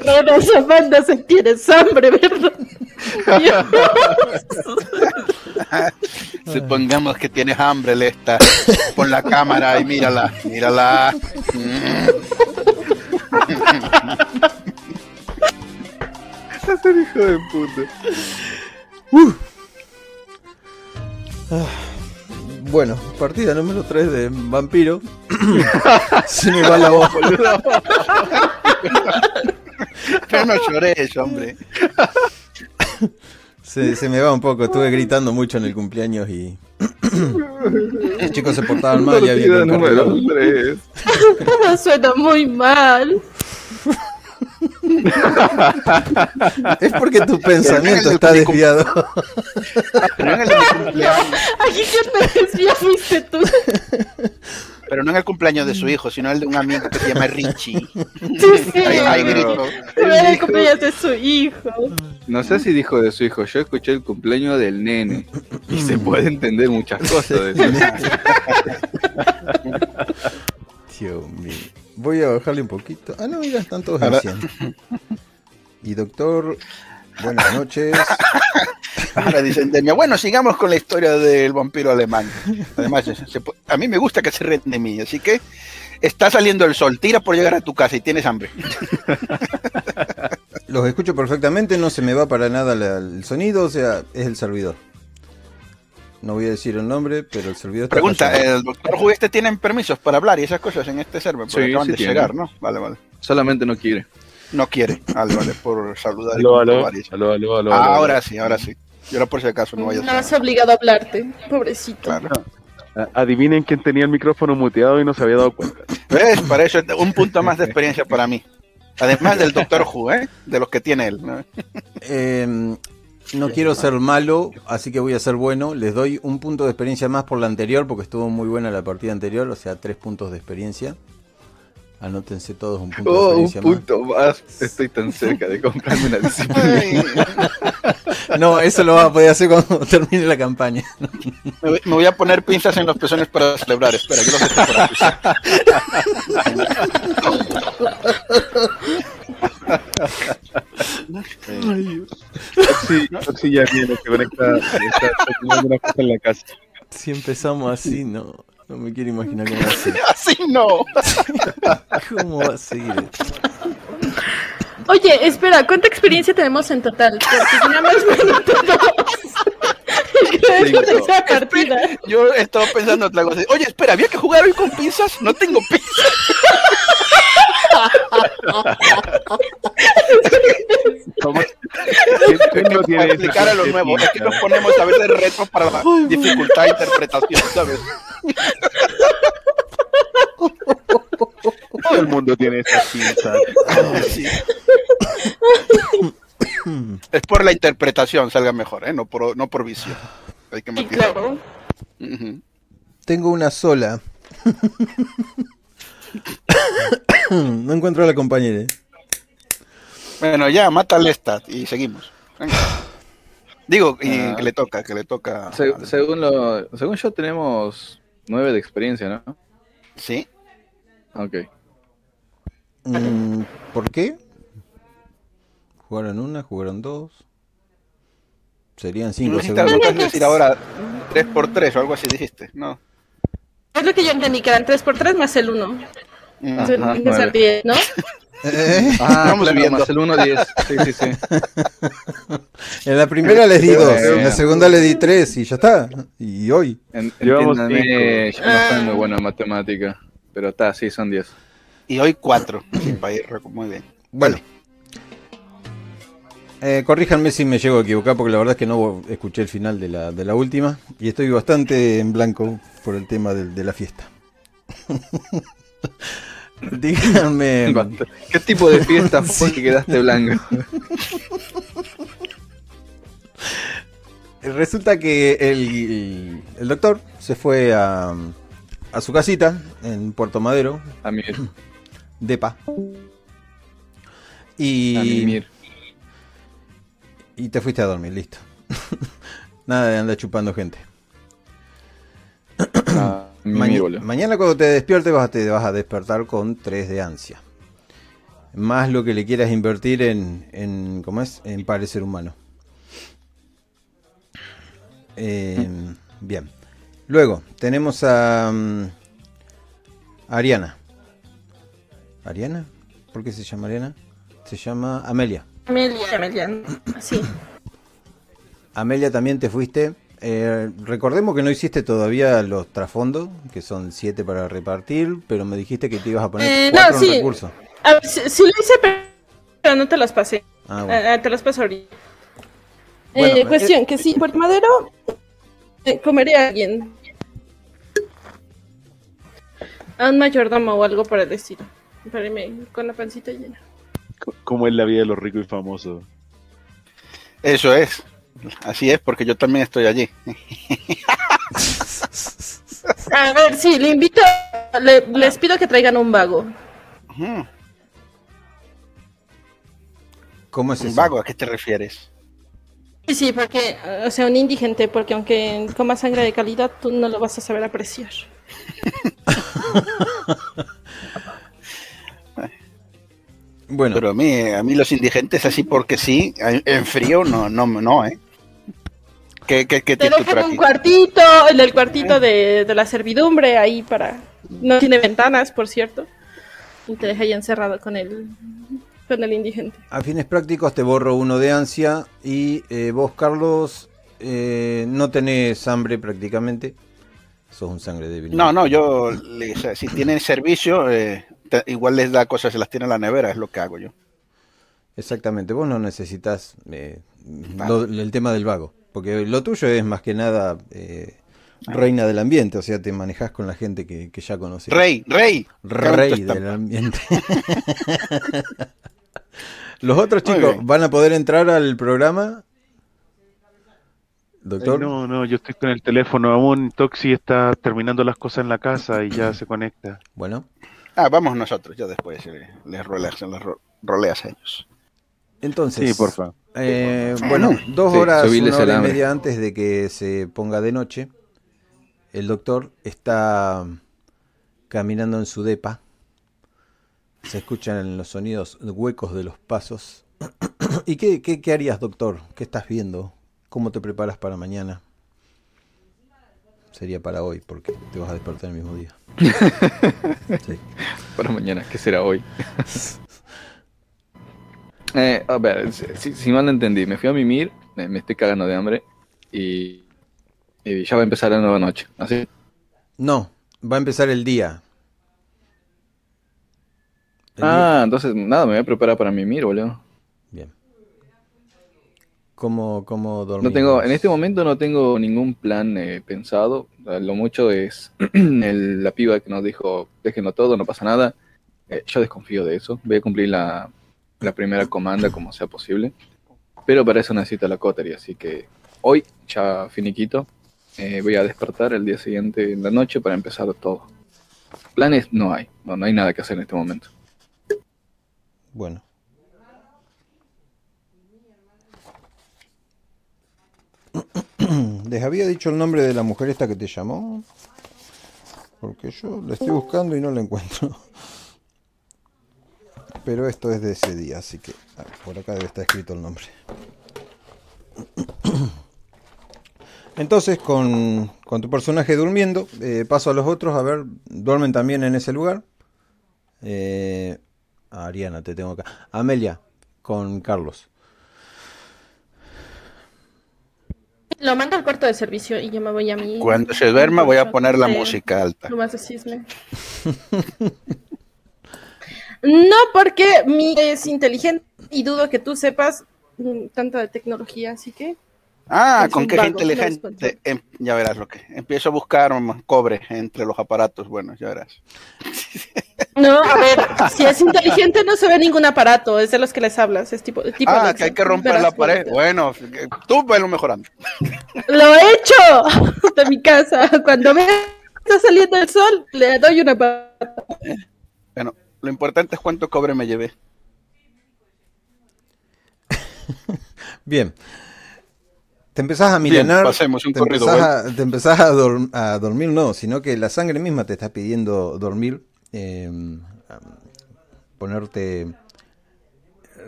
terrenos, Amanda, se tienes hambre, ¿verdad? Supongamos que tienes hambre, Lesta. Pon la cámara y mírala, mírala. El hijo de puta. Ah, Bueno, partida número 3 de Vampiro. Se me va la voz, boludo. Pero no llores, hombre. Se, se me va un poco, estuve gritando mucho en el cumpleaños y. Los chicos se portaban mal y había número encargarlo. 3. Suena muy mal. Es porque tu pensamiento está desviado. El de mi cumpleaños. Aquí que te desvía fuiste tú. Pero no en el cumpleaños de su hijo, sino el de un amigo que se llama Richie. Sí, sí. Ahí. Era el cumpleaños de su hijo. No sé si dijo de su hijo, yo escuché el cumpleaños del nene. Y se puede entender muchas cosas de. Dios mío. Voy a bajarle un poquito. Ah, no, mira, están todos 100. Y doctor, buenas noches. Ahora dicen de mí, bueno, sigamos con la historia del vampiro alemán. Además, se- se pu- a mí me gusta que se ríen de mí, así que está saliendo el sol, tira por llegar a tu casa y tienes hambre. Los escucho perfectamente, no se me va para nada la- el sonido, o sea, es el servidor. No voy a decir el nombre, pero el servidor está Pregunta. ¿el doctor Who este tienen permisos para hablar y esas cosas en este server? Porque Sí, acaban sí de tiene. llegar, ¿no? Vale, vale. Solamente no quiere. No quiere. Vale, vale, por saludar Aló, aló, aló, aló, aló, Ah, aló. ahora sí, ahora sí. Yo era por si acaso, no vaya a No has obligado a hablarte, pobrecito. Claro. Adivinen quién tenía el micrófono muteado y no se había dado cuenta. ¿Ves? Para eso es un punto más de experiencia para mí. Además del Doctor Who, ¿eh? De los que tiene él. ¿no? Eh, no quiero ser malo, así que voy a ser bueno. Les doy un punto de experiencia más por la anterior, porque estuvo muy buena la partida anterior, o sea, tres puntos de experiencia. Anótense todos un punto Oh, un experiencia punto más. Estoy tan cerca de comprarme una disciplina. No, eso lo vas a poder hacer cuando termine la campaña. Me voy- a poner pinzas en los pezones para celebrar. Espera, yo los por aquí. Sí, sí, ya viene, que conecta, está, está una cosa en la casa. Si empezamos así, no, no me quiero imaginar cómo va a ser. Así no. ¿Cómo va a seguir? Oye, espera, ¿cuánta experiencia tenemos en total? Porque si nada más esa partida. Yo estaba pensando otra cosa. Oye, espera, ¿había que jugar hoy con pinzas? No tengo pinzas. ¿Cómo? ¿Quién, quién no tiene Para explicar a los nuevos. Es que nos ponemos a veces retos para la dificultad de interpretación, ¿sabes? Todo el mundo tiene esas pinzas. Sí. Es por la interpretación, salga mejor, ¿eh? No por, no por visión. Hay que matizar. claro. Ujú. Tengo una sola. no encuentro a la compañera. Bueno, ya, mata al Lestat y seguimos. Venga. Digo, y Ah. que le toca, que le toca. Se- según, lo, según yo tenemos nueve de experiencia, ¿no? Sí. Ok. Mm, ¿Por qué? ¿Jugaron una? ¿Jugaron dos? Serían cinco segundos. que decir ahora 3x3 o algo así dijiste. No. Es lo que yo entendí, que eran 3x3 más el 1. Mm. Ajá, Tienen que nueve. ser 10, ¿no? ¿Eh? Ah, Vamos claro, viendo. más el 1, 10. Sí, sí, sí. En la primera les di dos, en la segunda les di tres y ya está. Y hoy. En- Entiéndame, yo no soy Ah. muy bueno en matemática. Pero está, sí, son 10. Y hoy 4. Muy bien. Bueno. Eh, corríjanme si me llego a equivocar porque la verdad es que no escuché el final de la, de la última y estoy bastante en blanco por el tema de, la fiesta. Díganme. ¿Qué tipo de fiesta fue que quedaste blanco? Resulta que el, el doctor se fue a, a su casita en Puerto Madero, A mí, Depa. a Y, mimir. Y te fuiste a dormir, listo. Nada de andar chupando gente. A mimir, Maña- boludo. mañana cuando te despiertes vas a, te vas a despertar con 3 de ansia. más lo que le quieras invertir en, en ¿cómo es? En parecer humano. Eh, bien. Luego, tenemos a mm, Ariana. ¿Ariana? ¿Por qué se llama Ariana? Se llama Amelia. Amelia, Amelia. Sí. Amelia, también te fuiste. Eh, recordemos que no hiciste todavía los trasfondos, que son siete para repartir, pero me dijiste que te ibas a poner Eh, cuatro no, sí. en recursos. A ver, sí, sí lo hice, pero- no te las pasé. Ah, bueno. Ah, te las paso ahorita. Bueno, eh, cuestión, que si Puerto Madero eh, comeré a alguien. A un mayordomo o algo por el estilo. Para irme con la pancita llena. ¿Cómo es la vida de los ricos y famosos? Eso es. Así es, porque yo también estoy allí. A ver, sí, le invito. le- les pido que traigan un vago. ¿Cómo es Un eso? vago, ¿a qué te refieres? Sí, sí, porque, o sea, un indigente, porque aunque coma sangre de calidad, tú no lo vas a saber apreciar. Bueno, Pero a mí, a mí los indigentes así porque sí, en frío no, no, no, ¿eh? ¿Qué, qué, qué Te dejan un cuartito, en el cuartito de, de la servidumbre, ahí para... No tiene ventanas, por cierto. Y te deja ahí encerrado con el, con el indigente. a fines prácticos te borro uno de ansia y eh, vos, Carlos, eh, no tenés hambre prácticamente. Sos un sangre débil. No, no, yo, si tienen servicio, eh, te- igual les da cosas, se las tiene en la nevera, es lo que hago yo. Exactamente, vos no necesitas eh, lo- el tema del vago, porque lo tuyo es más que nada eh, reina del ambiente, o sea, te manejas con la gente que, que ya conoces. Rey, rey. Rey del ambiente. Los otros chicos van a poder entrar al programa. Doctor, no, no, yo estoy con el teléfono aún. Toxi está terminando las cosas en la casa y ya se conecta. bueno, Ah, vamos nosotros, yo después eh, les roleas, les ro- roleas a ellos. entonces. Sí, porfa. Eh, bueno, dos Sí, horas, una hora y media antes de que se ponga de noche, el doctor está caminando en su depa. Se escuchan los sonidos huecos de los pasos. ¿Y qué, qué, qué harías, doctor? ¿Qué estás viendo? ¿Cómo te preparas para mañana? Sería para hoy, porque te vas a despertar el mismo día. Sí. Para mañana, ¿qué será hoy? Eh, a ver, si, si- mal no entendí, me fui a mimir, me, me estoy cagando de hambre y, y ya va a empezar la nueva noche. ¿Así? No, va a empezar el día. El día- Ah, entonces nada, me voy a preparar para mimir, boludo. ¿Cómo, cómo dormir? No tengo, en este momento no tengo ningún plan eh, pensado. Lo mucho es el- la piba que nos dijo, déjenlo todo, no pasa nada. Eh, yo desconfío de eso. Voy a cumplir la, la primera comanda como sea posible. Pero para eso necesito la coterie, así que hoy, ya finiquito, eh, voy a despertar el día siguiente en la noche para empezar todo. Planes no hay, no, no hay nada que hacer en este momento. Bueno. ¿Les había dicho el nombre de la mujer esta que te llamó? Porque yo la estoy buscando y no la encuentro. Pero esto es de ese día, así que por acá debe estar escrito el nombre. Entonces, con, con tu personaje durmiendo, eh, paso a los otros, a ver, duermen también en ese lugar. Eh, Ariana, te tengo acá. Amelia, con Carlos. Lo mando al cuarto de servicio y yo me voy a mi. Cuando se duerma voy a poner la música alta. No más de cisne. No, porque mi es inteligente y dudo que tú sepas mm, tanto de tecnología, así que. Ah, con un qué vago, gente no inteligente. Em, ya verás lo que. Empiezo a buscar cobre entre los aparatos. Bueno, ya verás. No, a ver, si es inteligente no se ve ningún aparato, es de los que les hablas, es tipo. tipo Ah, Alexa. que hay que romper la pared. Bueno, tú velo mejorando. Lo he hecho de mi casa. Cuando ve está saliendo el sol, le doy una pata. Bueno, lo importante es cuánto cobre me llevé. Bien. Te empezás a milenar. pasemos un te, corrido, empezás a, te empezás a, dor- a dormir, no, sino que la sangre misma te está pidiendo dormir. Eh, ponerte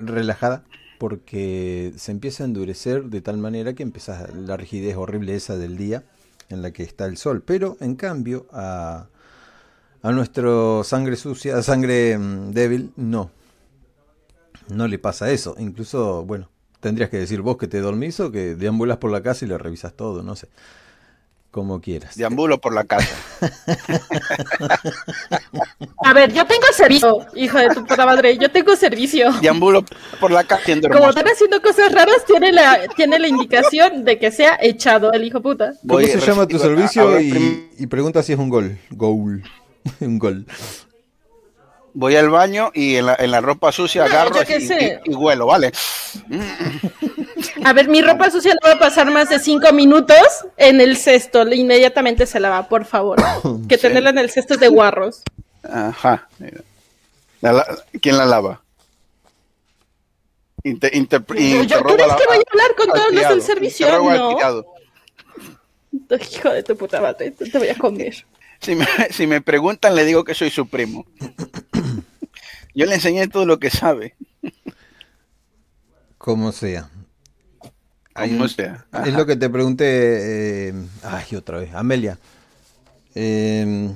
relajada porque se empieza a endurecer de tal manera que empieza la rigidez horrible esa del día en la que está el sol. Pero en cambio a, a nuestro sangre sucia, sangre mm, débil, no. No le pasa eso. Incluso, bueno, tendrías que decir vos que te dormís o que deambulas por la casa y le revisas todo, no sé. Como quieras. Deambulo por la casa. A ver, yo tengo servicio, hijo de tu puta madre. Yo tengo servicio. Deambulo por la casa siendo Como están haciendo cosas raras, tiene la, tiene la indicación de que sea echado el hijo puta. ¿Cómo Voy se llama tu servicio? y, pregunta si es un gol. Goal. un gol. Voy al baño y en la, en la ropa sucia No, agarro y- y huelo, ¿vale? A ver, mi ropa sucia no va a pasar más de cinco minutos en el cesto. Inmediatamente se lava, por favor. Que tenerla en el cesto es de guarros. Ajá. mira. La- la- ¿Quién la lava? Inter, inter- ¿Yo interroga crees la- que voy a hablar con todos los del servicio? No. Hijo de tu puta madre, te te voy a comer. Si me, si me preguntan, le digo que soy su primo. Yo le enseñé todo lo que sabe. Como sea. Hay un- sea. Es lo que te pregunté. eh, ay, otra vez. Amelia. Eh,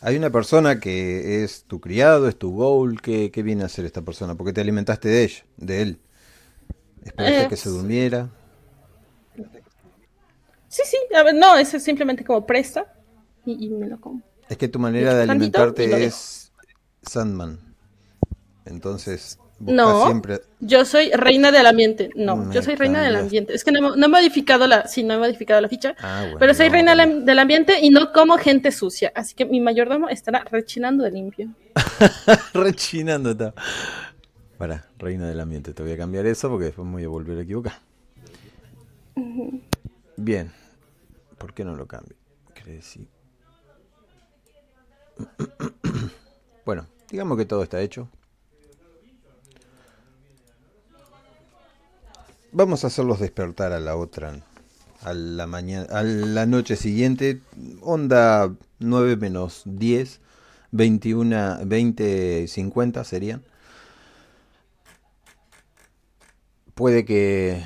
hay una persona que es tu criado, es tu goal. ¿Qué, qué viene a hacer esta persona? Porque te alimentaste de ella, de él. Esperaste Eh, que se durmiera. Sí, sí, a ver, no, es simplemente como presta y, y me lo como. Es que tu manera de alimentarte es Sandman. Entonces, No, siempre. yo soy reina del ambiente. No, Me yo soy reina del ambiente. Es que no, no he modificado la, sí, no he modificado la ficha, Ah, bueno, pero soy reina del, ambiente y no como gente sucia. Así que mi mayordomo estará rechinando de limpio. Rechinando está. Para, reina del ambiente. Te voy a cambiar eso porque después me voy a volver a equivocar. Bien. ¿Por qué no lo cambio? Crecí. Bueno, digamos que todo está hecho. Vamos a hacerlos despertar a la otra, a la mañana, a la noche siguiente, onda 9 menos 10, 21, 20, 50 serían. Puede que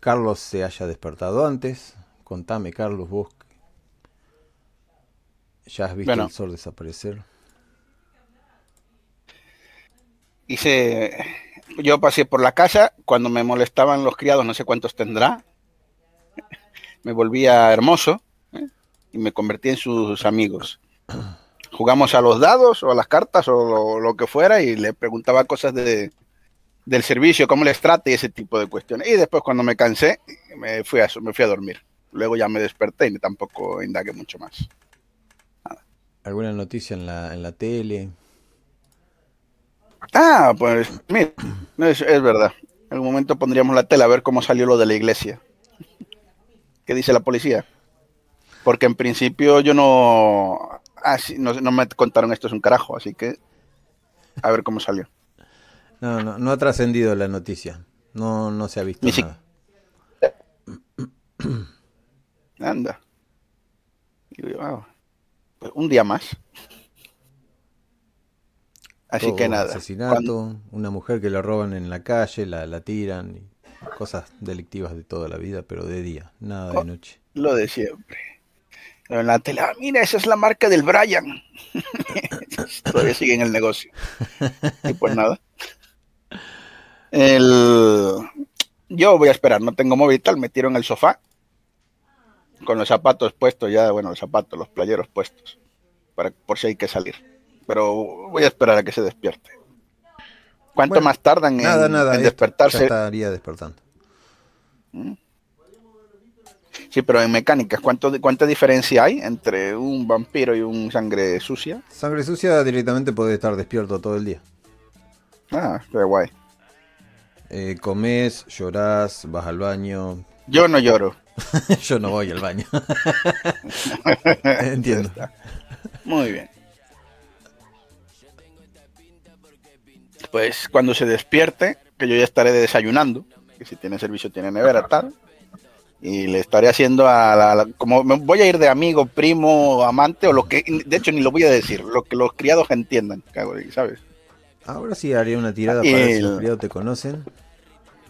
Carlos se haya despertado antes. Contame, Carlos, vos. ¿Ya has visto Bueno. el sol desaparecer? Hice, yo pasé por la casa, cuando me molestaban los criados, no sé cuántos tendrá, me volvía hermoso ¿eh? y me convertí en sus amigos. Jugamos a los dados o a las cartas o lo, que fuera y le preguntaba cosas de, del servicio, cómo les trate y ese tipo de cuestiones. Y después cuando me cansé, me fui a, me fui a dormir. Luego ya me desperté y tampoco indagué mucho más. ¿Alguna noticia en la, en la tele? Ah, pues mira, es, es verdad. En algún momento pondríamos la tela a ver cómo salió lo de la iglesia. ¿Qué dice la policía? Porque en principio yo no, ah, no, no me contaron esto es un carajo, así que a ver cómo salió. No, no, no ha trascendido la noticia. No, no se ha visto Ni si- nada. Anda. Digo yo, ah, pues un día más. Así Todo que nada. Asesinato, Cuando- una mujer que la roban en la calle, la, la tiran, y cosas delictivas de toda la vida, pero de día, nada de noche. Lo de siempre. En la tele, ah, mira, esa es la marca del Brian. Todavía sigue en el negocio. Y pues nada. El... Yo voy a esperar, no tengo móvil y tal, me tiro en el sofá. Con los zapatos puestos ya, bueno, los zapatos, los playeros puestos. Para, por si hay que salir. Pero voy a esperar a que se despierte. ¿Cuánto Bueno, más tardan en, Nada, nada, en despertarse? Ya estaría despertando. Sí, pero en mecánicas, ¿cuánto, ¿cuánta diferencia hay entre un vampiro y un sangre sucia? Sangre sucia directamente puede estar despierto todo el día. Ah, qué guay. Eh, comes, llorás, vas al baño. Yo no lloro. Yo no voy al baño. Entiendo. Muy bien. Pues cuando se despierte, que yo ya estaré desayunando, que si tiene servicio tiene nevera, tal. Y le estaré haciendo a la, la- como me voy a ir de amigo, primo, amante o lo que, de hecho ni lo voy a decir, lo que los criados entiendan, ¿sabes? Ahora sí haré una tirada Y para ver si los criados te conocen.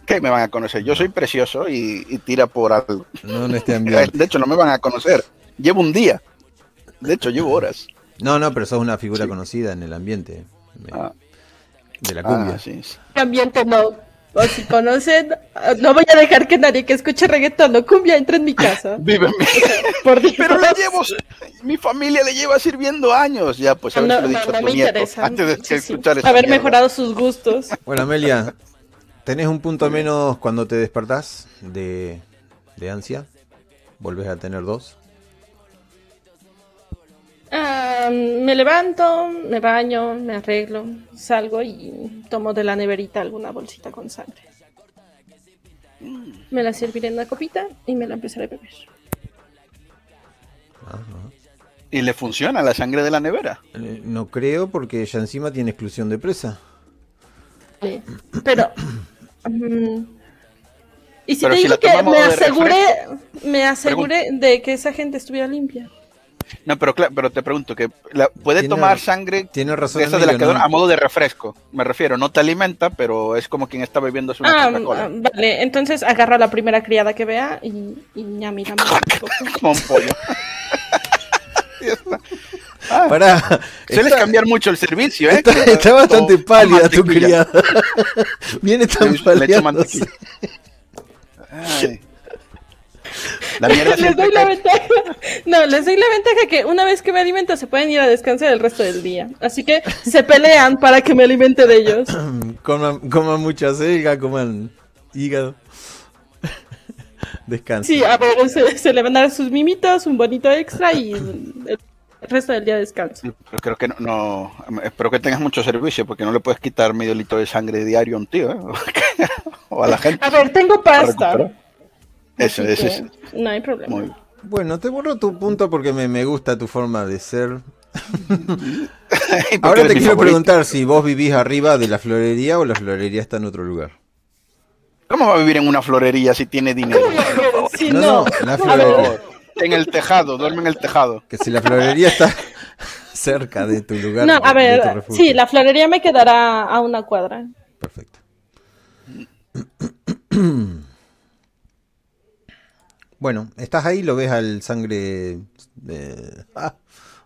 ¿Qué me van a conocer? Yo soy precioso y, y tira por algo. No en este ambiente. De hecho, no me van a conocer. Llevo un día. De hecho, llevo horas. No, no, pero sos una figura Sí. conocida en el ambiente Ah, de la cumbia. ah, sí, sí. ambiente no. O si conocen, ah, no voy a dejar que nadie que escuche reggaetón o cumbia entre en mi casa. Vive en mí. Por Dios. Pero le llevo, mi familia le lleva sirviendo años ya, pues a No, no, dicho a no tu me interesa. antes de Sí, sí. escuchar esa Haber mierda. mejorado sus gustos. Bueno, Amelia, tenés un punto menos cuando te despertás de, de ansia. Volvés a tener dos. Ah, me levanto, me baño, me arreglo, salgo y tomo de la neverita alguna bolsita con sangre. Me la serviré en una copita y me la empezaré a beber. Ajá. Y le funciona la sangre de la nevera. Eh, No creo porque ella encima tiene exclusión de presa. Pero. mm, y si Pero te si digo la que me aseguré, me aseguré de que esa gente estuviera limpia. No, pero claro, pero te pregunto que la- puede Tiene- tomar sangre Tiene razón. de esa de la que ¿no? a modo de refresco. Me refiero, no te alimenta, pero es como quien está bebiendo una Ah, Coca-Cola. ah, vale, entonces agarro a la primera criada que vea y, y un poco. Como un pollo. Ah, Pará. sueles Está- cambiar mucho el servicio, ¿eh? Está, está bastante pálida tu criada. Viene tan Le echo pálida. mantequilla. Ay. La mierda les doy la ventaja. No, les doy la ventaja que una vez que me alimento se pueden ir a descansar el resto del día. Así que se pelean para que me alimente de ellos. Coman, coman mucha selga, coman hígado. Descansen. Sí, a ver, se, se le van a dar sus mimitos, un bonito extra y el resto del día descanso. Pero creo que no, no- espero que tengas mucho servicio porque no le puedes quitar medio litro de sangre diario a un tío, ¿eh? o a la gente. A ver, tengo para pasta. Eso, así eso que es. No hay problema. Muy. Bueno, te borro tu punto porque me, me gusta tu forma de ser. Ahora te quiero favorito. preguntar si vos vivís arriba de la florería o la florería está en otro lugar. ¿Cómo va a vivir en una florería si tiene dinero? Sí, No, no. no, la A florería. En el tejado, duerme en el tejado. Que si la florería está cerca de tu lugar. No, a ver, sí, la florería me quedará a una cuadra. Perfecto. Bueno, estás ahí, lo ves al sangre. ah,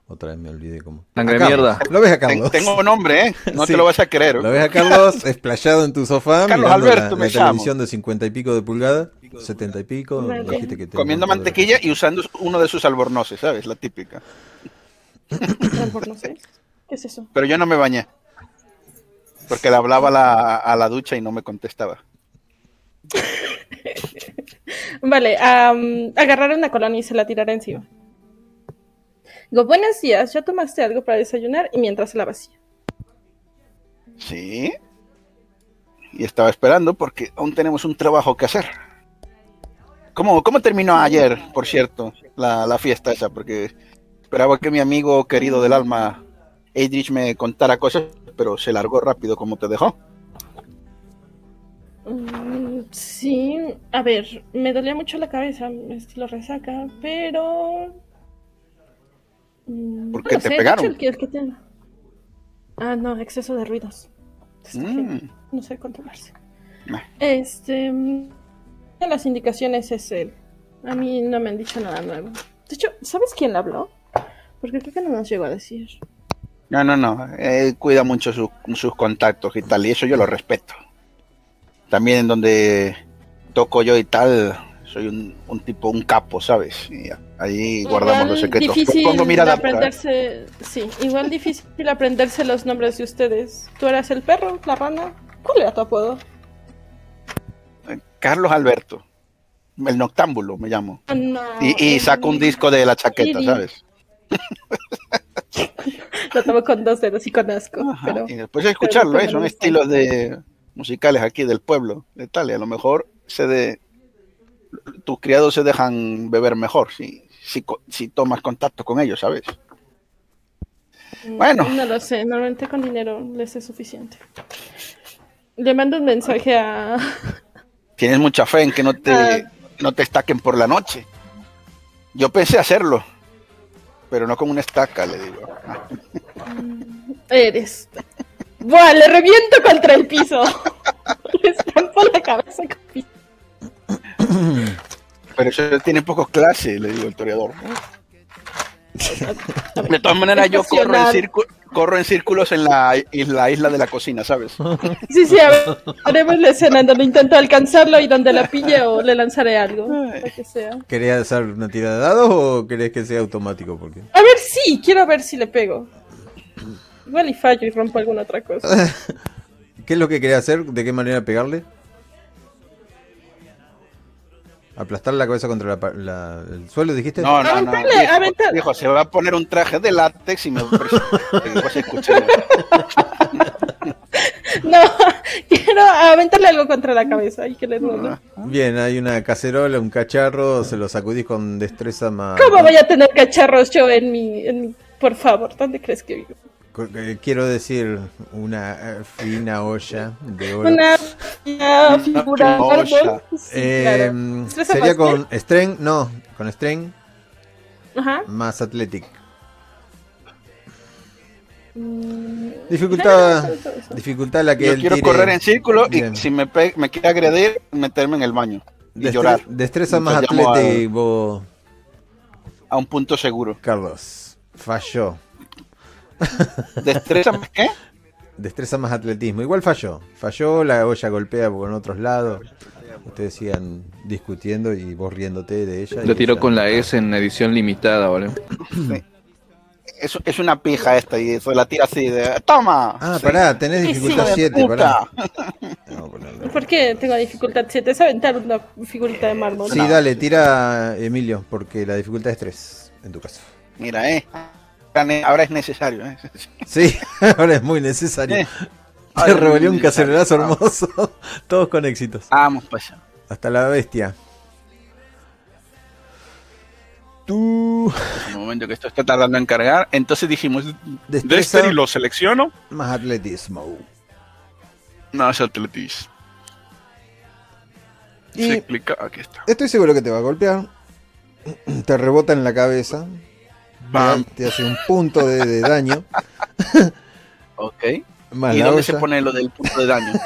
otra vez me olvidé cómo. Sangre mierda. Lo ves a Ten- Carlos. Tengo nombre, ¿eh? No Sí. te lo vas a creer. Lo ves a Carlos explayado en tu sofá, Carlos Alberto la, me la llamo. televisión de 50 y pico de pulgadas, 70 y pico. Que Comiendo mantequilla y usando uno de sus albornoces, ¿sabes? La típica. Sé. ¿Qué es eso? Pero yo no me bañé. Porque le hablaba a la, a la ducha y no me contestaba. Vale, am, agarraré una colonia y se la tiraré encima. Digo, buenos días, ¿ya tomaste algo para desayunar? Y mientras se la vacía. Sí. Y estaba esperando porque aún tenemos un trabajo que hacer. ¿Cómo, cómo terminó ayer, por cierto, la, la fiesta esa? Porque esperaba que mi amigo querido del alma, Adrich, me contara cosas, pero se largó rápido como te dejó. Mm, sí, a ver, me dolía mucho la cabeza, estilo resaca, pero... Mm, ¿Por qué no te sé, pegaron? hecho, el que- el que te- Ah, no, exceso de ruidos. Mm. No sé controlarse. Nah. Este... las indicaciones es él. A mí no me han dicho nada nuevo. De hecho, ¿sabes quién habló? Porque creo que no nos llegó a decir. No, no, no. Él cuida mucho su- sus contactos y tal, y eso yo lo respeto. También en donde toco yo y tal, soy un, un tipo, un capo, ¿sabes? Y ahí guardamos los secretos. Difícil Pongo mirada ¿eh? aprenderse, sí, igual difícil aprenderse los nombres de ustedes. ¿Tú eras el perro, la rana? ¿Cuál era tu apodo? Carlos Alberto, el noctámbulo me llamo. Ah, no, Y, saco un disco de la chaqueta. ¿sabes? Lo tomo con dos dedos y con asco. Pero... Y después de escucharlo, ¿eh? pero son me estilos de musicales aquí del pueblo, de tal, y a lo mejor se de tus criados se dejan beber mejor si, si, si tomas contacto con ellos, ¿sabes? Bueno. No lo sé, normalmente con dinero les es suficiente. Le mando un mensaje a... Tienes mucha fe en que no te, Ah. no te estaquen por la noche. Yo pensé hacerlo, pero no con una estaca, le digo. Ah, Eres. Buah, le reviento contra el piso. le estampo la cabeza con piso. Pero eso tiene pocos clases, le digo el toreador. De todas maneras, yo corro en, círculo- corro en círculos en la, isla, isla de la cocina, ¿sabes? Sí, sí, a ver, haremos la escena en donde intento alcanzarlo y donde la pille o le lanzaré algo. Lo que sea. ¿Querés hacer una tirada de dados o querés que sea automático? Porque... A ver, sí, quiero ver si le pego. Igual y fallo y rompo alguna otra cosa. ¿Qué es lo que querés hacer? ¿De qué manera pegarle? ¿Aplastar la cabeza contra la el suelo, dijiste? No, no, no. Aventale. viejo, se va a poner un traje de látex y me después. No, quiero aventarle algo contra la cabeza y que le duele. Bien, hay una cacerola, un cacharro, se lo sacudís con destreza más... ¿Cómo voy a tener cacharros yo en mi, en mi... Por favor, ¿dónde crees que vivo? Eh, Quiero decir, una eh, fina olla de oro. Una, una figura de olla. Sí, Eh, claro. Destreza sería con strength, no, con strength Ajá. más athletic. Mm, Dificultad, dificultad la que Yo él quiero tire. correr en círculo Bien. y si me, pe- me quiere agredir, meterme en el baño y Destre- llorar Destreza más athletic, vos, a un punto seguro. Carlos. Falló. ¿Destreza más qué? Destreza más atletismo. Igual falló. Falló, la olla golpea por otros lados. Ustedes sigan discutiendo y vos riéndote de ella. Lo tiró ella- con la S en edición limitada, ¿vale? Es, es una pija esta y eso la tira así de ¡Toma! Ah, Sí. pará, tenés Sí, dificultad sí. 7, pará. Puta. No, ponerlo. ¿Por qué tengo dificultad 7? Es aventar una figurita de mármol. Sí, dale, tira Emilio, porque la dificultad es 3 en tu caso. Mira, eh. Ahora es necesario, eh. Sí, ahora es muy necesario. Eh, es revolvió un cacerolazo hermoso. Todos con éxitos. Vamos, pues. Hasta la bestia. Tú. En el momento que esto está tardando en cargar, entonces dijimos, Destreza Dexter y lo selecciono. más atletismo. Es atletismo. Y Se explica, aquí está. estoy seguro que te va a golpear. Te rebota en la cabeza. Bam. Te, hace un punto de, de daño. Ok. Más ¿Y dónde se pone lo del punto de daño?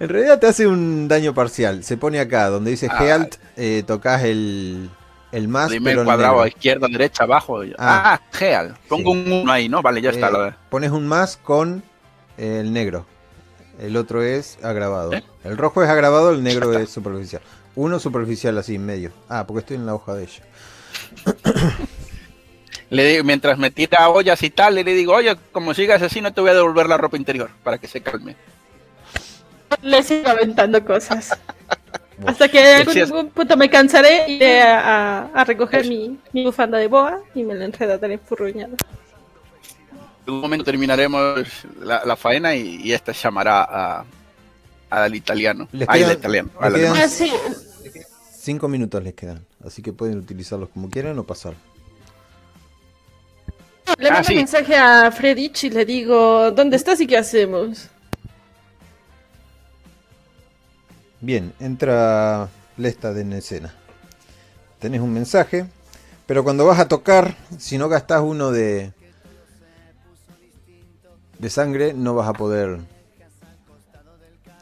En realidad te hace un daño parcial. Se pone acá, donde dice Ah. Healt, eh, tocas el, el más, Dime pero el cuadrado, negro. izquierda, derecha, abajo. Ah. Ah, Geal. Pongo un 1 ahí, ¿no? Vale, ya está. Eh, la- pones un más con el negro. El otro es agravado. ¿Eh? El rojo es agravado, el negro es superficial. Uno superficial así en medio. Ah, porque estoy en la hoja de ella. Le digo, mientras me tira ollas y tal, le digo, oye, como sigas así, no te voy a devolver la ropa interior para que se calme. Le sigo aventando cosas. Hasta que en algún punto me cansaré y iré a, a- a recoger mi, mi bufanda de boa y me la enredaré enfurruñada. En un momento terminaremos la, la faena y, y esta llamará a, al italiano. Les Ay, al quedan- italiano. al. Ah, sí. Cinco minutos les quedan. Así que pueden utilizarlos como quieran o pasar. Le Ah, mando sí. un mensaje a Fredich y le digo, ¿dónde estás y qué hacemos? Bien, entra Lesta en escena. Tenés un mensaje, pero cuando vas a tocar, si no gastás uno de de sangre, no vas a poder.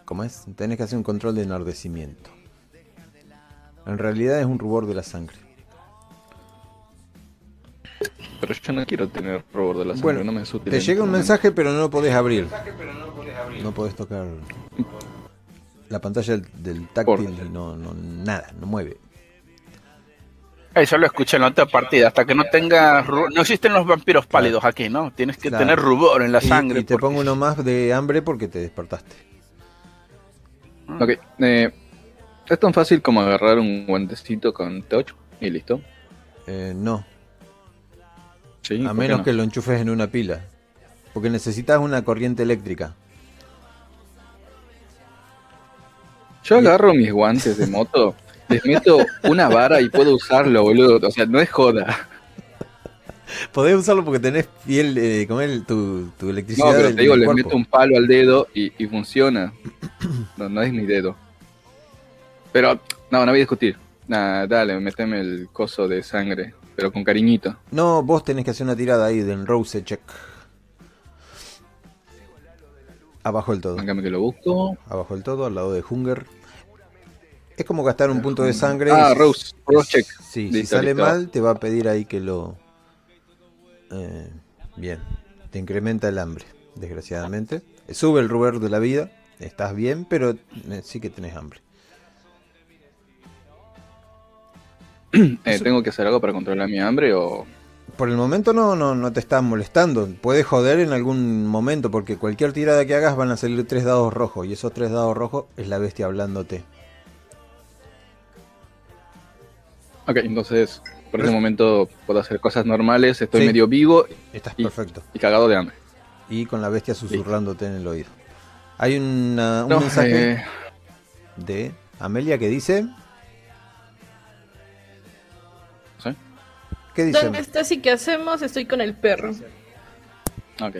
¿Cómo es? Tenés que hacer un control de enardecimiento. En realidad es un rubor de la sangre. Pero yo no quiero tener robot de la sangre, Bueno, no me es útil Te llega un mensaje, pero no lo podés abrir. No podés tocar la pantalla del, del táctil y no, no, nada, no mueve. Eso lo escuché en la otra partida. Hasta que no tenga. No existen los vampiros pálidos aquí, ¿no? Tienes que Claro. tener rubor en la Y- sangre. Y, te porque- pongo uno más de hambre porque te despertaste. Ok, eh, es tan fácil como agarrar un guantecito con touch y listo. Eh, no, Sí, a ¿por menos no? que lo enchufes en una pila. Porque necesitas una corriente eléctrica. Yo agarro mis guantes de moto, les meto una vara y puedo usarlo, boludo. O sea, no es joda. Podés usarlo porque tenés piel, eh, como el, tu, tu electricidad No, pero te digo, les meto un palo al dedo y, y funciona. No, no es mi dedo. Pero, no, no voy a discutir. Nada, dale, meteme el coso de sangre, pero con cariñito. No, vos tenés que hacer una tirada ahí del Rose Check. Abajo del todo. Déjame que lo busco. Abajo del todo, al lado de Hunger. Es como gastar un punto de sangre. Ah, y- Rose. Rose check. Sí, si sale listo. mal, te va a pedir ahí que lo. eh, bien. Te incrementa el hambre, desgraciadamente. Sube el rubor de la vida. Estás bien, pero eh, sí que tenés hambre. Eh, ¿Tengo que hacer algo para controlar mi hambre o...? Por el momento no, no, no te está molestando. Puede joder en algún momento, porque cualquier tirada que hagas van a salir tres dados rojos. Y esos tres dados rojos es la bestia hablándote. Ok, entonces por ese momento puedo hacer cosas normales, estoy Sí. medio vivo Estás Y- perfecto. y cagado de hambre. Y con la bestia susurrándote en el oído. Hay una- un No, mensaje eh, de Amelia que dice. ¿Qué dice? ¿Dónde estás y qué hacemos? Estoy con el perro. Ok.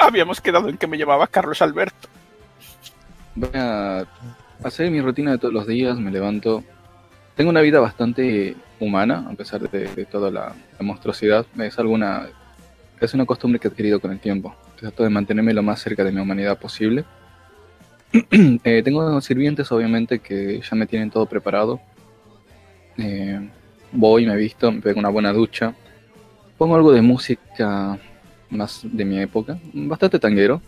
Habíamos quedado en que me llamaba Carlos Alberto. Voy a hacer mi rutina de todos los días, me levanto. Tengo una vida bastante humana, a pesar de, de toda la, la monstruosidad. Es alguna es una costumbre que he adquirido con el tiempo. Trato de mantenerme lo más cerca de mi humanidad posible. Eh, tengo sirvientes, obviamente, que ya me tienen todo preparado. Eh, voy, me visto, me pego una buena ducha. Pongo algo de música más de mi época, bastante tanguero.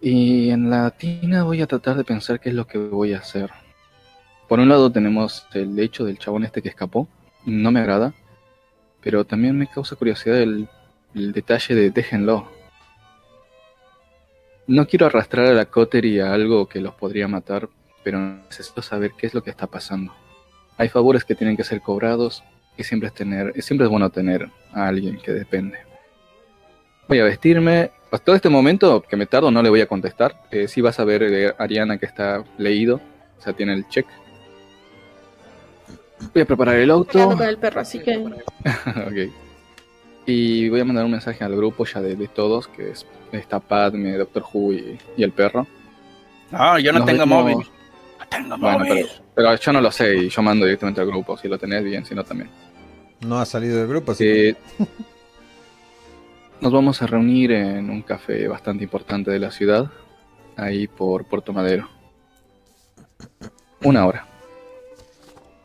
Y en la tina voy a tratar de pensar qué es lo que voy a hacer. Por un lado tenemos el hecho del chabón este que escapó. No me agrada. Pero también me causa curiosidad el, detalle de déjenlo. No quiero arrastrar a la Coterie a algo que los podría matar, pero necesito saber qué es lo que está pasando. Hay favores que tienen que ser cobrados y siempre es, tener, siempre es bueno tener a alguien que depende. Voy a vestirme. Todo este momento que me tardo no le voy a contestar. Eh, sí vas a ver eh, Ariana que está leído. O sea, tiene el check. Voy a preparar el auto. Con el perro, así que. ok. Y voy a mandar un mensaje al grupo ya de, de todos, que es está Padme, Doctor Who y, y el perro. No, yo no Nos tengo vemos- móvil. Tengo Bueno, móvil. pero, pero yo no lo sé y yo mando directamente al grupo. Si lo tenés bien, si no también. No ha salido del grupo, así que Eh, nos vamos a reunir en un café bastante importante de la ciudad, ahí por Puerto Madero. Una hora.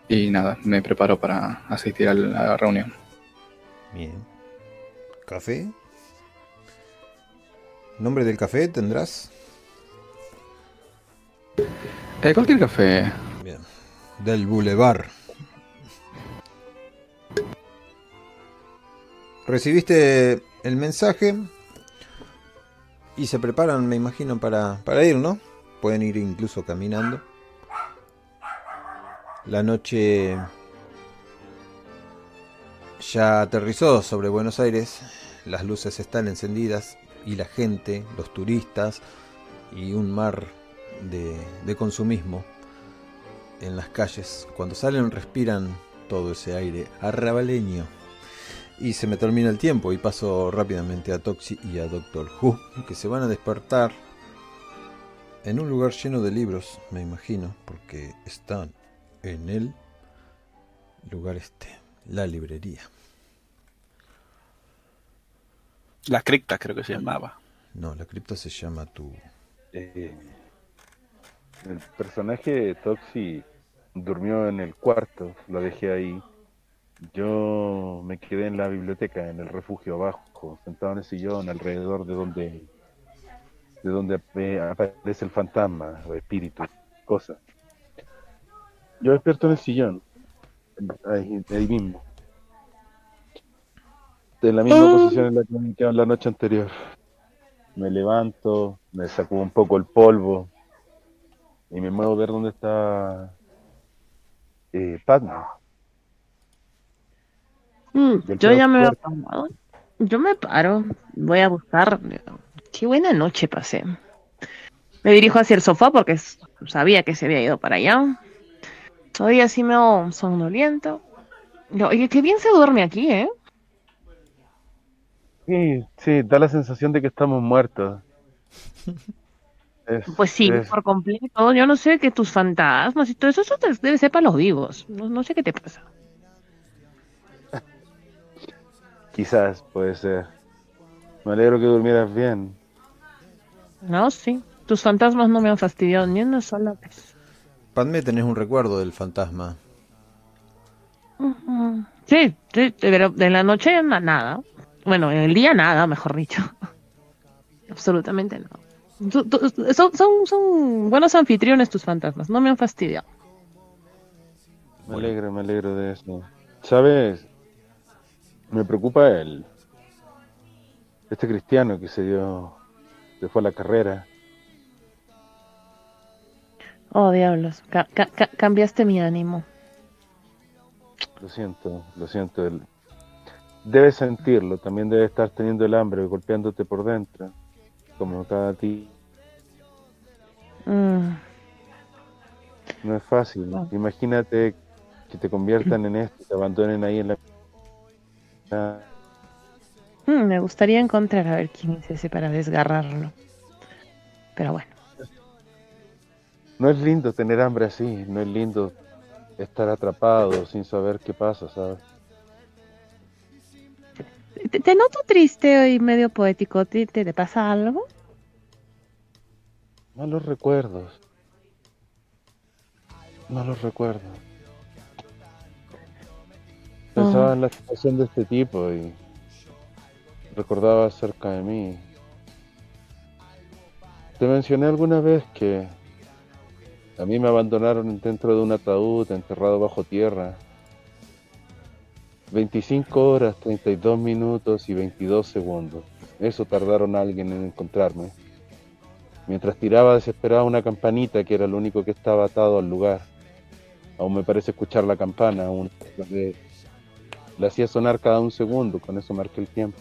Y nada, me preparo para asistir a la reunión. Bien. ¿Café? ¿Nombre del café tendrás? Eh, cualquier café. Bien. Del Boulevard. Recibiste el mensaje y se preparan, me imagino, para, para ir, ¿no? Pueden ir incluso caminando. La noche ya aterrizó sobre Buenos Aires. Las luces están encendidas y la gente, los turistas y un mar de, de consumismo en las calles. Cuando salen respiran todo ese aire arrabaleño. Y se me termina el tiempo y paso rápidamente a Toxi y a Doctor Who, que se van a despertar en un lugar lleno de libros, me imagino, porque están en el lugar este, la librería. La cripta creo que se llamaba. No, la cripta se llama tu... Eh, el personaje Toxi durmió en el cuarto, lo dejé ahí. Yo me quedé en la biblioteca, en el refugio abajo, sentado en el sillón, alrededor de donde de donde aparece el fantasma o espíritu, cosa. Yo despierto en el sillón, ahí, ahí mismo. En la misma posición en la que me quedé la noche anterior. Me levanto, me saco un poco el polvo y me muevo a ver dónde está eh, Padme. Mm, yo ya me. Yo me paro, voy a buscar. Qué buena noche pasé. Me dirijo hacia el sofá porque sabía que se había ido para allá. Todavía así me hago somnoliento. No, Oye, qué bien se duerme aquí, ¿eh? Sí, sí, da la sensación de que estamos muertos. Es- Pues sí, es- por completo. Yo no sé que tus fantasmas y todo eso, eso te- debe ser para los vivos. No, no sé qué te pasa. Quizás puede ser. Me alegro que durmieras bien. No, sí. Tus fantasmas no me han fastidiado ni una sola vez. Padme, tenés un recuerdo del fantasma. Sí, sí, pero de la noche na- nada. Bueno, en el día nada, mejor dicho. Absolutamente no. Son, son, son buenos anfitriones tus fantasmas, no me han fastidiado. Me alegro, me alegro de eso. ¿Sabes? Me preocupa el. Este cristiano que se dio. Se fue a la carrera. Oh, diablos, ca- ca- ca- cambiaste mi ánimo. Lo siento, lo siento. el- Debes sentirlo, también debes estar teniendo el hambre golpeándote por dentro. Como cada ti. Mm, No es fácil. No. Imagínate que te conviertan en esto, te abandonen ahí en la. Ah, mm, me gustaría encontrar a ver quién es ese para desgarrarlo. Pero bueno, No es lindo tener hambre así, no es lindo estar atrapado sin saber qué pasa, ¿sabes? te, te noto triste y medio poético. ¿Te, te, te pasa algo? Malos recuerdos. Malos recuerdos. Pensaba en la situación de este tipo y recordaba acerca de mí. Te mencioné alguna vez que a mí me abandonaron dentro de un ataúd enterrado bajo tierra. 25 horas, 32 minutos y 22 segundos. Eso tardaron alguien en encontrarme. Mientras tiraba desesperado una campanita que era lo único que estaba atado al lugar. Aún me parece escuchar la campana, aún le, le hacía sonar cada un segundo, con eso marqué el tiempo.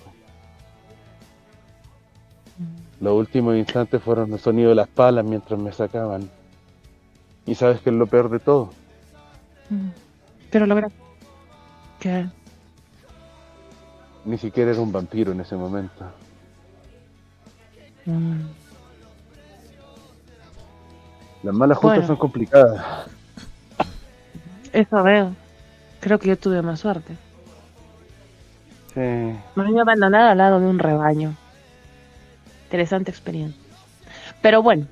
Los últimos instantes fueron el sonido de las palas mientras me sacaban. Y sabes que es lo peor de todo. Mm, Pero logra. ¿Qué? Ni siquiera era un vampiro en ese momento. Mm, Las malas juntas Bueno. son complicadas. Eso veo. Creo que yo tuve más suerte. Sí. Me vine abandonada al lado de un rebaño. Interesante experiencia. Pero bueno,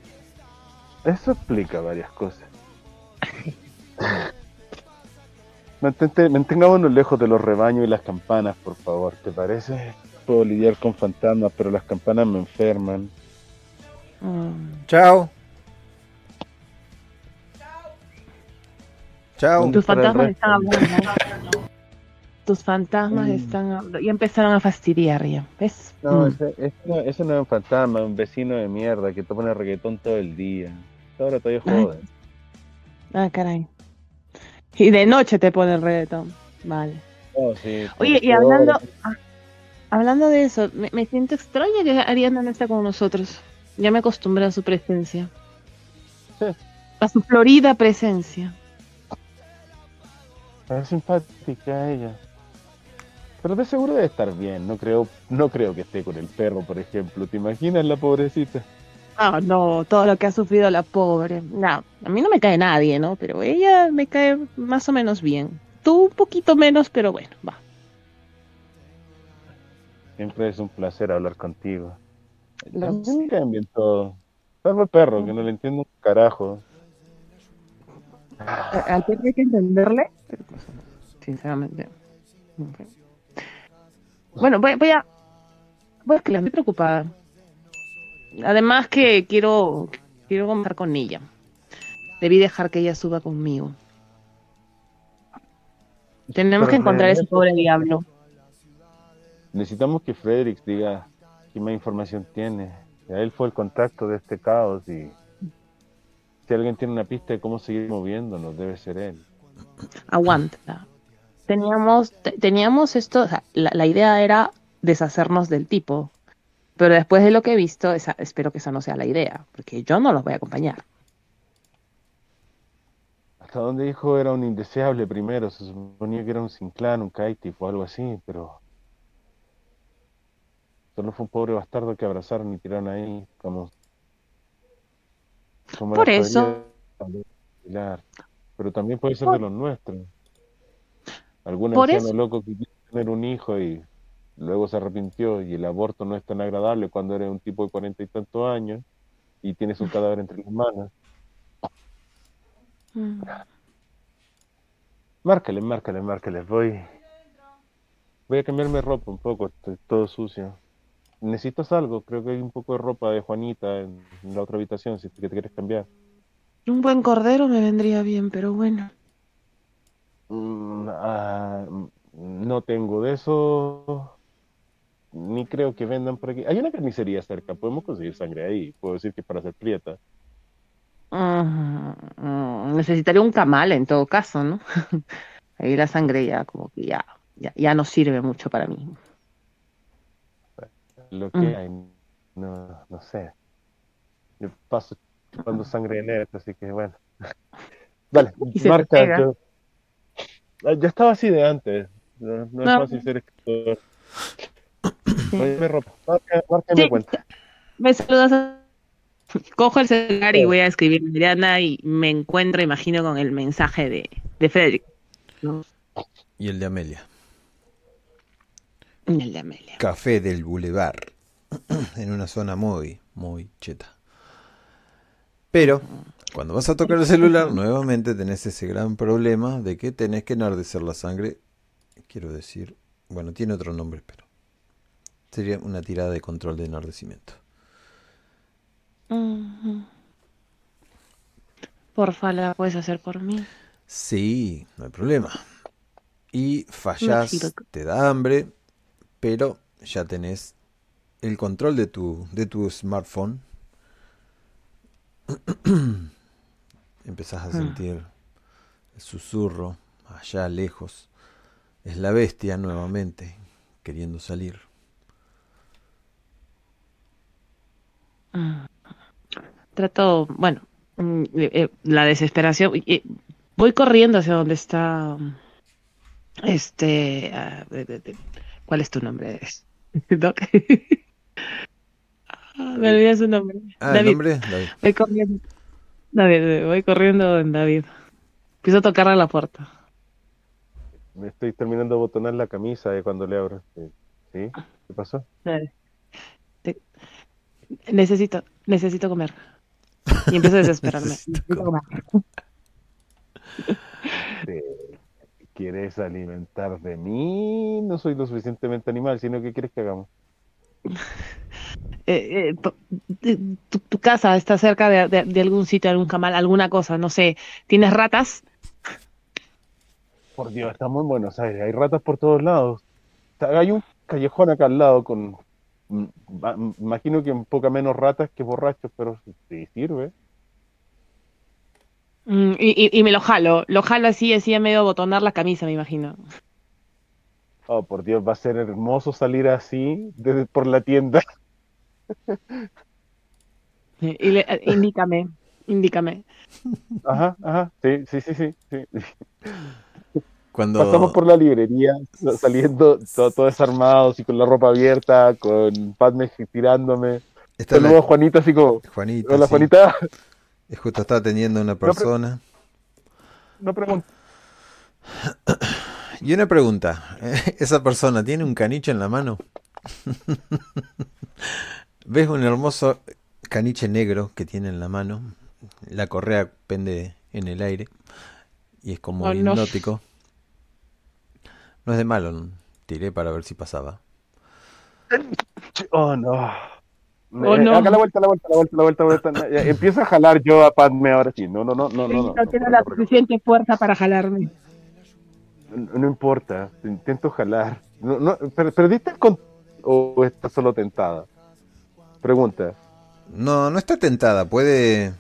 Eso explica varias cosas. Mantente- mantengámonos lejos de los rebaños y las campanas, por favor, ¿te parece? Puedo lidiar con fantasmas, pero las campanas me enferman. mm, Chao. Chao. tus fantasmas están hablando. Tus fantasmas Mm. están hablando. Ya empezaron a fastidiar ya. ¿Ves? No, Mm. ese, ese no, ese no es un fantasma, es un vecino de mierda que te pone reggaetón todo el día. Ahora todavía Ay. joden. Ah, caray. Y de noche te pone el reggaetón. Vale. Oh, sí, Oye, y hablando, ah, hablando de eso, me, me siento extraña que Ariana no esté con nosotros. Ya me acostumbré a su presencia. Sí. A su florida presencia. Es simpática ella. Pero de seguro debe estar bien. No creo, no creo que esté con el perro, por ejemplo. ¿Te imaginas la pobrecita? Ah, no, todo lo que ha sufrido la pobre. No, a mí no me cae nadie, ¿no? Pero ella me cae más o menos bien. Tú un poquito menos, pero bueno, va. Siempre es un placer hablar contigo. Lo A mí sé. me caen bien todos. Salvo el perro, que no le entiendo un carajo. Al perro hay que entenderle. Pero, pues, Sinceramente. Bueno, voy, voy a. Voy a que estoy preocupada. Además que quiero. Quiero conversar con ella. Debí dejar que ella suba conmigo. Tenemos Pero que encontrar ese pobre diablo. Necesitamos que Fredericks diga qué más información tiene. Él fue el contacto de este caos y si alguien tiene una pista de cómo seguir moviéndonos, debe ser él. Aguanta. Teníamos, te- teníamos esto, o sea, la, la idea era deshacernos del tipo. Pero después de lo que he visto, esa- espero que esa no sea la idea, porque yo no los voy a acompañar. Hasta donde dijo era un indeseable primero, se suponía que era un Sinclan, un Kaitif o algo así, pero solo fue un pobre bastardo que abrazaron y tiraron ahí como, como Por eso. Pero también puede ser de los nuestros. Algún Por anciano eso. loco que quiere tener un hijo y luego se arrepintió y el aborto no es tan agradable cuando eres un tipo de cuarenta y tantos años. y tienes un cadáver entre las manos. Mm. Márcale, márcale, márcale. Voy. Voy a cambiarme ropa un poco, estoy todo sucio. ¿Necesitas algo? Creo que hay un poco de ropa de Juanita en, en la otra habitación, si te, que te quieres cambiar. Un buen cordero me vendría bien, pero bueno. Mm, ah, no tengo de eso. Ni creo que vendan por aquí. Hay una carnicería cerca, podemos conseguir sangre ahí. Puedo decir que para hacer prieta. Mm, mm, necesitaría un camal en todo caso, ¿no? Ahí la sangre ya como que ya, ya, ya no sirve mucho para mí. Lo que Mm. hay, no, no sé. Yo paso chupando sangre de esto, así que bueno. Dale, marca. yo- Ah, Ya estaba así de antes. No, no es No. fácil ser escritor. Tráeme ropa. Marca, marca y me Sí. cuenta. Me saludas. a- Cojo el celular y voy a escribir a Adriana y me encuentro, imagino, con el mensaje de, de Frederick. ¿no? Y el de Amelia. Y el de Amelia. Café del Boulevard. en una zona muy, muy cheta. Pero, cuando vas a tocar el celular, nuevamente tenés ese gran problema de que tenés que enardecer la sangre. Quiero decir, bueno, tiene otro nombre, pero sería una tirada de control de enardecimiento. Porfa, la puedes hacer por mí. Sí, no hay problema. Y fallas, Merci, loco. te da hambre, pero ya tenés el control de tu, de tu smartphone. Empezás a sentir el susurro allá lejos. Es la bestia nuevamente queriendo salir. Mm. Trato, bueno, mm, eh, eh, la desesperación. voy corriendo hacia donde está. mm, Este. ah, ¿Cuál es tu nombre? Ah, Me olvidé su nombre. Ah, el David. nombre, David. Voy corriendo. David, eh, voy corriendo en David. Empiezo a tocarle a la puerta. Me estoy terminando de botonar la camisa de cuando le abro. Sí. ¿Qué pasó? Dale. Te- Necesito, necesito comer. Y empiezo a desesperarme. Necesito Necesito comer. ¿Te ¿Quieres alimentar de mí? No soy lo suficientemente animal, sino que quieres que hagamos. Eh, eh, de- tu, tu casa está cerca de, de- de algún sitio, algún camal, alguna cosa, no sé. ¿Tienes ratas? Por Dios, estamos en Buenos Aires, hay ratas por todos lados. Hay un callejón acá al lado con, mm, mm, imagino que un poco menos ratas que borrachos, pero sí sirve. Mm, y, y- y me lo jalo, lo jalo así, así a medio botonar la camisa, me imagino. Oh, por Dios, va a ser hermoso salir así desde por la tienda. Y le- eh, indícame, indícame. Ajá, ajá, sí, sí, sí, sí. sí. Cuando, Pasamos por la librería, sa- saliendo todo, todo desarmados y con la ropa abierta, con Padme tirándome. está la- Saludos a Juanita, así como, Juanita, hola sí. Juanita, Es justo está atendiendo a una persona. no pregunto. Y una pregunta, ¿esa persona tiene un caniche en la mano? ¿Ves un hermoso caniche negro que tiene en la mano? La correa pende en el aire y es como Oh, no. hipnótico. No es de malo, ¿no? tiré para ver si pasaba. Oh, no. Oh, Eh, no. Acá la vuelta, la vuelta, la vuelta, la vuelta, la vuelta. No, Empiezo a jalar yo a Padme ahora sí. No, no, no, no, no. No, no tengo la suficiente fuerza para jalarme. No, no importa, intento jalar. No, no, per- ¿Perdiste el con o estás solo tentada? Pregunta. No, no está tentada, puede...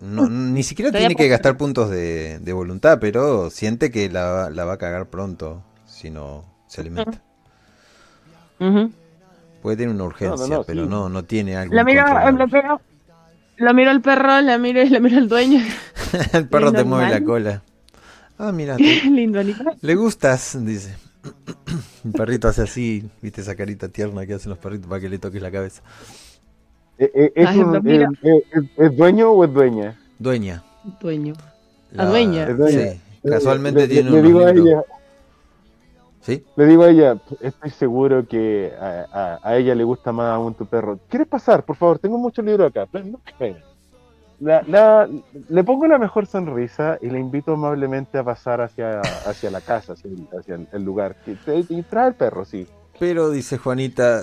no, ni siquiera tiene que gastar puntos de, de voluntad, pero siente que la, la va a cagar pronto si no se alimenta. Puede tener una urgencia, no, pero sí. no, no tiene algo. Lo miro, incontrolable. lo miro, lo miro al perro, lo miro, lo miro al dueño. El perro te mueve la cola. Ah, mira, te- Lindo animal. le gustas, dice. El perrito hace así, viste esa carita tierna que hacen los perritos para que le toques la cabeza. Eh, eh, ¿Es, Ay, un- lo miro. eh, es- es dueño o es dueña? Dueña. Dueño. La- dueña. Es dueña. Sí, casualmente Le- tiene le, digo a libros. ella, ¿Sí? Le digo a ella, estoy seguro que a, a- a ella le gusta más aún tu perro. ¿Quieres pasar? Por favor, tengo muchos libros acá. Ven, no, ven. La- la- le pongo la mejor sonrisa y le invito amablemente a pasar hacia, hacia la casa, hacia, el, hacia el- el lugar. Y, trae el perro, sí. Pero, dice Juanita,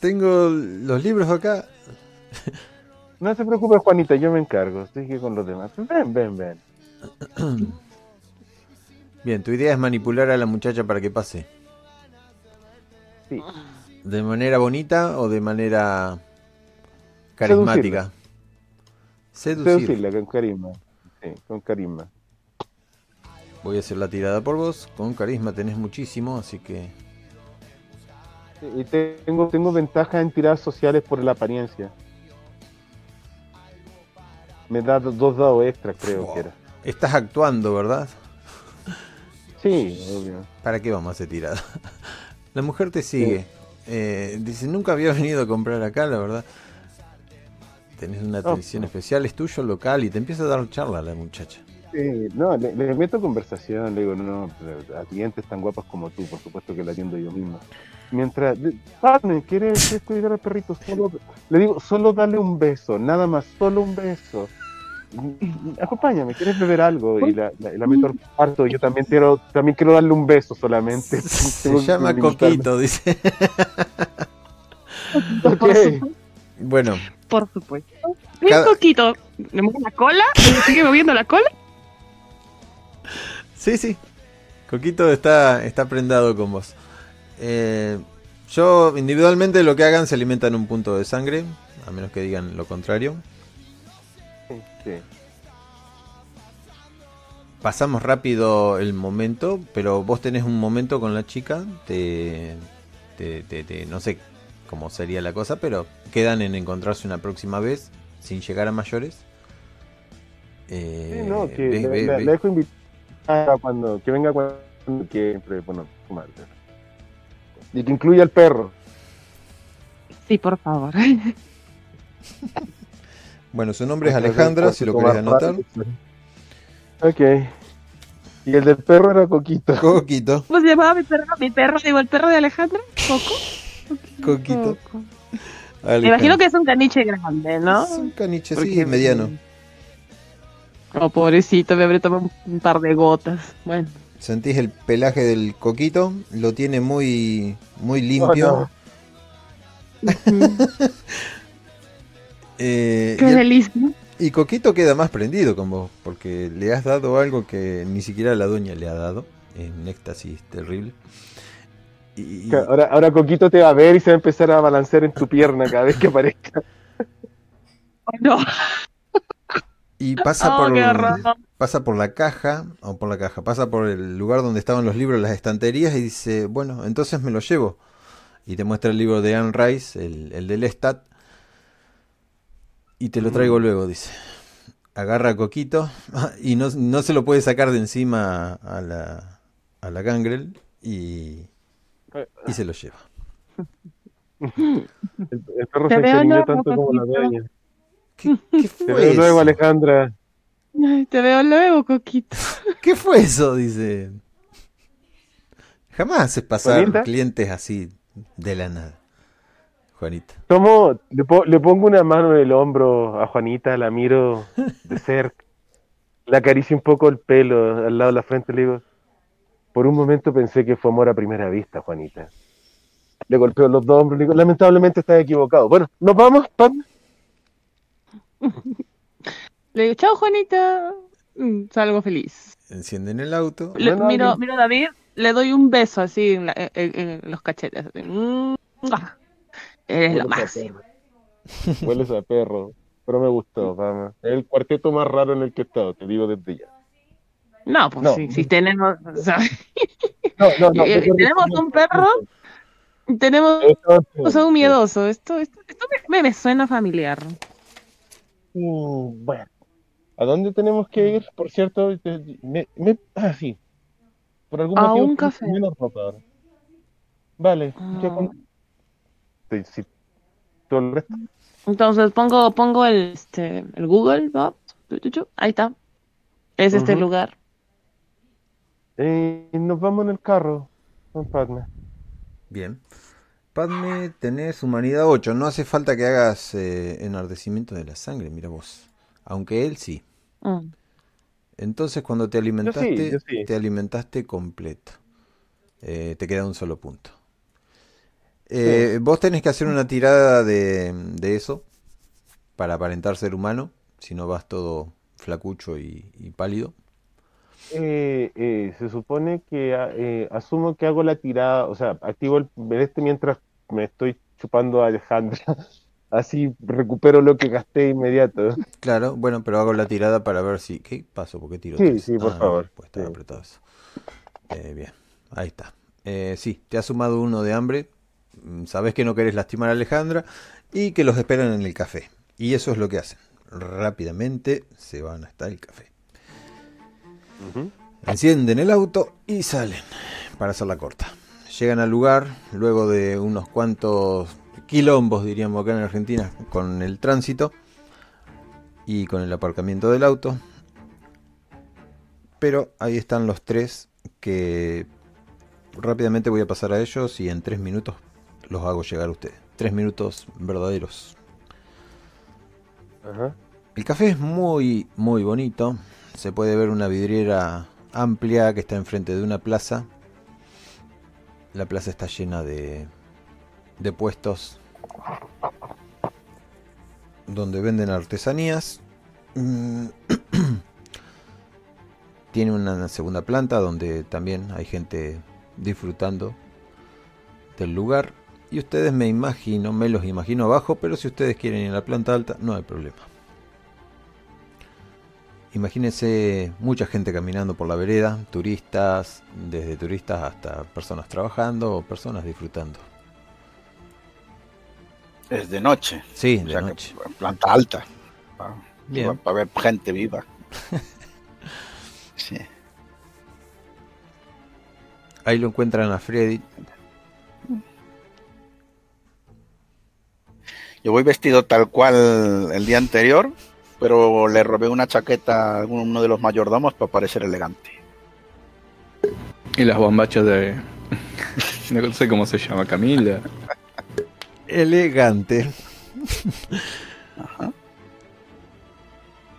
tengo los libros acá. No se preocupe, Juanita, yo me encargo. Sigue con los demás. Ven, ven, ven. Bien, tu idea es manipular a la muchacha para que pase. Sí. ¿De manera bonita o de manera carismática? Seducir. Seducirla con carisma. Sí, con carisma. Voy a hacer la tirada por vos. Con carisma tenés muchísimo, así que... Sí, Y tengo, tengo ventaja en tiradas sociales por la apariencia. Me da do- dos dados extra, creo Wow. que era. Estás actuando, ¿verdad? Sí, obvio. ¿Para qué vamos a hacer tirada? La mujer te sigue. Eh, dice, nunca había venido a comprar acá, la verdad. Tenés una Oh. atención especial, es tuyo local y te empieza a dar charla la muchacha. Sí, no, le, le meto conversación, le digo, no, no, a clientes tan guapas como tú, por supuesto que la atiendo yo misma. Mientras, Padme, ¿quieres, quieres cuidar al perrito? Solo, le digo, solo dale un beso, nada más, solo un beso. Acompáñame, ¿quieres beber algo? Y la, la, la meto al cuarto, yo también quiero, también quiero darle un beso solamente. Se llama. Coquito, dice. Ok. Bueno, Por supuesto. Un poquito. Le muevo la cola, le sigue moviendo la cola. sí, sí. Coquito está, está prendado con vos. Eh, yo, individualmente, lo que hagan se alimentan un punto de sangre, a menos que digan lo contrario. Sí. Pasamos rápido el momento, pero vos tenés un momento con la chica, te, te- te- te- no sé cómo sería la cosa, pero quedan en encontrarse una próxima vez, sin llegar a mayores. Eh, Sí, no, que ve- le, ve- le- ve- le dejo invitar cuando, que venga cuando que siempre, bueno, fumar. Y que incluya al perro. Sí, por favor. Bueno, su nombre es Alejandra, si lo querés anotar. Ok. Y el del perro era Coquito. Coquito, ¿Cómo se llamaba mi perro? Mi perro, digo, el perro de Alejandra. Coco. Coquito. Me imagino que es un caniche grande, ¿no? Es un caniche, sí, mediano. Oh, pobrecito, me habré tomado un par de gotas. Bueno. Sentís el pelaje del coquito, lo tiene muy, muy limpio. Eh, Qué y, ¿no? y Coquito queda más prendido con vos, porque le has dado algo que ni siquiera la doña le ha dado, en éxtasis terrible. Y, Ahora, ahora Coquito te va a ver y se va a empezar a balancear en tu pierna cada vez que aparezca. No. y pasa, Oh, por, pasa por la caja, o por la caja, pasa por el lugar donde estaban los libros, las estanterías, y dice, bueno, entonces me lo llevo. Y te muestra el libro de Anne Rice, el, el de Lestat, y te lo traigo luego, dice. Agarra a Coquito y no, no se lo puede sacar de encima a la, a la gangrel y, y se lo lleva. El, el perro Te se veo encariñó tanto como la dueña. ¿Qué, qué Te fue veo luego, eso? Alejandra. Ay, te veo luego, Coquito. ¿Qué fue eso? Dice. Jamás haces pasar ¿Juanita? clientes así de la nada. Juanita. Tomo, le, po- le pongo una mano en el hombro a Juanita, la miro de cerca, le acaricio un poco el pelo al lado de la frente, le digo, por un momento pensé que fue amor a primera vista, Juanita. Le golpeo los dos hombros, le digo, lamentablemente estás equivocado. Bueno, ¿nos vamos, Pam? Le digo, chao, Juanita. Mm, Salgo feliz. Encienden el auto. Le- Bueno, miro, alguien- miro a David, le doy un beso así en, la- en- en los cachetes. así. Mm, ¡mua! Eres lo Hueles máximo. Hueles a perro, pero me gustó, Pam. Es el cuarteto más raro en el que he estado, te digo desde ya. No, pues No. sí, si tenemos, o sea, No, no, no. Eh, tenemos un perro, tenemos Entonces, un miedoso. Esto, esto, esto me, me suena familiar. Mm, Bueno, ¿a dónde tenemos que ir? Por cierto, me, me- ah, sí. Por algún A motivo un café. menos ropa ahora. Vale, ¿qué con- Sí, sí, todo el resto. Entonces pongo, pongo el, este, el Google. Ahí está. Es este lugar. Eh, nos vamos en el carro. con Padme. Bien. Padme, tenés humanidad 8. No hace falta que hagas eh, enardecimiento de la sangre, mira vos. Aunque él sí. Mm. Entonces cuando te alimentaste, yo sí. te alimentaste completo. Eh, te queda un solo punto. Eh, Vos tenés que hacer una tirada de, de eso para aparentar ser humano, si no vas todo flacucho y, y pálido. Eh, eh, se supone que ah, eh, asumo que hago la tirada, o sea, activo el este mientras me estoy chupando a Alejandra. Así recupero lo que gasté inmediato. Claro, bueno, pero hago la tirada para ver si... ¿Qué pasó? ¿Por qué tiro Sí, tres? sí, por Ah, favor. Pues Sí. apretado eso. Eh, bien, ahí está. Eh, sí, te ha sumado uno de hambre. Mm, Sabes que no querés lastimar a Alejandra y que los esperan en el café. Y eso es lo que hacen. Rápidamente se van hasta el café. Encienden el auto y salen para hacer la corta. Llegan al lugar luego de unos cuantos quilombos, diríamos acá en Argentina, con el tránsito y con el aparcamiento del auto. Pero ahí están los tres que rápidamente voy a pasar a ellos y en tres minutos los hago llegar a ustedes. Tres minutos verdaderos. Ajá. El café es muy, muy bonito. Se puede ver una vidriera amplia que está enfrente de una plaza. La plaza está llena de, de puestos donde venden artesanías. Mm, Tiene una segunda planta donde también hay gente disfrutando del lugar. Y ustedes me imagino, me los imagino abajo, pero si ustedes quieren ir a la planta alta, no hay problema. Imagínense mucha gente caminando por la vereda, turistas, desde turistas hasta personas trabajando o personas disfrutando. Es de noche. Sí, O de sea, noche. planta alta. Bien. Para ver gente viva. sí. Ahí lo encuentran a Freddy. Yo voy vestido tal cual el día anterior, pero le robé una chaqueta a uno de los mayordomos para parecer elegante. Y las bombachas de. No sé cómo se llama, Camila. Elegante.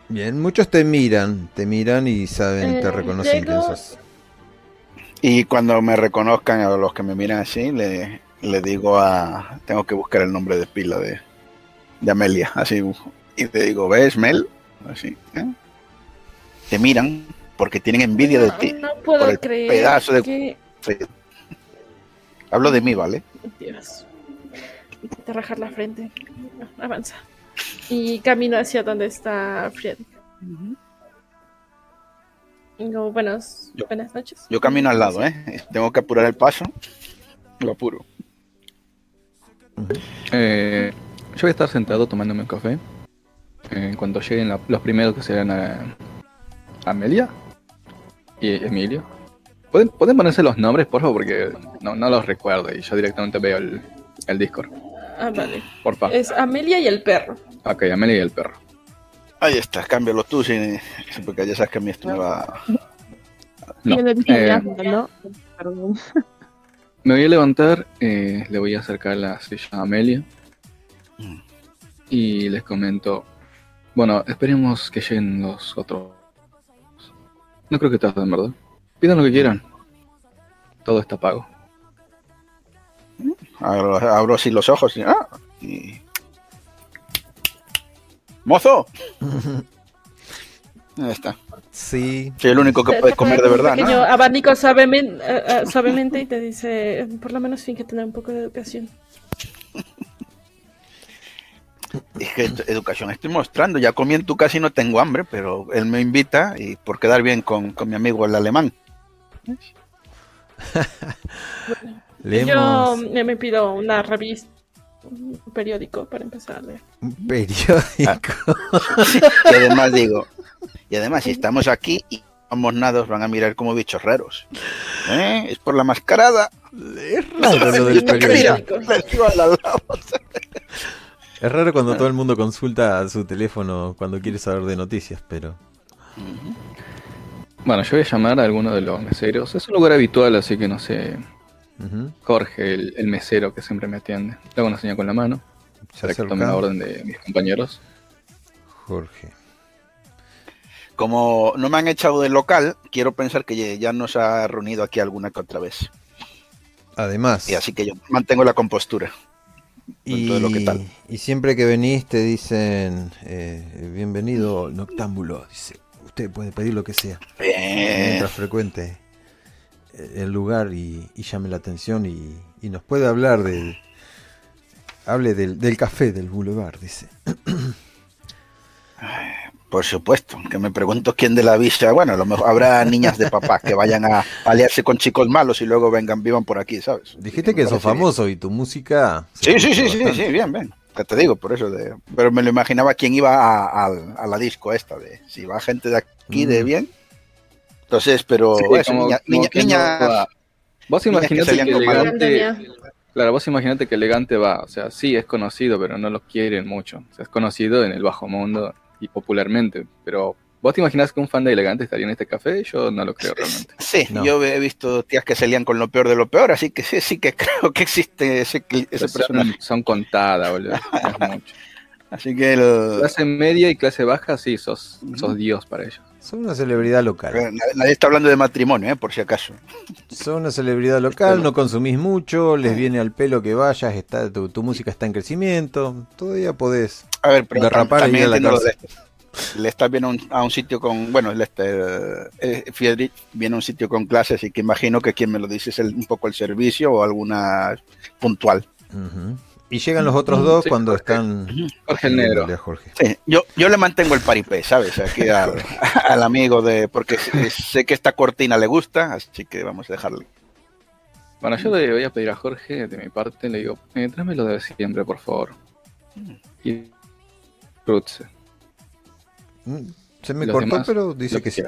Bien, muchos te miran, te miran y saben, te Eh, reconocen quién llego- sos. Y cuando me reconozcan a los que me miran así, le, le digo a... Tengo que buscar el nombre de pila de, de Amelia, así. Y le digo, ¿ves, Mel? Así. ¿eh? Te miran porque tienen envidia de ti. No, puedo por el creer pedazo de- que... Sí. Hablo de mí, ¿vale? Dios. Intenta rajar la frente. Avanza. Y camino hacia donde está Fred. Digo, buenos, Yo- buenas noches. Yo camino al lado, ¿eh? Tengo que apurar el paso. Lo apuro. Eh, yo voy a estar sentado tomándome un café. En cuanto lleguen la- los primeros que serán a, Amelia y Emilio. ¿Pueden, ¿Pueden ponerse los nombres, por favor? Porque no, no los recuerdo y yo directamente veo el, el Discord. Ah, vale. Porfa. Es Amelia y el perro. Ok, Amelia y el perro. Ahí está, cámbialo tú, sí, porque ya sabes que a mí esto me va... No, eh. Perdón. Me voy a levantar, eh, le voy a acercar la silla a Amelia Mm. y les comento. Bueno, esperemos que lleguen los otros. No creo que tarden, ¿verdad? Pidan lo que quieran. Todo está pago. Abro, abro así los ojos y... ¡ah! y- ¡Mozo! Ahí está. Sí, Soy el único que puede comer de verdad, pequeño ¿no? abanico suavemen- eh, eh, suavemente y te dice, por lo menos fin que tener un poco de educación. Es que ed- educación estoy mostrando. Ya comí en tu casa y no tengo hambre, pero él me invita y por quedar bien con, con mi amigo el alemán. Yo eh, me pido una revista, un periódico para empezar a leer. un periódico. Y además digo, y además si estamos aquí y somos nada, os van a mirar como bichos raros. ¿Eh? Es por la mascarada. Es raro lo del Un periódico. Es raro cuando todo el mundo consulta su teléfono cuando quiere saber de noticias, pero Bueno, yo voy a llamar a alguno de los meseros. Es un lugar habitual, así que no sé. Jorge, el, el mesero que siempre me atiende. Le hago una señal con la mano Se para que tome la orden de mis compañeros. Jorge. Como no me han echado del local, quiero pensar que ya nos ha reunido aquí alguna que otra vez. Además, Y así que yo mantengo la compostura. Y, todo lo que tal. y siempre que venís te dicen, eh, bienvenido noctámbulo, dice, usted puede pedir lo que sea. Bien. mientras frecuente eh, el lugar y, y llame la atención y, y nos puede hablar del hable del, del café del boulevard dice Por supuesto, que me pregunto quién de la vista, bueno, a lo mejor habrá niñas de papá que vayan a aliarse con chicos malos y luego vengan, vivan por aquí, ¿sabes? dijiste que sos famoso y tu música Sí, sí, sí, sí, sí, bien, bien. Que te digo, por eso de. Pero me lo imaginaba quién iba a, a- a la disco esta, de si va gente de aquí de Mm. bien. Entonces, pero Sí, eso, como- niña- como niña- que no niñas-. Vos que imaginate que, con elegante. Claro, vos imaginate que elegante va. O sea, sí es conocido, pero no lo quieren mucho. O sea, es conocido en el bajo mundo y popularmente. Pero vos te imaginás que un fan de elegante estaría en este café? Yo no lo creo realmente. Sí, No. yo he visto tías que salían con lo peor de lo peor, así que sí, sí que creo que existe ese, ese personaje. son, son contadas, boludo. No es mucho. Así que el- Clase media y clase baja, sí, sos, sos Dios para ellos. son una celebridad local nadie- está hablando de matrimonio, ¿eh? por si acaso. son una celebridad local no consumís mucho les viene al pelo que vayas está tu, tu música está en crecimiento todavía podés A ver, pero Derrapar tam- y ir a la de. Le estás viendo a un, a un sitio con, bueno, el este, eh, Friedrich viene a un sitio con clases y que imagino que quien me lo dice es el- un poco el servicio o alguna puntual. Ujú. Y llegan los otros dos Sí, cuando Jorge. están Jorge el negro. Jorge. Sí, yo, yo le mantengo el paripé, ¿sabes? Aquí al, al amigo de, porque sé, que esta cortina le gusta, así que vamos a dejarle. Bueno, yo le voy a pedir a Jorge, de mi parte, le digo, eh, tráemelo de siempre, por favor. Y Roots, Mm, se me Los cortó demás, pero dice lo que sí.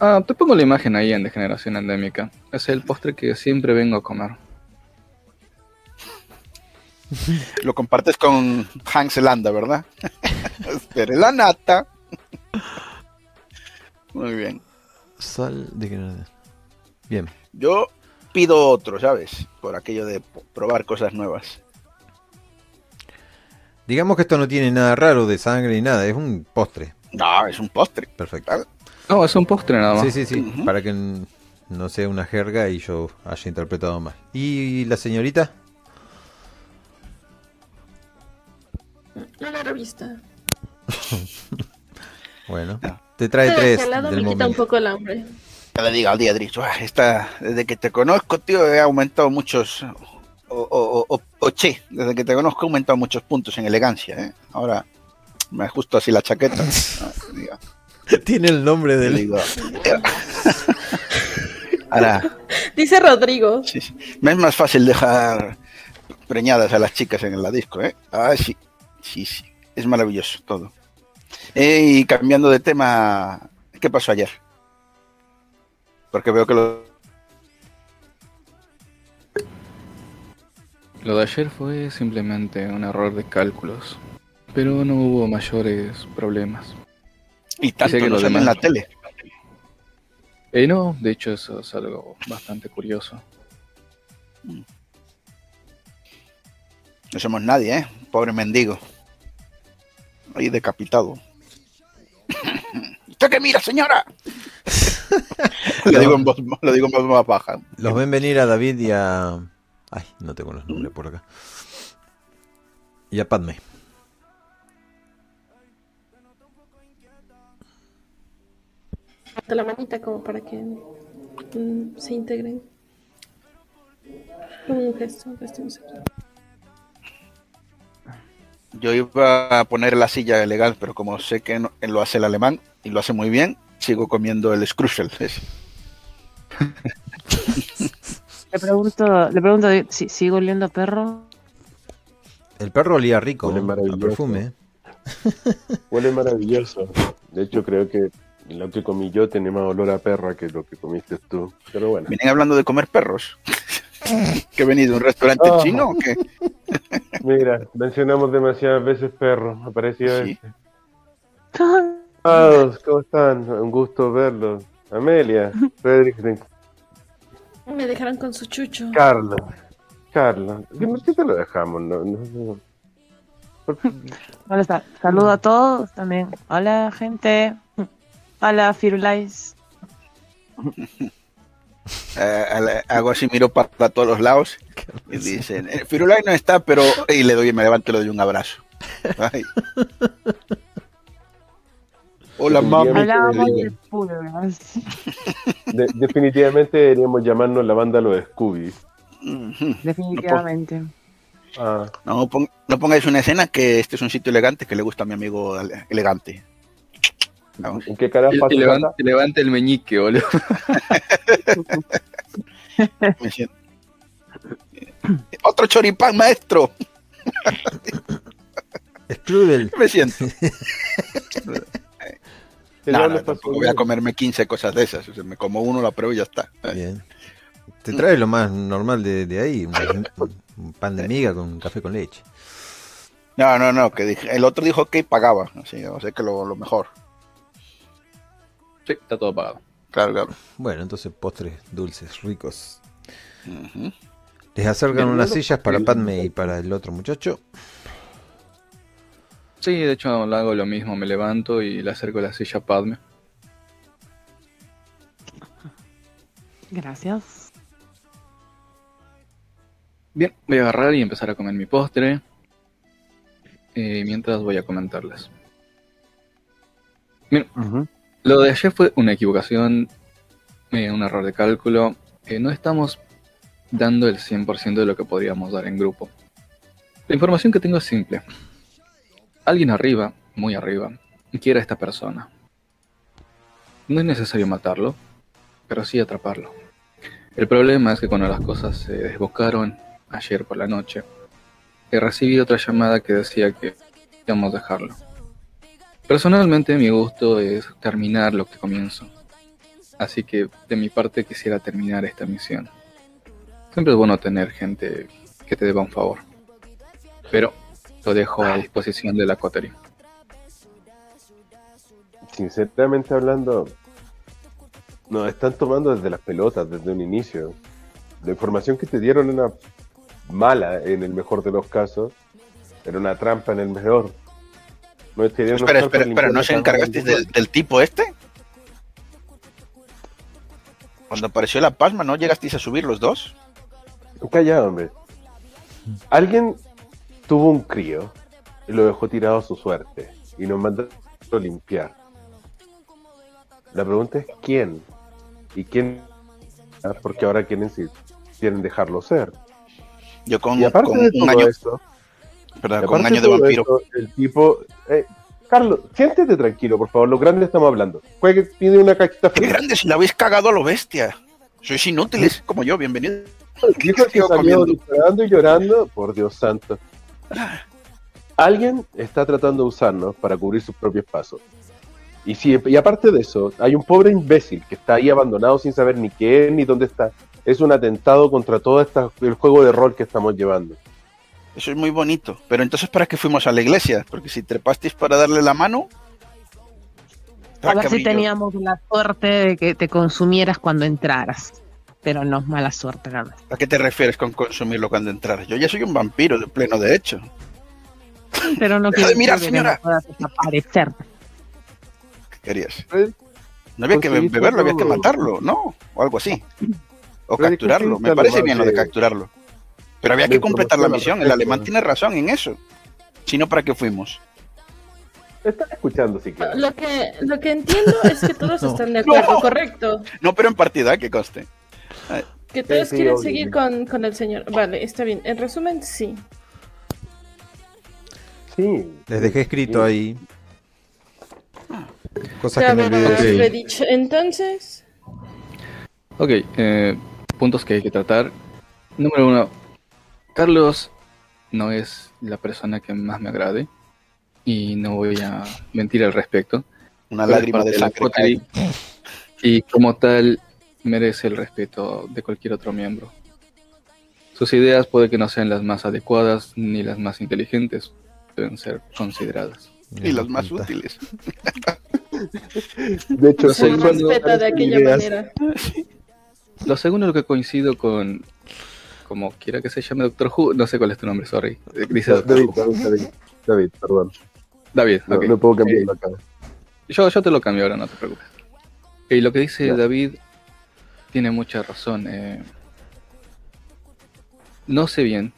Ah, te pongo la imagen ahí en Degeneración Endémica. Es el postre que siempre vengo a comer. Lo compartes con Hans Landa, ¿verdad? Espere la nata. Muy bien. Sal de que no- Bien. Yo pido otro, ¿sabes? Por aquello de probar cosas nuevas. Digamos que esto no tiene nada raro de sangre ni nada, es un postre. No, es un postre. Perfecto. Claro. No, es un postre nada más. Sí, sí, sí, para que no sea una jerga y yo haya interpretado mal. ¿Y la señorita? No la revista. Bueno, No. te trae Pero tres al lado del me quita un momento. poco el hambre. Ya le digo al día, Dries, "Uah, esta, desde que te conozco, tío, he aumentado muchos. O, o, o, o, che, desde que te conozco he aumentado muchos puntos en elegancia, ¿eh? Ahora me ajusto así la chaqueta. Digo, Tiene el nombre del... digo, Ahora, Dice Rodrigo. sí, sí. me es más fácil dejar preñadas a las chicas en la disco, ¿eh? Ah, sí, sí, sí. Es maravilloso todo. Eh, y cambiando de tema, ¿qué pasó ayer? Porque veo que lo, Lo de ayer fue simplemente un error de cálculos. Pero no hubo mayores problemas. Y tanto que no los sale en demás- la tele. Eh, no, de hecho eso es algo bastante curioso. No somos nadie, ¿eh? Pobre mendigo. Ahí decapitado. ¿Usted qué mira, señora? lo, digo en voz, lo digo en voz más baja. Los ven venir a David y a... Ay, no tengo los nombres por acá. Y a Padme. Hasta la manita como para que mm, se integren. Como un gesto estemos aquí. Yo iba a poner la silla legal, pero como sé que no- lo hace el alemán y lo hace muy bien, sigo comiendo el Scruffel. Le pregunto, le pregunto si sigo oliendo a perro. El perro olía rico, a maravilloso. perfume. ¿eh? Huele maravilloso. De hecho, creo que lo que comí yo tiene más olor a perra que lo que comiste tú. Pero bueno. ¿Vienen hablando de comer perros? ¿Que he venido de un restaurante Oh. chino o qué? Mira, mencionamos demasiadas veces perro. Apareció Sí. este. ¿cómo están? Un gusto verlos. Amelia, Frederick. Me dejaron con su chucho. Carlos. Carlos. ¿Qué te lo dejamos? No, no, no. Hola, está. Saludo a todos también. Hola, gente. Hola, Firulais. Eh, hago así, miro para, todos los lados y dicen, "Eh, Firulai no está, pero... Y le doy, me levanto y le doy un abrazo. Ay. Hola, digo. de definitivamente deberíamos llamarnos la banda Los Scooby. Definitivamente. Ah, No, pon- no pongáis una escena que este es un sitio elegante que le gusta a mi amigo ele- elegante. Vamos. ¿En qué levanta, el meñique, boludo. Otro choripán, maestro. Strudel. Me siento. ¿Qué No, no, tampoco voy a comerme 15 cosas de esas. O sea, me como uno, la pruebo y ya está. Bien. Te trae lo más normal de, de ahí, un, un pan de miga con café con leche. No, no, no. Que dije- el otro dijo que pagaba. Así, o sea que lo, lo mejor. Sí, está todo pagado. Claro, claro. Bueno, entonces postres dulces, ricos. Ujú. Les acercan unas sillas para. Padme y para el otro muchacho. Sí, de hecho hago lo mismo, me levanto y le acerco la silla a Padme. Gracias. Bien, voy a agarrar y empezar a comer mi postre. eh, mientras voy a comentarles. Bien, Ujú. Lo de ayer fue una equivocación, eh, un error de cálculo. Eh, no estamos dando el 100% de lo que podríamos dar en grupo. La información que tengo es simple. Alguien arriba, muy arriba, quiere a esta persona. No es necesario matarlo, pero sí atraparlo. El problema es que cuando las cosas se desbocaron ayer por la noche, he recibido otra llamada que decía que íbamos a dejarlo. Personalmente mi gusto es terminar lo que comienzo. Así que de mi parte quisiera terminar esta misión. Siempre es bueno tener gente que te deba un favor. Pero lo dejo a disposición de la cotería. Sinceramente hablando, nos están tomando desde las pelotas, desde un inicio. La información que te dieron era mala en el mejor de los casos, era una trampa en el mejor. No dieron Espera, espera, espera. ¿No se la cámara encargaste del tipo este? Cuando apareció la pasma, ¿no llegasteis a subir los dos? Calla, hombre. Alguien tuvo un crío y lo dejó tirado a su suerte y nos mandó a limpiar. La pregunta es quién y quién, porque ahora quieren quieren dejarlo ser. Yo con, Y aparte con de un todo año, eso, y con un aparte año de vampiro. eso, el tipo, eh, Carlos, siéntete tranquilo, por favor. Los grandes estamos hablando. Juegue, pide una cajita ¡Qué grande! Si la habéis cagado a lo bestia. Sois inútiles, como yo, bienvenido. Dijo que salió disparando y llorando. Por Dios santo. Alguien está tratando de usarnos para cubrir sus propios pasos. Y, si, y aparte de eso, hay un pobre imbécil que está ahí abandonado sin saber ni qué es ni dónde está. Es un atentado contra todo esta, el juego de rol que estamos llevando. Eso es muy bonito. Pero entonces, ¿para qué fuimos a la iglesia? Porque si trepasteis para darle la mano. A ver si teníamos la suerte de que te consumieras cuando entraras. Pero no es mala suerte, la verdad. ¿A qué te refieres con consumirlo cuando entrar? Yo ya soy un vampiro de pleno derecho. Pero no quiero de mirar, decir que señora. no desaparecer. ¿Qué querías? Fred, No había que Conseguiste beberlo, había que matarlo, ¿no? O algo así. O capturarlo. Me parece bien lo de de- capturarlo. Pero había que completar la misión. El alemán tiene razón en eso. Si no, ¿para qué fuimos? Estás escuchando si quieres. Lo que, lo que entiendo es que todos No. están de acuerdo, No. correcto. No, pero en partida, que conste. Que todos sí, quieren obvio. seguir con, con el señor. Vale, está bien. En resumen, sí. Sí. Les dejé escrito Sí. ahí. Cosas Ya que me olvidé. Fredich. Entonces, Ok, eh, puntos que hay que tratar. Número uno, Carlos no es la persona que más me agrade y no voy a mentir al respecto. Una lágrima de la sangre. Y como tal, merece el respeto de cualquier otro miembro. Sus ideas puede que no sean las más adecuadas ni las más inteligentes, deben ser consideradas. Y las más útiles. De hecho, se respeta de aquella ideas. manera. Lo segundo, lo que coincido con. Como quiera que se llame Doctor Who, no sé cuál es tu nombre, sorry. Eh, Dice David. David, David, David, perdón. David, No, ok. no puedo Eh, cambiarlo acá. yo, yo te lo cambio ahora, no te preocupes. Y lo que dice. David tiene mucha razón. eh. No sé bien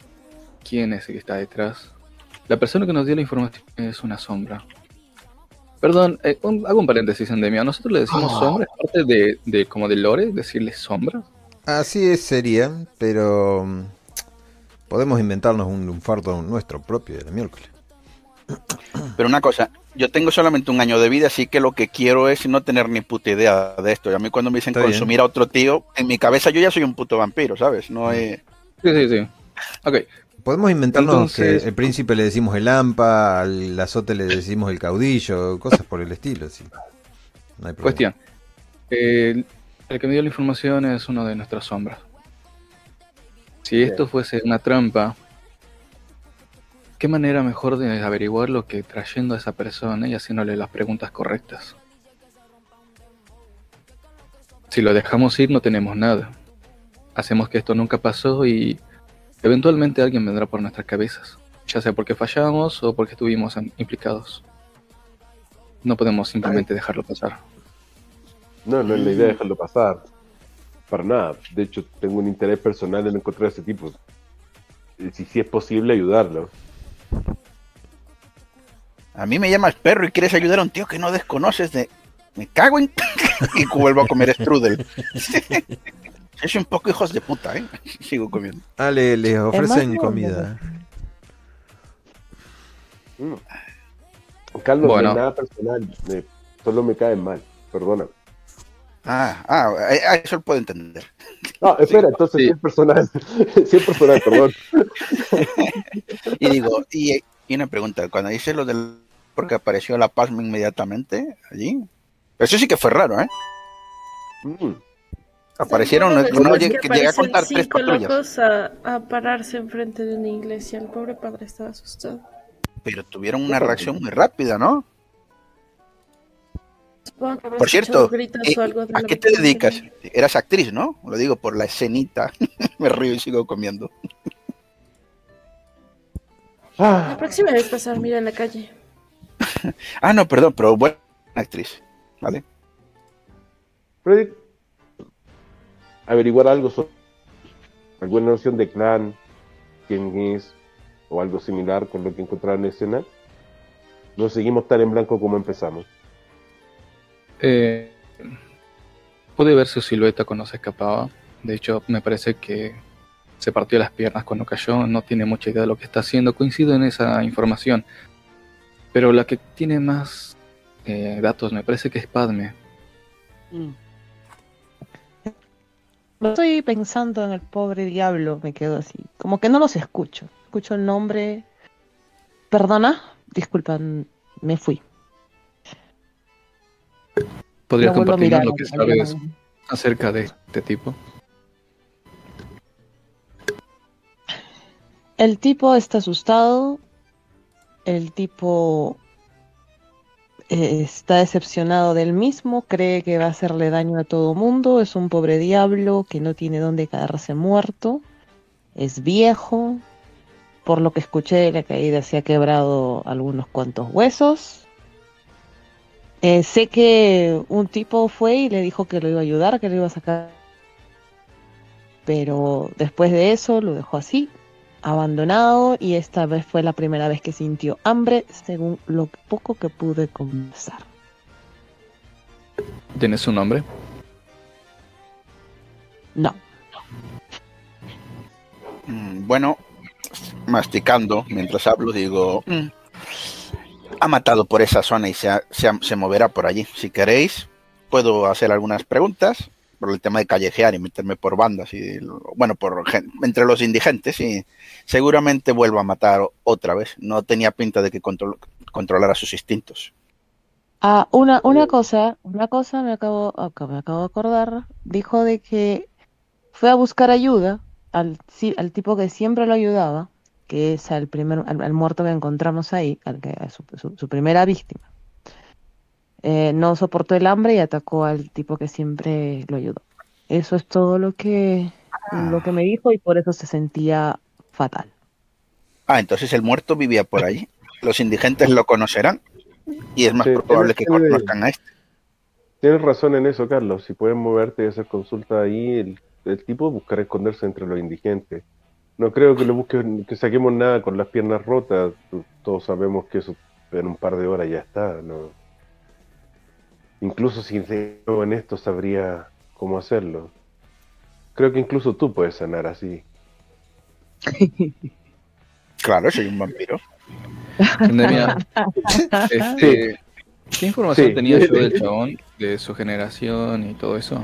quién es el que está detrás. La persona que nos dio la información es una sombra. Perdón, eh, un- hago un paréntesis, Endemia. Nosotros le decimos Ah. sombra, es parte de, de como de lore, decirle sombra. Así es, sería, pero mm, podemos inventarnos un lunfardo nuestro propio de la miércoles. Pero una cosa, yo tengo solamente un año de vida, así que lo que quiero es no tener ni puta idea de esto. Y a mí cuando me dicen Está bien. consumir a otro tío, en mi cabeza yo ya soy un puto vampiro, ¿sabes? No es... Sí, sí, sí. Ok, Podemos inventarnos Entonces- que el príncipe le decimos el hampa, al azote le decimos el caudillo, cosas por el estilo. sí. No hay problema. cuestión. Eh, el que me dio la información es uno de nuestras sombras. Si esto fuese una trampa, ¿qué manera mejor de averiguarlo que trayendo a esa persona y haciéndole las preguntas correctas? Si lo dejamos ir no tenemos nada. Hacemos que esto nunca pasó y eventualmente alguien vendrá por nuestras cabezas, ya sea porque fallamos o porque estuvimos im- implicados. No podemos simplemente dejarlo pasar. No, no es la idea dejarlo pasar. Para nada. De hecho, tengo un interés personal en encontrar a ese tipo. Y Si, si es posible, ayudarlo. A mí me llamas perro y quieres ayudar a un tío que no desconoces de... Me cago en... y vuelvo a comer strudel. Es un poco hijos de puta, ¿eh? Sigo comiendo. Ah, le- ofrecen comida. Mm. Carlos, Bueno. no es nada personal. me- solo me caen mal. Perdona. Ah, ah, a- a eso lo puedo entender. No, espera, entonces Sí. sí es personal. sí es personal, perdón. Y digo, y, y una pregunta, cuando dice lo del... porque apareció la pasma inmediatamente allí. Eso sí que fue raro, ¿eh? Mm. Aparecieron, Sí, no, de lleg- que llegué a contar tres patrullas. locos a, a pararse enfrente de una iglesia. El pobre padre estaba asustado. Pero tuvieron una reacción muy rápida, ¿no? Por cierto, gritos eh, o algo de ¿a qué te dedicas? Eras actriz, ¿no? Lo digo por la escenita. Me río y sigo comiendo. La próxima vez pasar, mira en la calle. Ah, no, perdón, pero buena actriz. ¿Vale? Freddy, averiguar algo sobre alguna noción de clan, quién es, o algo similar con lo que encontraron en escena. No seguimos tan en blanco como empezamos. Eh, pude ver su silueta cuando se escapaba. De hecho, me parece que se partió las piernas cuando cayó. No tiene mucha idea de lo que está haciendo. Coincido en esa información. Pero la que tiene más eh, datos me parece que es Padme. Estoy pensando en el pobre diablo, me quedo así. Como que no los escucho. Escucho el nombre. Perdona, disculpan, me fui. ¿Podrías No compartirnos mirar, lo que sabes acerca de este tipo? El tipo está asustado. El tipo eh, está decepcionado del mismo. Cree que va a hacerle daño a todo mundo. Es un pobre diablo que no tiene dónde quedarse muerto. Es viejo. Por lo que escuché de la caída se ha quebrado algunos cuantos huesos. Eh, sé que un tipo fue y le dijo que lo iba a ayudar, que lo iba a sacar. Pero después de eso lo dejó así, abandonado, y esta vez fue la primera vez que sintió hambre, según lo poco que pude conversar. ¿Tienes su nombre? No. Mm, Bueno, masticando mientras hablo, digo, mm, ha matado por esa zona y se, ha- moverá por allí. Si queréis, puedo hacer algunas preguntas por el tema de callejear y meterme por bandas y bueno, por entre los indigentes y seguramente vuelva a matar otra vez. No tenía pinta de que control- controlara sus instintos. Ah, una, cosa, una cosa me acabo, acá me acabo de acordar, dijo de que fue a buscar ayuda al, al tipo que siempre lo ayudaba, que es al primer, al, al muerto que encontramos ahí, al que, a su, su- su primera víctima. Eh, no soportó el hambre y atacó al tipo que siempre lo ayudó. Eso es todo lo que, lo que me dijo y por eso se sentía fatal. Ah, entonces el muerto vivía por ahí. Los indigentes lo conocerán y es más Sí, probable que conozcan a este. Tienes razón en eso, Carlos. Si puedes moverte y hacer consulta ahí, el, el tipo buscará esconderse entre los indigentes. No creo que lo busquen, que saquemos nada con las piernas rotas. Todos sabemos que eso en un par de horas ya está. ¿no? Incluso si en esto sabría cómo hacerlo. Creo que incluso tú puedes sanar así. Claro, soy un vampiro. Este, ¿Qué información Sí. tenía yo del chabón, de su generación y todo eso?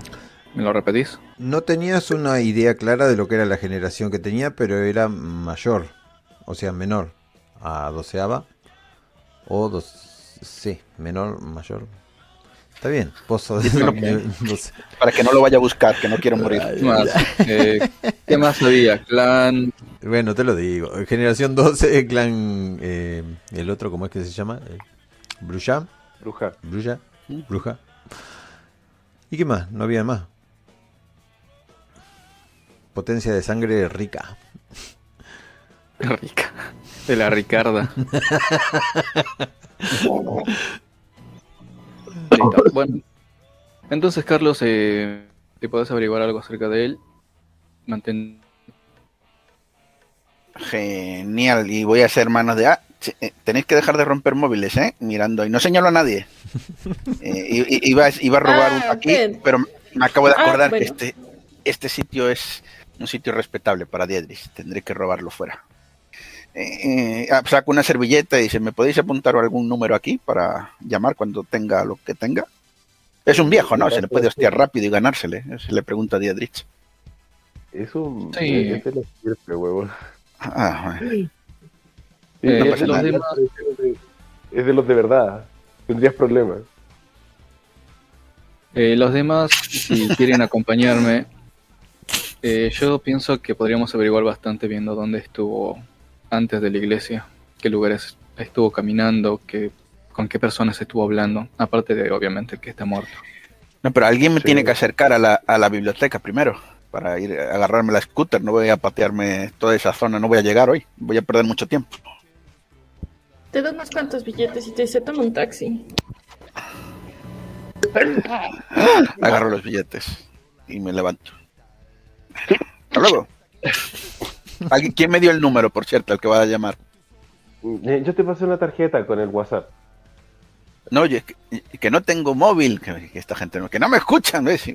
¿Me lo repetís? No tenías una idea clara de lo que era la generación que tenía, pero era mayor, o sea, menor a doceava o dos, sí, menor, mayor. Está bien, pero- doce- Para que no lo vaya a buscar, que no quiero morir. ¿Qué más? Eh, ¿Qué más había? Clan. Bueno, te lo digo. Generación 12, clan, eh, el otro, ¿cómo es que se llama? Eh, Bruja, Bruja. Bruja, Bruja. ¿Y qué más? No había más. Potencia de sangre rica. Rica. De la Ricarda. Bueno. Entonces, Carlos, eh, si podés averiguar algo acerca de él, mantén. Genial, y voy a hacer manos de... Ah, eh, tenéis que dejar de romper móviles, ¿eh? Mirando, y no señalo a nadie. Eh, iba, iba a robar Ah, uno aquí, bien. pero me acabo de Ah, acordar que este, este sitio es un sitio respetable para Diedris. Tendré que robarlo fuera. Eh, eh, ah, saco una servilleta y dice, ¿me podéis apuntar algún número aquí para llamar cuando tenga lo que tenga? Es un viejo, ¿no? Se le puede hostiar rápido y ganársele. Se le pregunta a Diedrich. Es un. Sí. Es de los sirve, huevón. Ah, bueno. Sí, Eh, es, los de los demás- de- es de los de verdad. Tendrías problemas. Eh, los demás, si quieren acompañarme, eh, yo pienso que podríamos averiguar bastante viendo dónde estuvo antes de la iglesia, qué lugares estuvo caminando, qué, con qué personas estuvo hablando, aparte de obviamente que está muerto. No, pero alguien me Sí. tiene que acercar a la, a la biblioteca primero para ir a agarrarme la scooter. No voy a patearme toda esa zona, no voy a llegar hoy. Voy a perder mucho tiempo. Te da unos cuantos billetes y te dice, toma un taxi. Agarro los billetes y me levanto. Hasta luego. ¿Alguien, ¿Quién me dio el número, por cierto, al que va a llamar? Eh, Yo te pasé una tarjeta con el WhatsApp. No, oye, que, que no tengo móvil. Que, que esta gente no, que no me escuchan, ¿ves?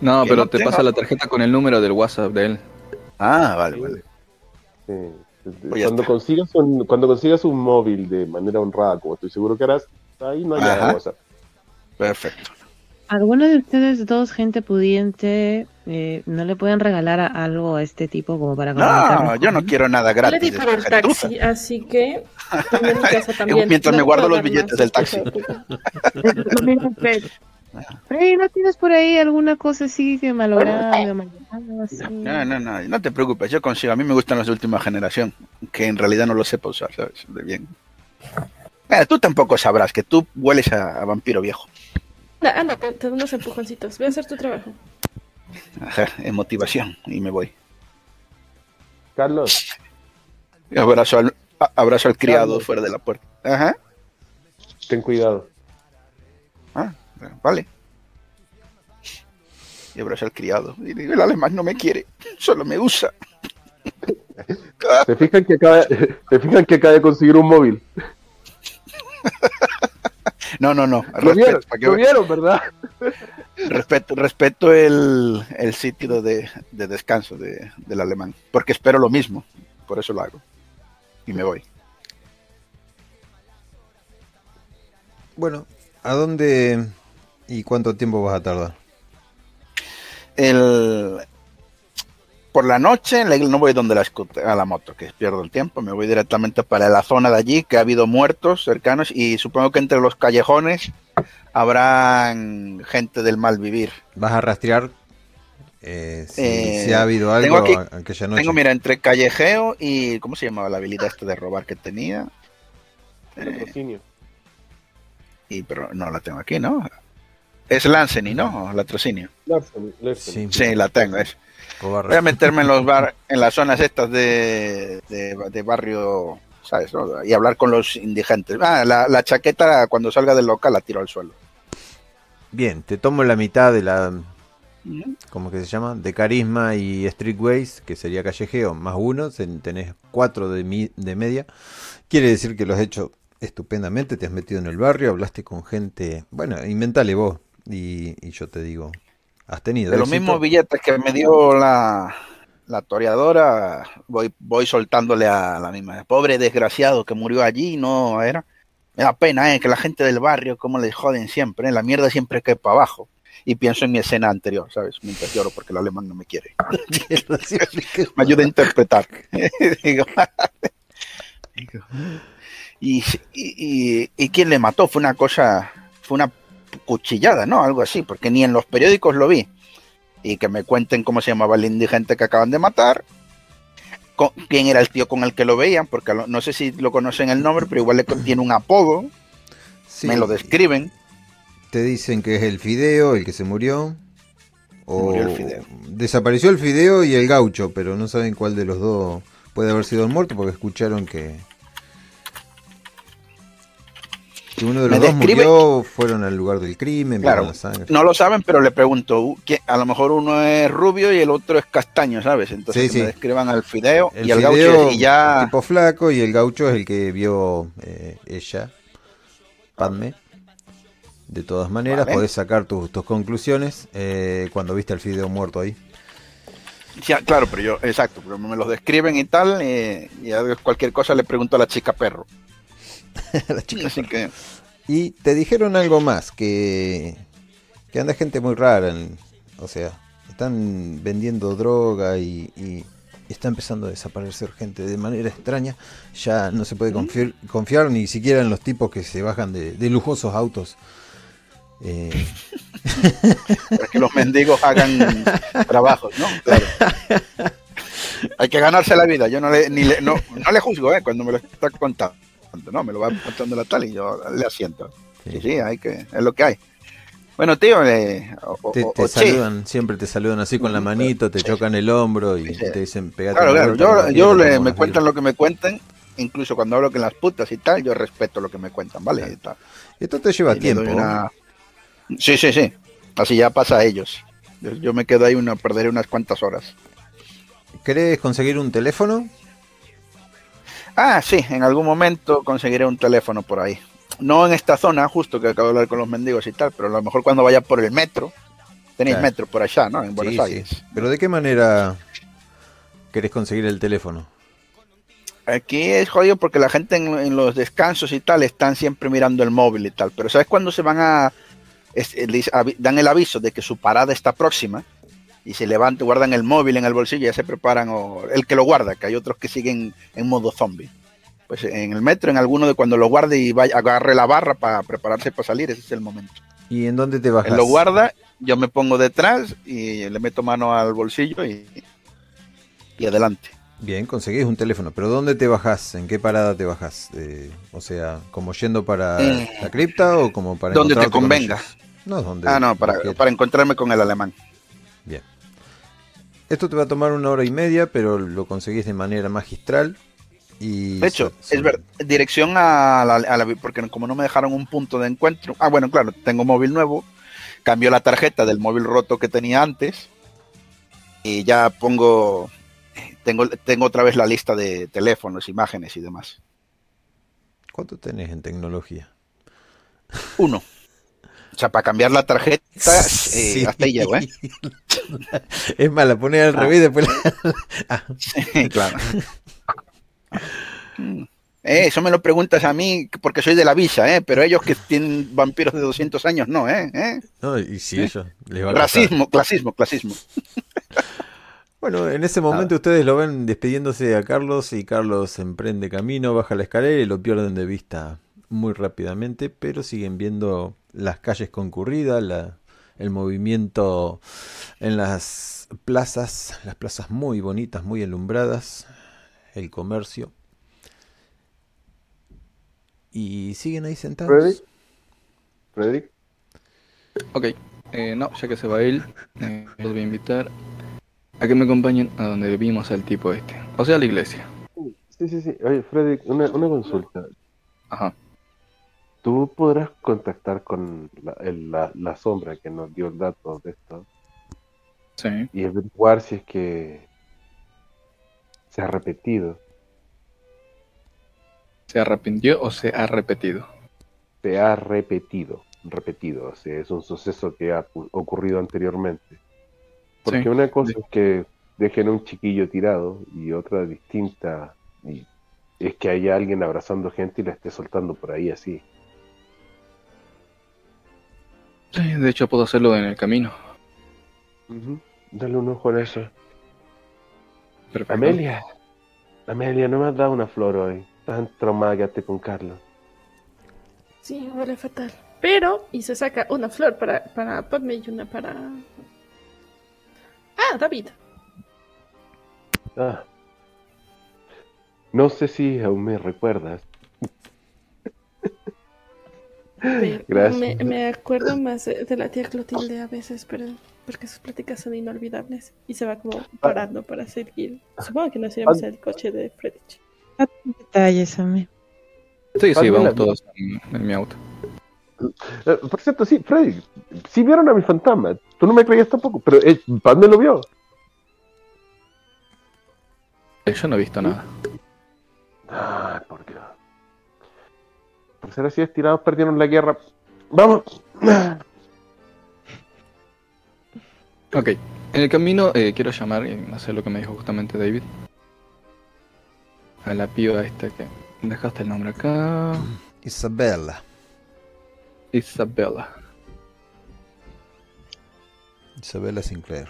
No, pero no te tengo. pasa la tarjeta con el número del WhatsApp de él. Ah, vale, vale. Sí. Pues Cuando está. consigas, un, cuando consigas un móvil de manera honrada, como estoy seguro que harás, ahí no hay nada de WhatsApp. Perfecto. ¿Alguno de ustedes dos, gente pudiente, eh, no le pueden regalar a- algo a este tipo como para No, yo no quiero nada Yo le di gratis. para el gentuza. taxi, así que en casa también. Mientras me guardo los billetes más, del taxi. Freddy, ¿no tienes por ahí alguna cosa así que malograda, así? No, no, no, no te preocupes, yo consigo. A mí me gustan los de última generación, que en realidad no lo sepa usar, ¿sabes? De bien. Eh, tú tampoco sabrás que tú hueles a, a vampiro viejo. Anda, anda, te, te doy unos empujoncitos. Ve a hacer tu trabajo. Ajá, en motivación, y me voy. Carlos, Abrazo al, a- abrazo al criado Carlos. fuera de la puerta. Ajá, ten cuidado. ah, vale. Y abrazo al criado. Y digo, el alemán no me quiere, solo me usa. ¿Se fijan que acaba, ¿se fijan que acaba de conseguir un móvil? No, no, no. Lo vieron, Respeto, para que lo vieron, ¿verdad? Respeto, respeto el, el sitio de, de descanso de- del alemán, porque espero lo mismo, por eso lo hago. Y me voy. Bueno, ¿a dónde y cuánto tiempo vas a tardar? El, por la noche en la iglesia no voy donde la a la moto, que pierdo el tiempo, me voy directamente para la zona de allí, que ha habido muertos cercanos y supongo que entre los callejones habrán gente del mal vivir. ¿Vas a rastrear eh, si, Eh, si ha habido tengo algo aquí- a- aquella noche? Tengo, mira, entre callejeo y... ¿Cómo se llamaba la habilidad esta de robar que tenía? Eh, Patrocinio. y pero no la tengo aquí, ¿no? es Lanceny, ¿no? Latrocinio. Larsen. Sí. Sí, la tengo. Es. Voy a meterme en los bar, en las zonas estas de, de, de barrio, ¿sabes? no? Y hablar con los indigentes. Ah, la, la chaqueta cuando salga del local la tiro al suelo. Bien, te tomo la mitad de la. ¿Cómo que se llama? De carisma y streetways, que sería callejeo, más uno, ten- tenés cuatro de, mi- de media. Quiere decir que lo has hecho estupendamente, te has metido en el barrio, hablaste con gente. Bueno, inventale vos. Y, y yo te digo, has tenido. De los mismos billetes que me dio la, la toreadora, voy, voy soltándole a la misma. Pobre desgraciado que murió allí, no era. Me da pena, ¿eh? Que la gente del barrio, como les joden siempre, ¿eh? La mierda siempre cae para abajo. Y pienso en mi escena anterior, ¿sabes? Mientras lloro porque el alemán no me quiere. me ayuda a interpretar. Y, y, y, y quién le mató? Fue una cosa, fue una cuchillada, ¿no? Algo así, porque ni en los periódicos lo vi. Y que me cuenten cómo se llamaba el indigente que acaban de matar, con- quién era el tío con el que lo veían, porque lo- no sé si lo conocen el nombre, pero igual le tiene un apodo, Sí, me lo describen. Te dicen que es el fideo el que se murió. O Murió el fideo. desapareció el fideo y el gaucho, pero no saben cuál de los dos puede haber sido el muerto porque escucharon que, que uno de los Me dos describe- murió, fueron al lugar del crimen, Claro, vieron la sangre. No lo saben, pero le pregunto, u- ¿quién- a lo mejor uno es rubio y el otro es castaño, ¿sabes? Entonces Sí, que sí. me describan al fideo El y al fideo, gaucho y ya... tipo flaco, y el gaucho es el que vio eh, ella, Padme. De todas maneras, Vale. podés sacar tus, tus conclusiones eh, cuando viste al fideo muerto ahí. Ah, claro, pero yo, exacto, pero me los describen y tal, eh, y a cualquier cosa le pregunto a la chica perro. La chica Así que, Y te dijeron algo más, que, que anda gente muy rara, en- o sea, están vendiendo droga y, y está empezando a desaparecer gente de manera extraña. Ya no se puede confiar, confiar ni siquiera en los tipos que se bajan de, de lujosos autos. Eh, para que los mendigos hagan trabajos, ¿no? Claro. Hay que ganarse la vida. Yo no le, ni le- no, no le juzgo, ¿eh? Cuando me lo está contando. No, me lo va contando la tal y yo le asiento. Sí, sí, hay que, es lo que hay. Bueno, tío, eh, o- te, o- saludan, siempre te saludan así con la manito, te chocan el hombro y te dicen pegate Claro, claro. Yo, yo le, me cuentan lo que me cuentan, incluso cuando hablo con las putas y tal, yo respeto lo que me cuentan, ¿vale? Claro. Y tal. Esto te lleva Y tiempo. una- Sí, sí, sí. Así ya pasa a ellos. Yo, yo me quedo ahí una, perderé unas cuantas horas. ¿Querés conseguir un teléfono? Ah, sí, en algún momento conseguiré un teléfono por ahí. No en esta zona, justo que acabo de hablar con los mendigos y tal, pero a lo mejor cuando vaya por el metro. Tenéis Claro. metro por allá, ¿no? En Buenos Sí, sí. Aires. Pero ¿de qué manera querés conseguir el teléfono? Aquí es jodido porque la gente en, en los descansos y tal están siempre mirando el móvil y tal. Pero ¿sabes cuando se van a... es- dan el aviso de que su parada está próxima y se levantan, guardan el móvil en el bolsillo y ya se preparan, o el que lo guarda, que hay otros que siguen en modo zombie. Pues en el metro, en alguno de cuando lo guarde y vaya, agarre la barra para prepararse para salir, ese es el momento. ¿Y en dónde te bajas? Él lo guarda, yo me pongo detrás y le meto mano al bolsillo y, y adelante. Bien, conseguís un teléfono, pero ¿dónde te bajás? ¿En qué parada te bajás? Eh, o sea, ¿como yendo para Eh, la cripta o como para donde te convenga. No, donde Ah, no, para, para encontrarme con el alemán. Bien. Esto te va a tomar una hora y media, pero lo conseguís de manera magistral. Y De hecho, es ver, dirección a la, a la- porque como no me dejaron un punto de encuentro. Ah, bueno, claro, tengo móvil nuevo. Cambio la tarjeta del móvil roto que tenía antes. Y ya pongo. Tengo, tengo otra vez la lista de teléfonos, imágenes y demás. ¿Cuánto tenés en tecnología? Uno. O sea, para cambiar la tarjeta, eh, Sí. hasta ahí llego, ¿eh? Es más, la ponés al Ah. revés después la- Ah, Sí, claro. Eh, eso me lo preguntas a mí porque soy de la visa, ¿eh? Pero ellos que tienen vampiros de 200 años, no, ¿eh? ¿Eh? no, y si ellos les va a. Racismo, clasismo, clasismo. Bueno, en ese momento Ah. ustedes lo ven despidiéndose a Carlos y Carlos emprende camino, baja la escalera y lo pierden de vista muy rápidamente, pero siguen viendo las calles concurridas, la- el movimiento en las plazas, las plazas muy bonitas, muy alumbradas, el comercio. Y siguen ahí sentados. Freddy. Frederick, Ok, eh, no, ya que se va él, eh, los voy a invitar a que me acompañen a donde vimos al tipo este, o sea, a la iglesia. Sí, sí, sí. Oye, Freddy, una, una consulta. Ajá. ¿Tú podrás contactar con la, el- la, la sombra que nos dio el dato de esto Sí. y averiguar si es que se ha repetido? ¿Se arrepintió o se ha repetido? Se ha repetido, repetido. O sea, es un suceso que ha ocurrido anteriormente. Porque Sí. una cosa es que dejen a un chiquillo tirado y otra distinta y es que haya alguien abrazando gente y la esté soltando por ahí así. Sí, de hecho puedo hacerlo en el camino. Dale un ojo a eso. Perfecto. Amelia, Amelia, no me has dado una flor hoy. Tan traumada quedaste con Carlos. Sí, huele fatal. Pero, y se saca una flor para, para Padme y una para. Ah, David. Ah. No sé si aún me recuerdas. Gracias. Me, me acuerdo más de, la tía Clotilde a veces, pero porque sus pláticas son inolvidables. Y se va como parando para seguir. Supongo que nos iremos al coche de Fredich. Detalles, amigo. Sí, sí, Pamela, vamos todos en, en mi auto. Eh, por cierto, sí, Freddy, sí vieron a mi fantasma. Tú no me creías tampoco, pero eh, Paz me lo vio. Eh, Yo no he visto nada. Ay, por Dios. Por ser así estirados, perdieron la guerra. Vamos. Ok, en el camino eh, quiero llamar y hacer lo que me dijo justamente David. A la piba esta que dejaste el nombre acá. Isabella. Isabella. Isabella Sinclair.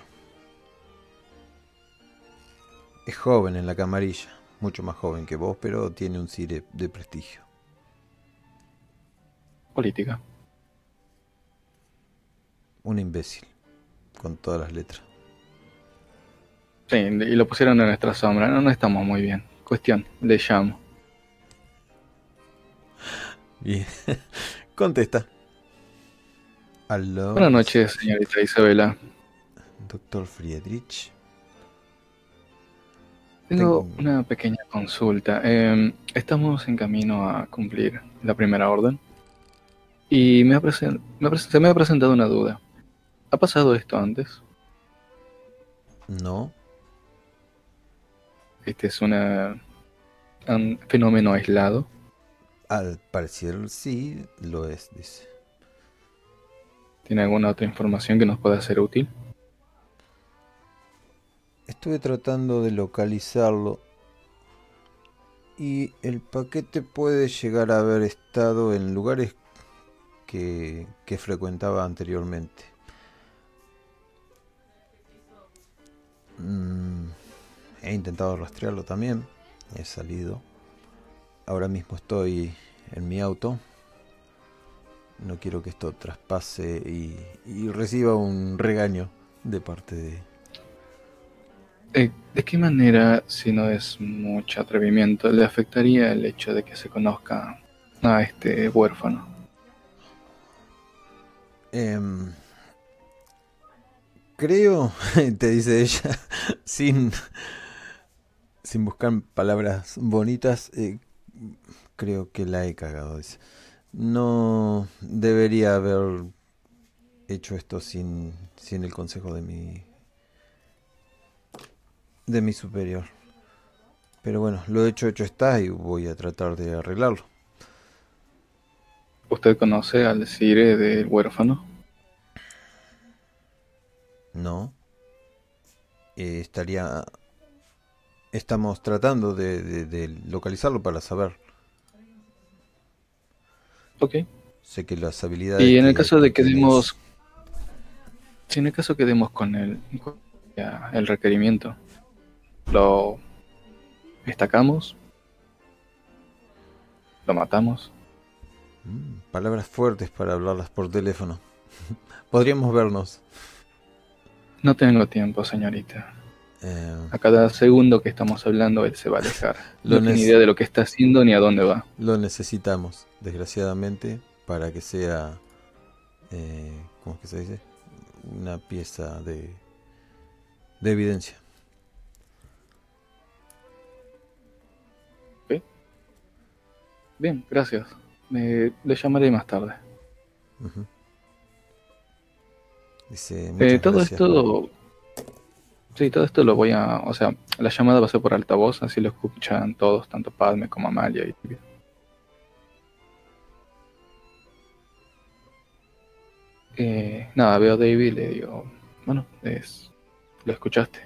Es joven en la camarilla, mucho más joven que vos, pero tiene un cire de prestigio. Política. Un imbécil, con todas las letras. Sí, y lo pusieron en nuestra sombra. No, no estamos muy bien. Cuestión, le llamo. Bien. Contesta. Aló. Buenas noches, señorita Isabela. Doctor Friedrich. Tengo una pequeña consulta. Eh, estamos en camino a cumplir la primera orden. Y me ha me se me ha presentado una duda. ¿Ha pasado esto antes? No. Este es una, un fenómeno aislado. Al parecer sí lo es, dice. ¿Tiene alguna otra información que nos pueda ser útil? Estuve tratando de localizarlo y el paquete puede llegar a haber estado en lugares que, frecuentaba anteriormente. Mm, he intentado rastrearlo también, he salido. Ahora mismo estoy en mi auto. No quiero que esto traspase y, y reciba un regaño de parte de, Eh, ¿De qué manera, si no es mucho atrevimiento, le afectaría el hecho de que se conozca a este huérfano? Em, creo, te dice ella, sin, sin buscar palabras bonitas, eh, creo que la he cagado. dice. No debería haber hecho esto sin, sin el consejo de mi, de mi superior. Pero bueno, lo hecho, hecho está y voy a tratar de arreglarlo. ¿Usted conoce al Cire del huérfano? No. Eh, estaría. Estamos tratando de, de- de localizarlo para saber. Ok. Sé que las habilidades. Y en el caso de que tenés- demos... Si en el caso que demos con el, el requerimiento, lo destacamos, lo matamos. Mm, palabras fuertes para hablarlas por teléfono. Podríamos vernos. No tengo tiempo, señorita. Eh, A cada segundo que estamos hablando, él se va a alejar. No tiene idea de lo que está haciendo ni a dónde va. lo necesitamos, desgraciadamente, para que sea eh, ¿cómo es que se dice? Una pieza de, de evidencia. Bien, gracias. Me, le llamaré más tarde. Dice, Eh, "Muchas todo gracias esto. Sí, todo esto lo voy a. O sea, la llamada va a ser por altavoz, así lo escuchan todos, tanto Padme como Amalia. Y... Eh, nada, veo a David y le digo: Bueno, es, lo escuchaste.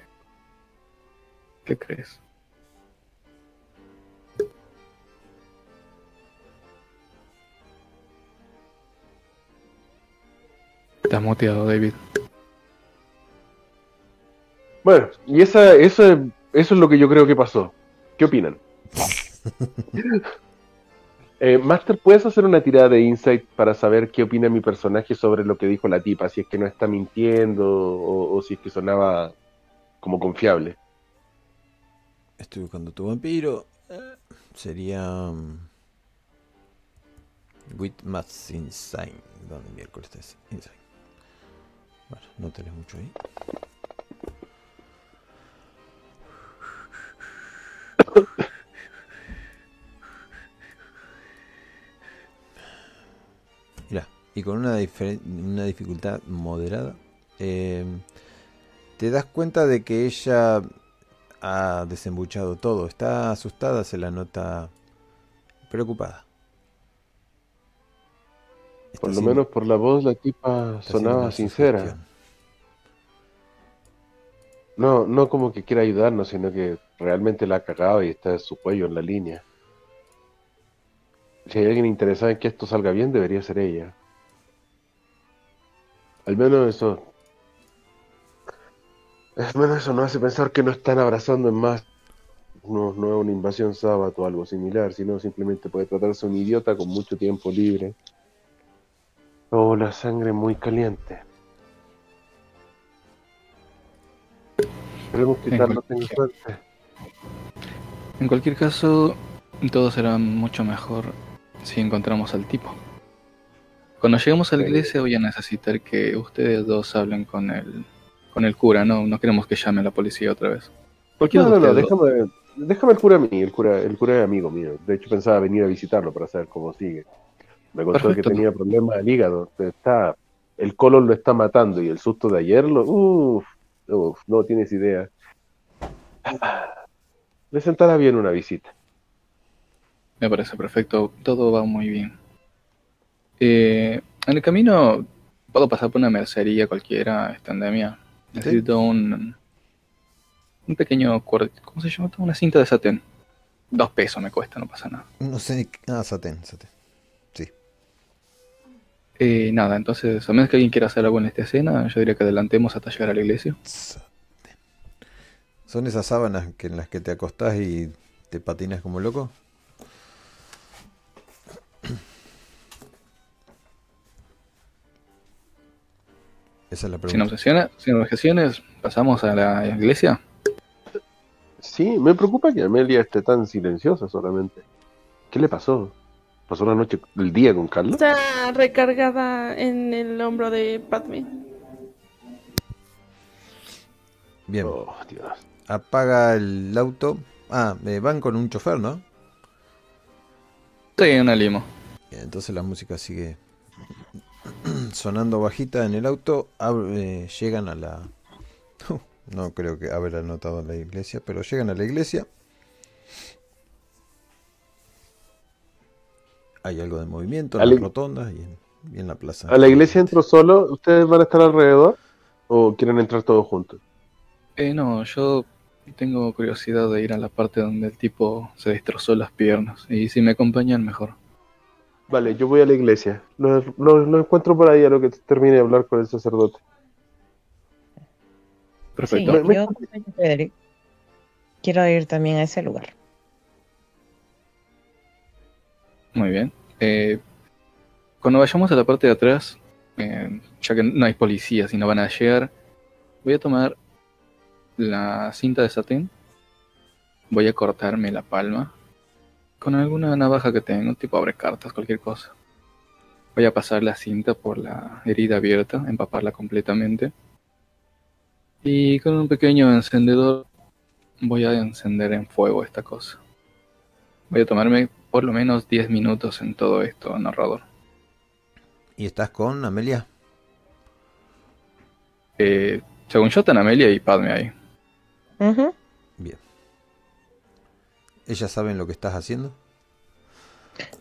¿Qué crees? Te has muteado, David. Bueno, y esa, eso, es- eso es lo que yo creo que pasó. ¿Qué opinan? Eh, Master, ¿puedes hacer una tirada de insight para saber qué opina mi personaje sobre lo que dijo la tipa? Si es que no está mintiendo o, o si es que sonaba como confiable. Estoy buscando tu vampiro. Eh, sería. mm, With Maths Inside. ¿Dónde miércoles está ese? Inside. Bueno, no tenés mucho ahí. Mira, y con una, una dificultad moderada, eh, te das cuenta de que ella ha desembuchado todo. Está asustada, se la nota preocupada. Está Por lo menos por la voz la tipa sonaba sincera. No, no como que quiera ayudarnos, sino que realmente la ha cagado y está su cuello en la línea. Si hay alguien interesado en que esto salga bien, debería ser ella. Al menos eso. Al menos eso nos hace pensar que no están abrazando en más. No, no es una invasión sábado o algo similar, sino simplemente puede tratarse de un idiota con mucho tiempo libre. O la sangre muy caliente. Esperemos que cualquier- tenga suerte. En cualquier caso, todo será mucho mejor si encontramos al tipo. Cuando lleguemos a la iglesia voy a necesitar que ustedes dos hablen con el, con el cura, no, no queremos que llame a la policía otra vez. No, no, no, déjame, déjame el cura a mí, el cura, el cura es amigo mío. De hecho pensaba venir a visitarlo para saber cómo sigue. Me contó Perfecto. que tenía problemas al hígado. Está, el colon lo está matando y el susto de ayer lo. Uf, uf, no tienes idea. Le sentará bien una visita. Me parece perfecto, todo va muy bien. Eh, en el camino puedo pasar por una mercería cualquiera, esta endemia. Necesito un, un pequeño cuer- ¿cómo se llama? Una cinta de satén. Dos pesos me cuesta, no pasa nada. No sé ni. Ah, satén, satén. Eh, nada, entonces, a menos que alguien quiera hacer algo en esta escena, yo diría que adelantemos hasta llegar a la iglesia. Son esas sábanas que en las que te acostás y te patinas como loco. Esa es la Sin pregunta. objeciones, sin objeciones, pasamos a la iglesia. Sí, me preocupa que Amelia esté tan silenciosa solamente. ¿Qué le pasó? ¿Pasó la noche, el día con Carlos? Está recargada en el hombro de Padme. Bien, Oh, Dios. apaga el auto. Ah, eh, van con un chofer, ¿no? Sí, una limo. Bien, Entonces la música sigue sonando bajita en el auto. Ab- eh, llegan a la... No creo que haber anotado la iglesia, pero llegan a la iglesia. Hay algo de movimiento en A las la- rotondas y en, y en la plaza. ¿A la iglesia entro solo? ¿Ustedes van a estar alrededor? ¿O quieren entrar todos juntos? Eh, no, yo tengo curiosidad de ir a la parte donde el tipo se destrozó las piernas. Y si me acompañan, mejor. Vale, yo voy a la iglesia. Lo, lo- lo encuentro por ahí a lo que termine de hablar con el sacerdote. Perfecto. Sí, yo quiero ir también a ese lugar. Muy bien. Eh, cuando vayamos a la parte de atrás, ya que no hay policías y no van a llegar, voy a tomar la cinta de satén, voy a cortarme la palma con alguna navaja que tenga, tipo abre cartas, cualquier cosa. Voy a pasar la cinta por la herida abierta, empaparla completamente. Y con un pequeño encendedor voy a encender en fuego esta cosa. Voy a tomarme por lo menos 10 minutos en todo esto, narrador. ¿Y estás con Amelia? Eh, según yo, están Amelia y Padme ahí. Ujú. Bien. ¿Ellas saben lo que estás haciendo?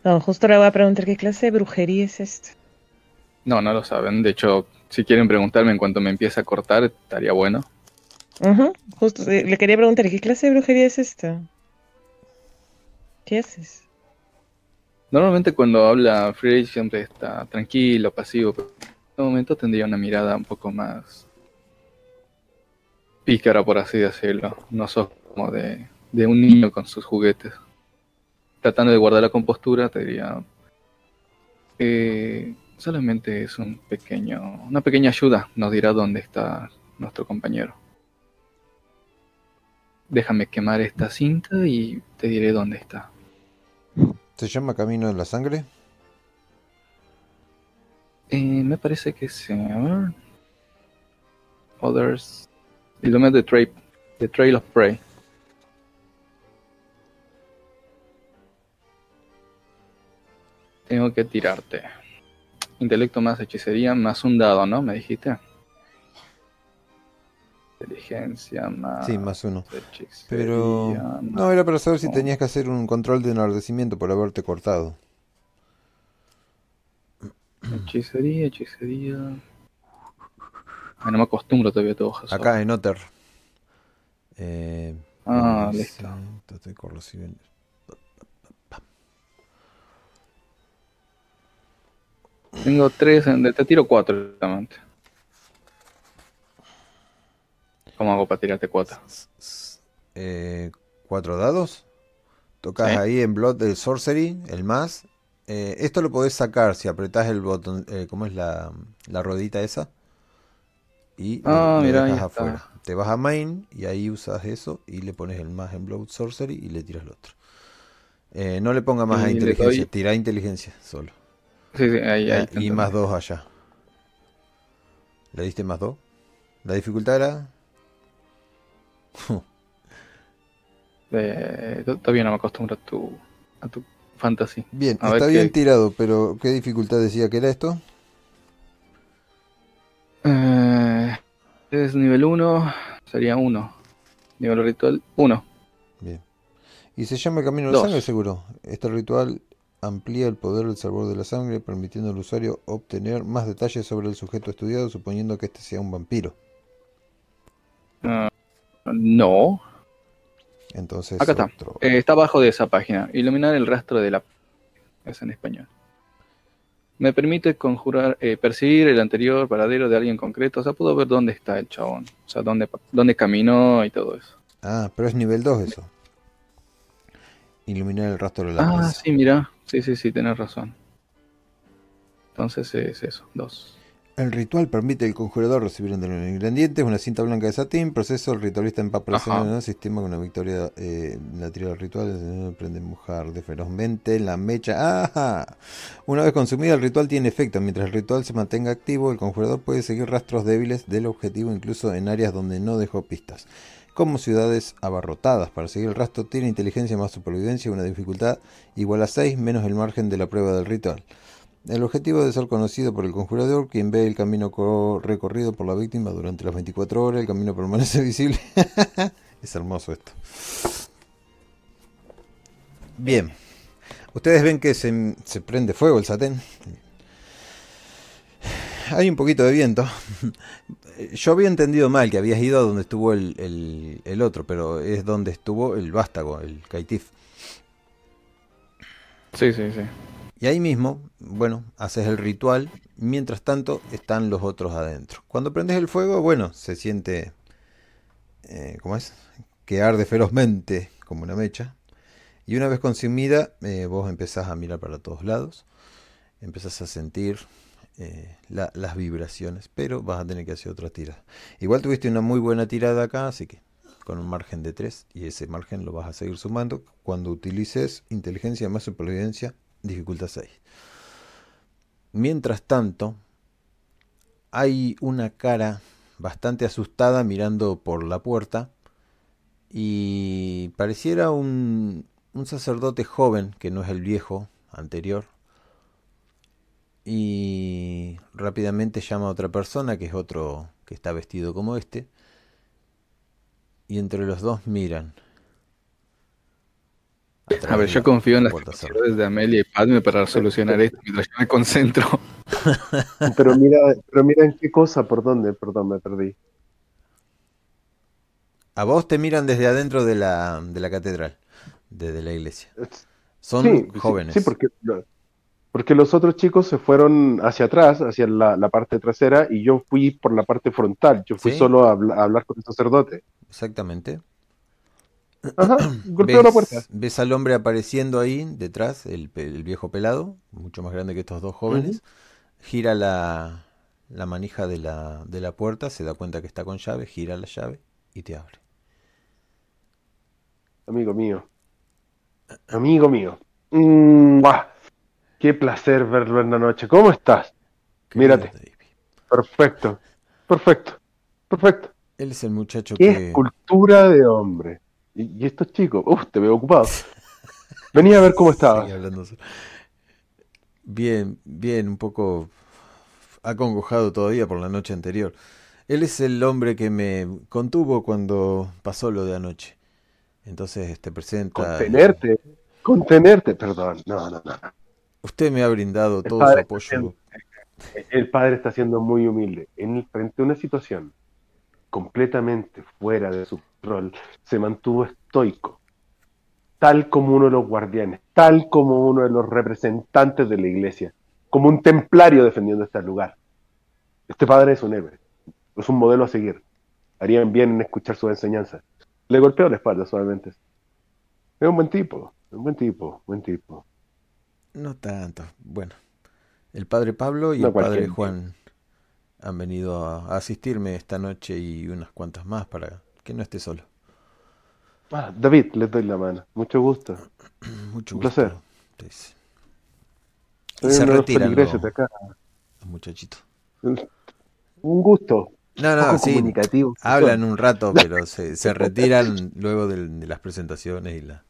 No, justo le voy a preguntar qué clase de brujería es esta. No, no lo saben. De hecho, si quieren preguntarme en cuanto me empiece a cortar, estaría bueno. Ujú, Justo le quería preguntar qué clase de brujería es esta. ¿Qué haces? Normalmente cuando habla Frey siempre está tranquilo, pasivo, pero en este momento tendría una mirada un poco más pícara, por así decirlo. No sos como de, de un niño con sus juguetes. Tratando de guardar la compostura, te diría... eh, solamente es un pequeño, una pequeña ayuda. Nos dirá dónde está nuestro compañero. Déjame quemar esta cinta y te diré dónde está. ¿Se llama Camino de la Sangre? Eh, me parece que sí. A ver. Others. Illuminate the Trail, the Trail of Prey. Tengo que tirarte. Intelecto más hechicería más un dado, ¿no? Me dijiste. Inteligencia más. Sí, más uno. Pero... más- No, era para saber si tenías que hacer un control de enardecimiento por haberte cortado. Hechicería, hechicería. Ay, no me acostumbro todavía a todo. Acá en Otter. Eh, Ah, listo. estoy corrosivo. Tengo tres, en- te tiro cuatro directamente. ¿Cómo hago para tirarte cuatro? Eh, cuatro dados. Tocas ahí en Blood del Sorcery, el más. Eh, esto lo podés sacar si apretás el botón, eh, ¿cómo es la, la ruedita esa? Y Ah, lo está. afuera. Te vas a Main y ahí usas eso y le pones el más en Blood Sorcery y le tiras el otro. No le ponga más Y a inteligencia, doy- tira inteligencia solo. Sí, sí, ahí, ahí. Y más dos allá. ¿Le diste más dos? La dificultad era... Eh, to- todavía no me acostumbro a tu, a tu fantasy. Bien, A está bien qué- tirado, pero ¿qué dificultad decía que era esto? Eh, es nivel 1, sería 1. Nivel ritual 1. Bien. Y se llama Camino de la. Sangre, seguro. Este ritual amplía el poder del sabor de la sangre, permitiendo al usuario obtener más detalles sobre el sujeto estudiado, suponiendo que este sea un vampiro. No. Entonces, Acá está. Eh, está abajo de esa página. Iluminar el rastro de la... Es en español. Me permite conjurar, eh, percibir el anterior paradero de alguien concreto. O sea, puedo ver dónde está el chabón. O sea, dónde, dónde caminó y todo eso. Ah, pero es nivel 2 eso. Iluminar el rastro de la Ah, sí, mira. Sí, sí, sí, tenés razón. Entonces es eso, dos. El ritual permite al conjurador recibir entre los ingredientes una cinta blanca de satín. Proceso, el ritualista empapa la en el sistema con una victoria eh, en la tirada del ritual. Aprende a mojar de ferozmente la mecha. ¡Ajá! Una vez consumida, el ritual tiene efecto. Mientras el ritual se mantenga activo, el conjurador puede seguir rastros débiles del objetivo, incluso en áreas donde no dejó pistas. Como ciudades abarrotadas. Para seguir el rastro, tiene inteligencia más supervivencia, una dificultad igual a 6 menos el margen de la prueba del ritual. El objetivo de ser conocido por el conjurador, quien ve el camino co- recorrido por la víctima durante las 24 horas, el camino permanece visible. es hermoso esto. Bien. Ustedes ven que se, se prende fuego el satén. Hay un poquito de viento. Yo había entendido mal que habías ido a donde estuvo el, el- el otro, pero es donde estuvo el vástago, el Kaitif. Sí, sí, sí. Y ahí mismo, bueno, haces el ritual. Mientras tanto, están los otros adentro. Cuando prendes el fuego, bueno, se siente. eh, ¿Cómo es? Que arde ferozmente como una mecha. Y una vez consumida, eh, vos empezás a mirar para todos lados. Empezás a sentir eh, la- las vibraciones. Pero vas a tener que hacer otra tirada. Igual tuviste una muy buena tirada acá, así que con un margen de 3. Y ese margen lo vas a seguir sumando cuando utilices inteligencia más supervivencia Dificultad 6. mientras tanto, hay una cara bastante asustada mirando por la puerta y pareciera un, un sacerdote joven, que no es el viejo anterior, y rápidamente llama a otra persona, que es otro que está vestido como este, y entre los dos miran. A ver, yo confío en las capacidades de Amelia y Padme para solucionar esto mientras yo me concentro. Pero mira, pero mira en qué cosa, por dónde, perdón, me perdí. A vos te miran desde adentro de la, de la catedral, desde la iglesia. Son Sí, jóvenes. Sí, porque, porque los otros chicos se fueron hacia atrás, hacia la, la parte trasera, y yo fui por la parte frontal. Yo fui Sí. solo a hablar con el sacerdote. Exactamente. Ajá, golpeó la ¿Ves, puerta. ves al hombre apareciendo ahí detrás, el, el viejo pelado, mucho más grande que estos dos jóvenes. Gira la, la manija de la, de la puerta, se da cuenta que está con llave, gira la llave y te abre. Amigo mío. Amigo mío. Mm, ¡buah! Qué placer verlo en la noche. ¿Cómo estás? Mírate. Perfecto. Perfecto. Perfecto. Él es el muchacho Qué que... escultura de hombre. Y, y estos chicos, uf, te veo ocupado. Venía a ver cómo solo. Bien, bien, un poco acongojado todavía por la noche anterior. Él es el hombre que me contuvo cuando pasó lo de anoche. Entonces te presenta. Contenerte. Contenerte, perdón. No, no, no. Usted me ha brindado El todo su apoyo. El padre está siendo muy humilde. En, frente a una situación completamente fuera de su se mantuvo estoico, tal como uno de los guardianes, tal como uno de los representantes de la iglesia, como un templario defendiendo este lugar. Este padre es un héroe, es un modelo a seguir. Harían bien en escuchar sus enseñanzas. Le golpeó la espalda suavemente. Es un buen tipo, un buen tipo, buen tipo. No tanto. Bueno, el padre Pablo y No el padre. Juan han venido a asistirme esta noche y unas cuantas más para que no esté solo. Ah, David, les doy la mano. Mucho gusto. Mucho Un gusto. placer. Y Soy se retiran los, muchachitos. Un gusto. No, no, sí, hablan un rato, pero se, se retiran luego de, las presentaciones y la-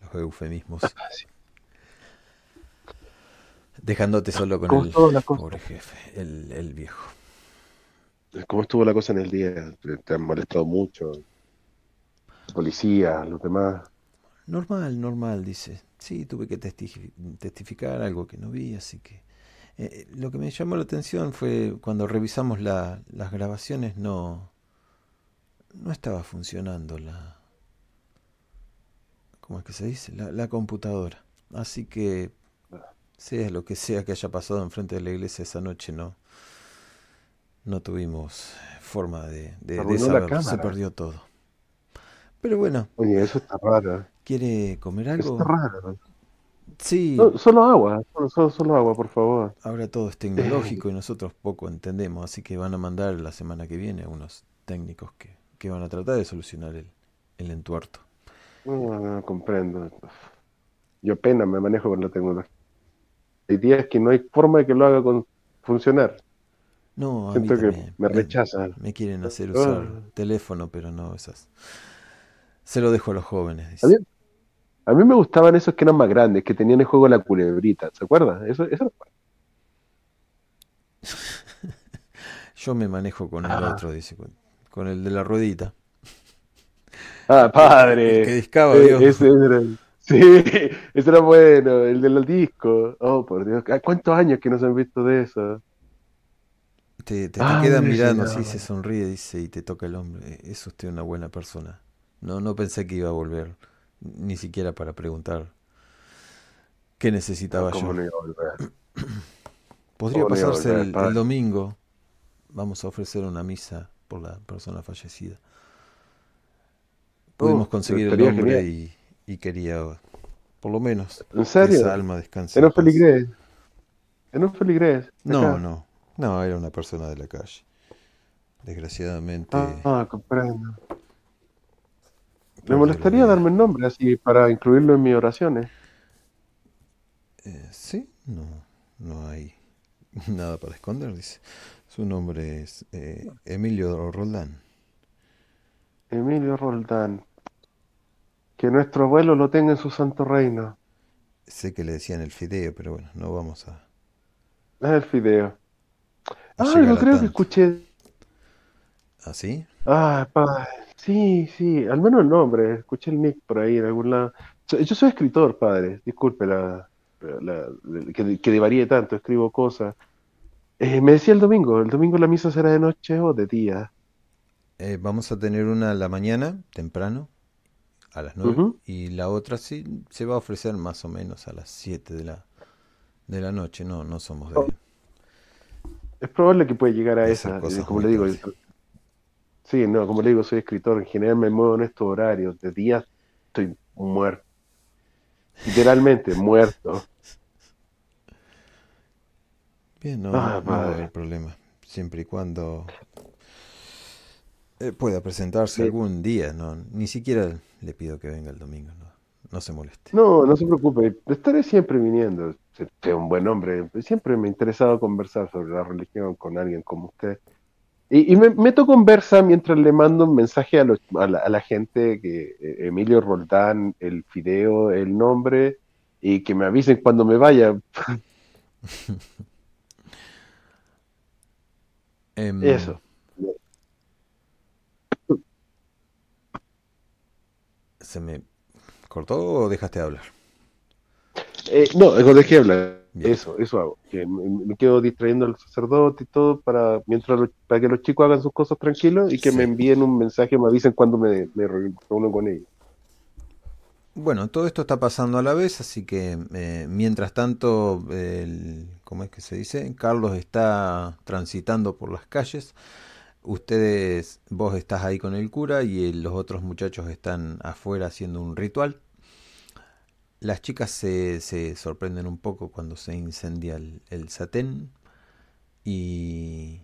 los eufemismos. Dejándote solo con ¿Cómo el pobre jefe, el, el viejo. ¿Cómo estuvo la cosa en el día? ¿Te, han molestado mucho? Policía, los demás. Normal, normal, dice. Sí, tuve que testi- testificar algo que no vi, así que... eh, lo que me llamó la atención fue cuando revisamos la- las grabaciones, no... No estaba funcionando la... ¿Cómo es que se dice? La, la computadora. Así que, sea lo que sea que haya pasado enfrente de la iglesia esa noche, no... No tuvimos forma de, de, de. Se perdió todo. Pero bueno, Oye, eso está raro. ¿quiere comer Eso algo? está raro. Sí, No, solo agua, solo, solo, agua, por favor. ahora todo es tecnológico y nosotros poco entendemos, así que van a mandar la semana que viene unos técnicos que, que van a tratar de solucionar el, el entuerto. No, no, comprendo. Yo apenas me manejo con la tecnología. Hay días que no hay forma de que lo haga con funcionar. No, a mí Siento que también. me rechazan. Me quieren hacer usar Ah. teléfono, pero no esas. Se lo dejo a los jóvenes, dice. A mí, a mí me gustaban esos que eran más grandes, que tenían el juego la culebrita, ¿se acuerdan? Eso, eso Yo me manejo con el Ah. otro, dice, con, con el de la ruedita. Ah, padre. El que discaba, Eh, ese era, sí, ese era bueno, el del disco. Oh, por Dios, ¿a ¿cuántos años que no se han visto de eso? Te, te, te Ah, quedan sí, mirando así, se sonríe, dice, y te toca el hombro. "Eh, Es usted una buena persona. No, no pensé que iba a volver, ni siquiera para preguntar qué necesitaba ¿Cómo yo. no iba a volver? Podría cómo no iba a pasarse volver, el, domingo. Vamos a ofrecer una misa por la persona fallecida. Pudimos Uh, conseguir el nombre y, y quería, por lo menos, ¿En serio? esa alma descanse. En paz. feligrés. En un feligrés. No, no, no, era una persona de la calle. Desgraciadamente. Ah, comprendo. Me molestaría darme el nombre así para incluirlo en mis oraciones. Eh, sí, no, no hay Nada para esconder, dice. Su nombre es eh, Emilio Roldán. Emilio Roldán. Que nuestro abuelo lo tenga en su santo reino. Sé que le decían el fideo, pero bueno, no vamos a... Ah, el fideo. Ah, yo creo que escuché. ¿Así? Ah, padre. Sí, sí, al menos el nombre. Escuché el nick por ahí en algún lado. Yo soy escritor, padre. Disculpe la, la- la- que, que divaríe tanto. Escribo cosas. Eh, me decía el domingo. ¿El domingo la misa será de noche o de día? Eh, vamos a tener una a la mañana, temprano, a las 9, Ujú. y la otra sí se va a ofrecer más o menos a las 7 de la, de la noche. No, no somos de... Es probable que pueda llegar a esa. eh, como le digo, yo- sí, no, como le digo, soy escritor. En general me muevo en estos horarios. De día estoy muerto. Literalmente muerto. Bien, no, Ah, no va a haber problema. Siempre y cuando eh, pueda presentarse algún día. No, ni siquiera le pido que venga el domingo. No, no se moleste. No, no se preocupe. Estaré siempre viniendo. Soy un buen hombre. Siempre me ha interesado conversar sobre la religión con alguien como usted. Y, y me meto conversa mientras le mando un mensaje a, los- a, la, a la gente que eh, Emilio Roldán, el fideo, el nombre, y que me avisen cuando me vaya. Em, Eso. ¿Se me cortó o dejaste de hablar? Eh, no, es dejé hablar. Bien. Eso, eso hago. Que me, me quedo distrayendo al sacerdote y todo para mientras para que los chicos hagan sus cosas tranquilos y que Sí. me envíen un mensaje, me avisen cuando me, me reúno con ellos. Bueno, todo esto está pasando a la vez, así que eh, mientras tanto, el, ¿cómo es que se dice? Carlos está transitando por las calles. Ustedes, vos estás ahí con el cura y el- los otros muchachos están afuera haciendo un ritual. Las chicas se, se sorprenden un poco cuando se incendia el, el satén y,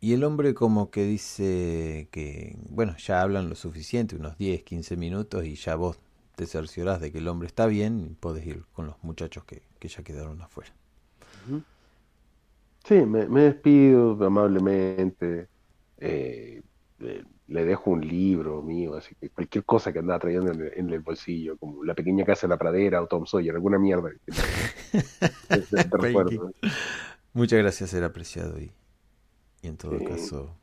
y el hombre como que dice que, bueno, ya hablan lo suficiente, unos 10, 15 minutos y ya vos te cerciorás de que el hombre está bien y podés ir con los muchachos que, que ya quedaron afuera. Sí, me, despido amablemente. eh, le, le dejo un libro mío, así que cualquier cosa que andaba trayendo en el, en el bolsillo, como La pequeña casa de la pradera o Tom Sawyer, alguna mierda. que te- te- te recuerdo. Muchas gracias, ser apreciado y, y en todo caso...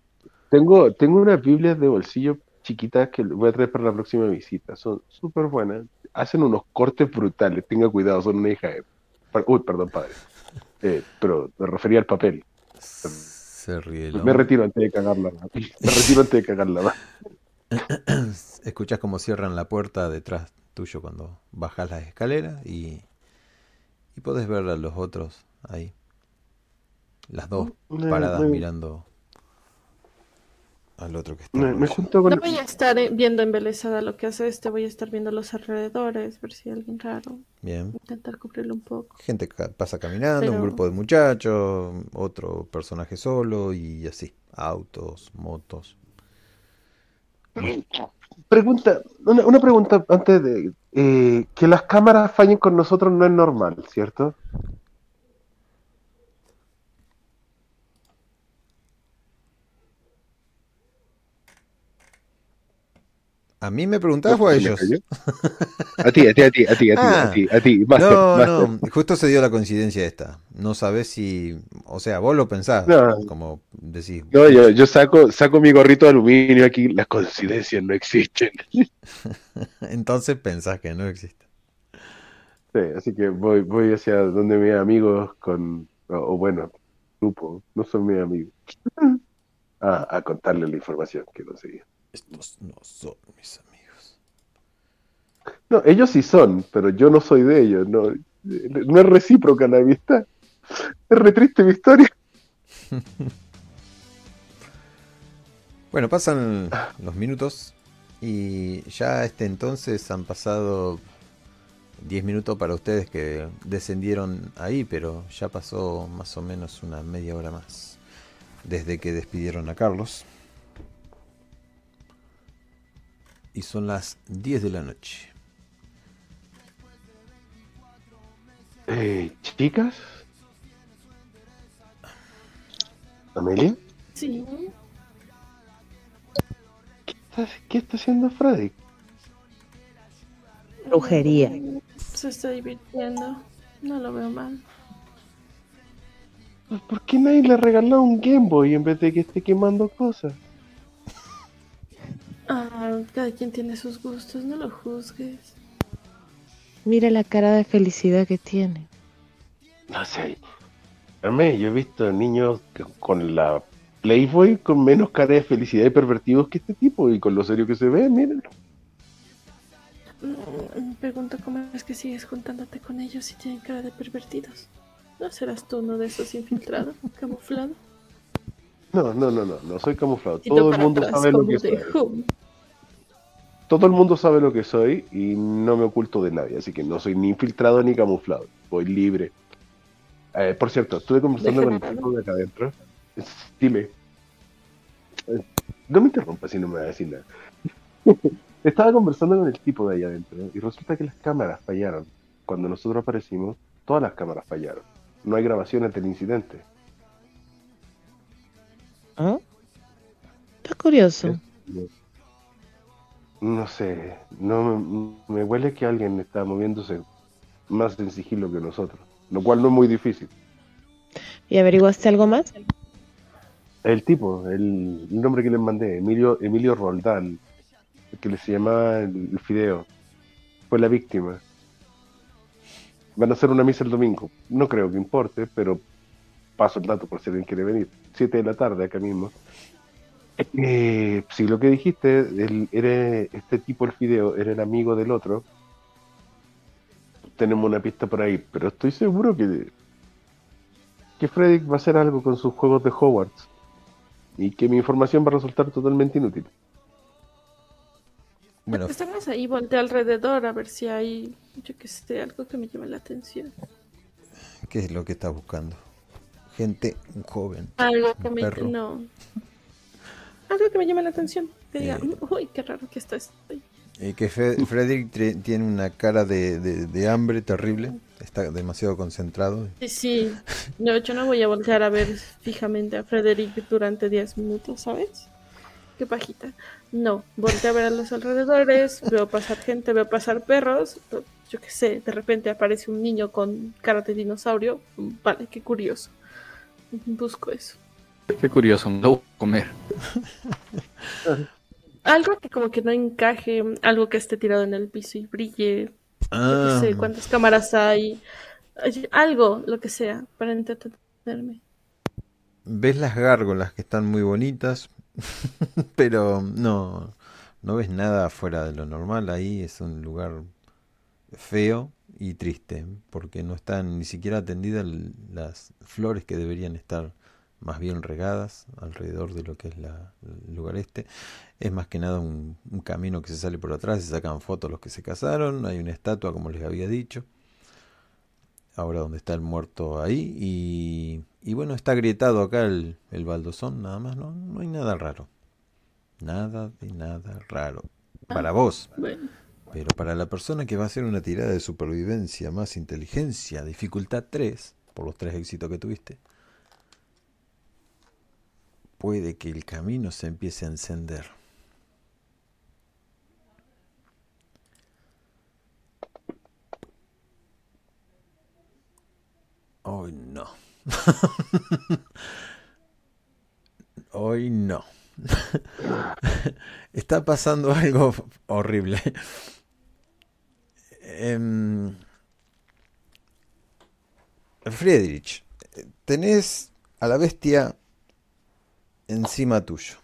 Tengo, tengo unas Biblias de bolsillo chiquitas que voy a traer para la próxima visita. Son súper buenas. Hacen unos cortes brutales. Tenga cuidado, son una hija de... Uy, perdón, padre. Eh, pero me refería al papel. Se ríe el Me retiro antes de cagarla. Me retiro antes de cagarla. Escuchas cómo cierran la puerta detrás tuyo cuando bajas las escaleras y, y podés ver a los otros ahí. Las dos paradas mirando al otro que está. Me, me rollo. junto con... No voy a estar eh, viendo embelesada lo que hace este, voy a estar viendo los alrededores, ver si hay alguien raro, Bien. intentar cubrirlo un poco. Gente ca- pasa caminando, un grupo de muchachos, otro personaje solo y así. Autos, motos. Pregunta, una, una pregunta antes de... eh, que las cámaras fallen con nosotros no es normal, ¿cierto? ¿A mí me preguntabas o a ¿Me ellos? A ti, a ti, a ti, a ti, a ti, Ah. a ti, a ti, Master, No, Master. no, justo se dio la coincidencia esta. No sabes si, o sea, vos lo pensás, No. como decís, No, yo, yo saco, saco mi gorrito de aluminio aquí, las coincidencias no existen. entonces pensás que no existe. Sí, así que voy, voy hacia donde mis amigos con, o, o bueno, grupo, no son mis amigos, a, a contarles la información que conseguí. Estos no son mis amigos. No, ellos sí son, pero yo no soy de ellos, no, no es recíproca la amistad. Es re triste mi historia. Bueno, pasan los minutos y ya a este entonces han pasado 10 minutos para ustedes que descendieron ahí, pero ya pasó más o menos una media hora más desde que despidieron a Carlos. Y son las 10 de la noche. Eh, chicas, ¿Amelia? Sí. ¿Estás- ¿Qué está haciendo Freddy? Brujería. Se está divirtiendo. No lo veo mal. Pues, ¿Por qué nadie le regaló un Game Boy en vez de que esté quemando cosas? Ah, cada quien tiene sus gustos, no lo juzgues. Mira la cara de felicidad que tiene. No sé. Amé, yo he visto niños que- con la Playboy con menos cara de felicidad y pervertidos que este tipo y con lo serio que se ve, miren. Mm, Me pregunto cómo es que sigues juntándote con ellos si tienen cara de pervertidos. ¿No serás tú uno de esos infiltrados, camuflado? No, no, no, no, no soy camuflado. Todo el mundo atrás, sabe lo que soy. Todo el mundo sabe lo que soy y no me oculto de nadie, así que no soy ni infiltrado ni camuflado. Voy libre. Eh, por cierto, estuve conversando con el tipo de acá adentro. Dime. Eh, No me interrumpas si no me va a decir nada. Estaba conversando con el tipo de ahí adentro y resulta que las cámaras fallaron. Cuando nosotros aparecimos, todas las cámaras fallaron. No hay grabaciones del incidente. ¿Ah? Está curioso. No sé, no me, me huele que alguien está moviéndose más en sigilo que nosotros, lo cual no es muy difícil. ¿Y averiguaste algo más? El tipo, el, el nombre que les mandé, Emilio, Emilio Roldán, que se llamaba el, el Fideo, fue la víctima. Van a hacer una misa el domingo. No creo que importe, pero paso el dato por si alguien quiere venir. Siete de la tarde acá mismo. Eh, si lo que dijiste, el- era, este tipo, el Fideo, era el amigo del otro, tenemos una pista por ahí, pero estoy seguro que, que Freddy va a hacer algo con sus juegos de Hogwarts y que mi información va a resultar totalmente inútil. Bueno, Estamos ahí, volteé alrededor a ver si hay, yo que sé, algo que me llame la atención. ¿qué es lo que estás buscando? Gente, un joven. Algo que me... perro. No. Algo que me llame la atención. Que diga, Eh. "Mm, uy, qué raro que esto. Y que Fe- Frederick tiene una cara de, de- de hambre terrible. Está demasiado concentrado. Sí, sí. No, yo no voy a voltear a ver fijamente a Frederick durante 10 minutos, ¿sabes? Qué pajita. No, volteo a ver a los alrededores, veo pasar gente, veo pasar perros. Yo qué sé, de repente aparece un niño con cara de dinosaurio. Vale, qué curioso. Busco eso. Qué curioso, lo voy a comer. Algo que como que no encaje, algo que esté tirado en el piso y brille. Yo Ah, sé cuántas cámaras hay. Ay, Algo, lo que sea, para entretenerme. ves las gárgolas que están muy bonitas, pero no, no ves nada fuera de lo normal. Ahí es un lugar feo y triste, porque no están ni siquiera atendidas las flores que deberían estar más bien regadas alrededor de lo que es la- el lugar este. Es más que nada un, camino que se sale por atrás, se sacan fotos los que se casaron, hay una estatua como les había dicho. Ahora donde está el muerto ahí y, bueno, está agrietado acá el, el baldosón, nada más, no, no hay nada raro. Nada de nada raro. Para vos, pero para la persona que va a hacer una tirada de supervivencia más inteligencia, dificultad 3, por los tres éxitos que tuviste, puede que el camino se empiece a encender. Hoy no. Hoy no. Está pasando algo horrible. Em, Friedrich, tenés a la bestia encima tuyo.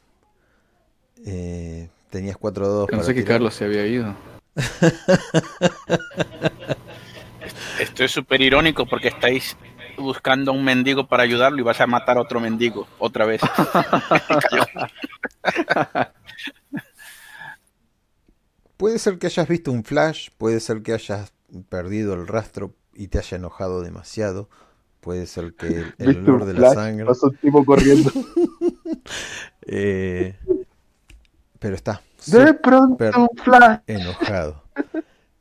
Eh, tenías 4-2 para Pensé que tirar. Carlos se había ido. Esto es súper irónico porque estáis buscando a un mendigo para ayudarlo y vas a matar a otro mendigo otra vez. Puede ser que hayas visto un flash, puede ser que hayas perdido el rastro y te haya enojado demasiado, puede ser que el, el ¿Viste olor de flash? la sangre... Pasó un tipo corriendo. Eh, pero está De pronto un flash. enojado.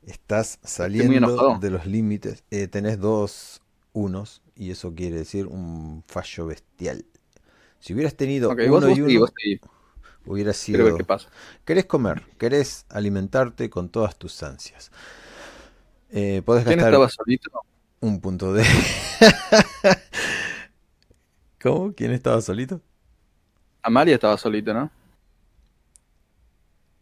Estás saliendo de los límites. Eh, tenés dos unos y eso quiere decir un fallo bestial. Si hubieras tenido uno vos, y uno, vos ver sido... qué pasa. Querés comer, querés alimentarte con todas tus ansias. Eh, podés ¿Quién gastar estaba solito? un punto de... ¿Cómo? ¿Quién estaba solito? Amalia estaba solito, ¿no?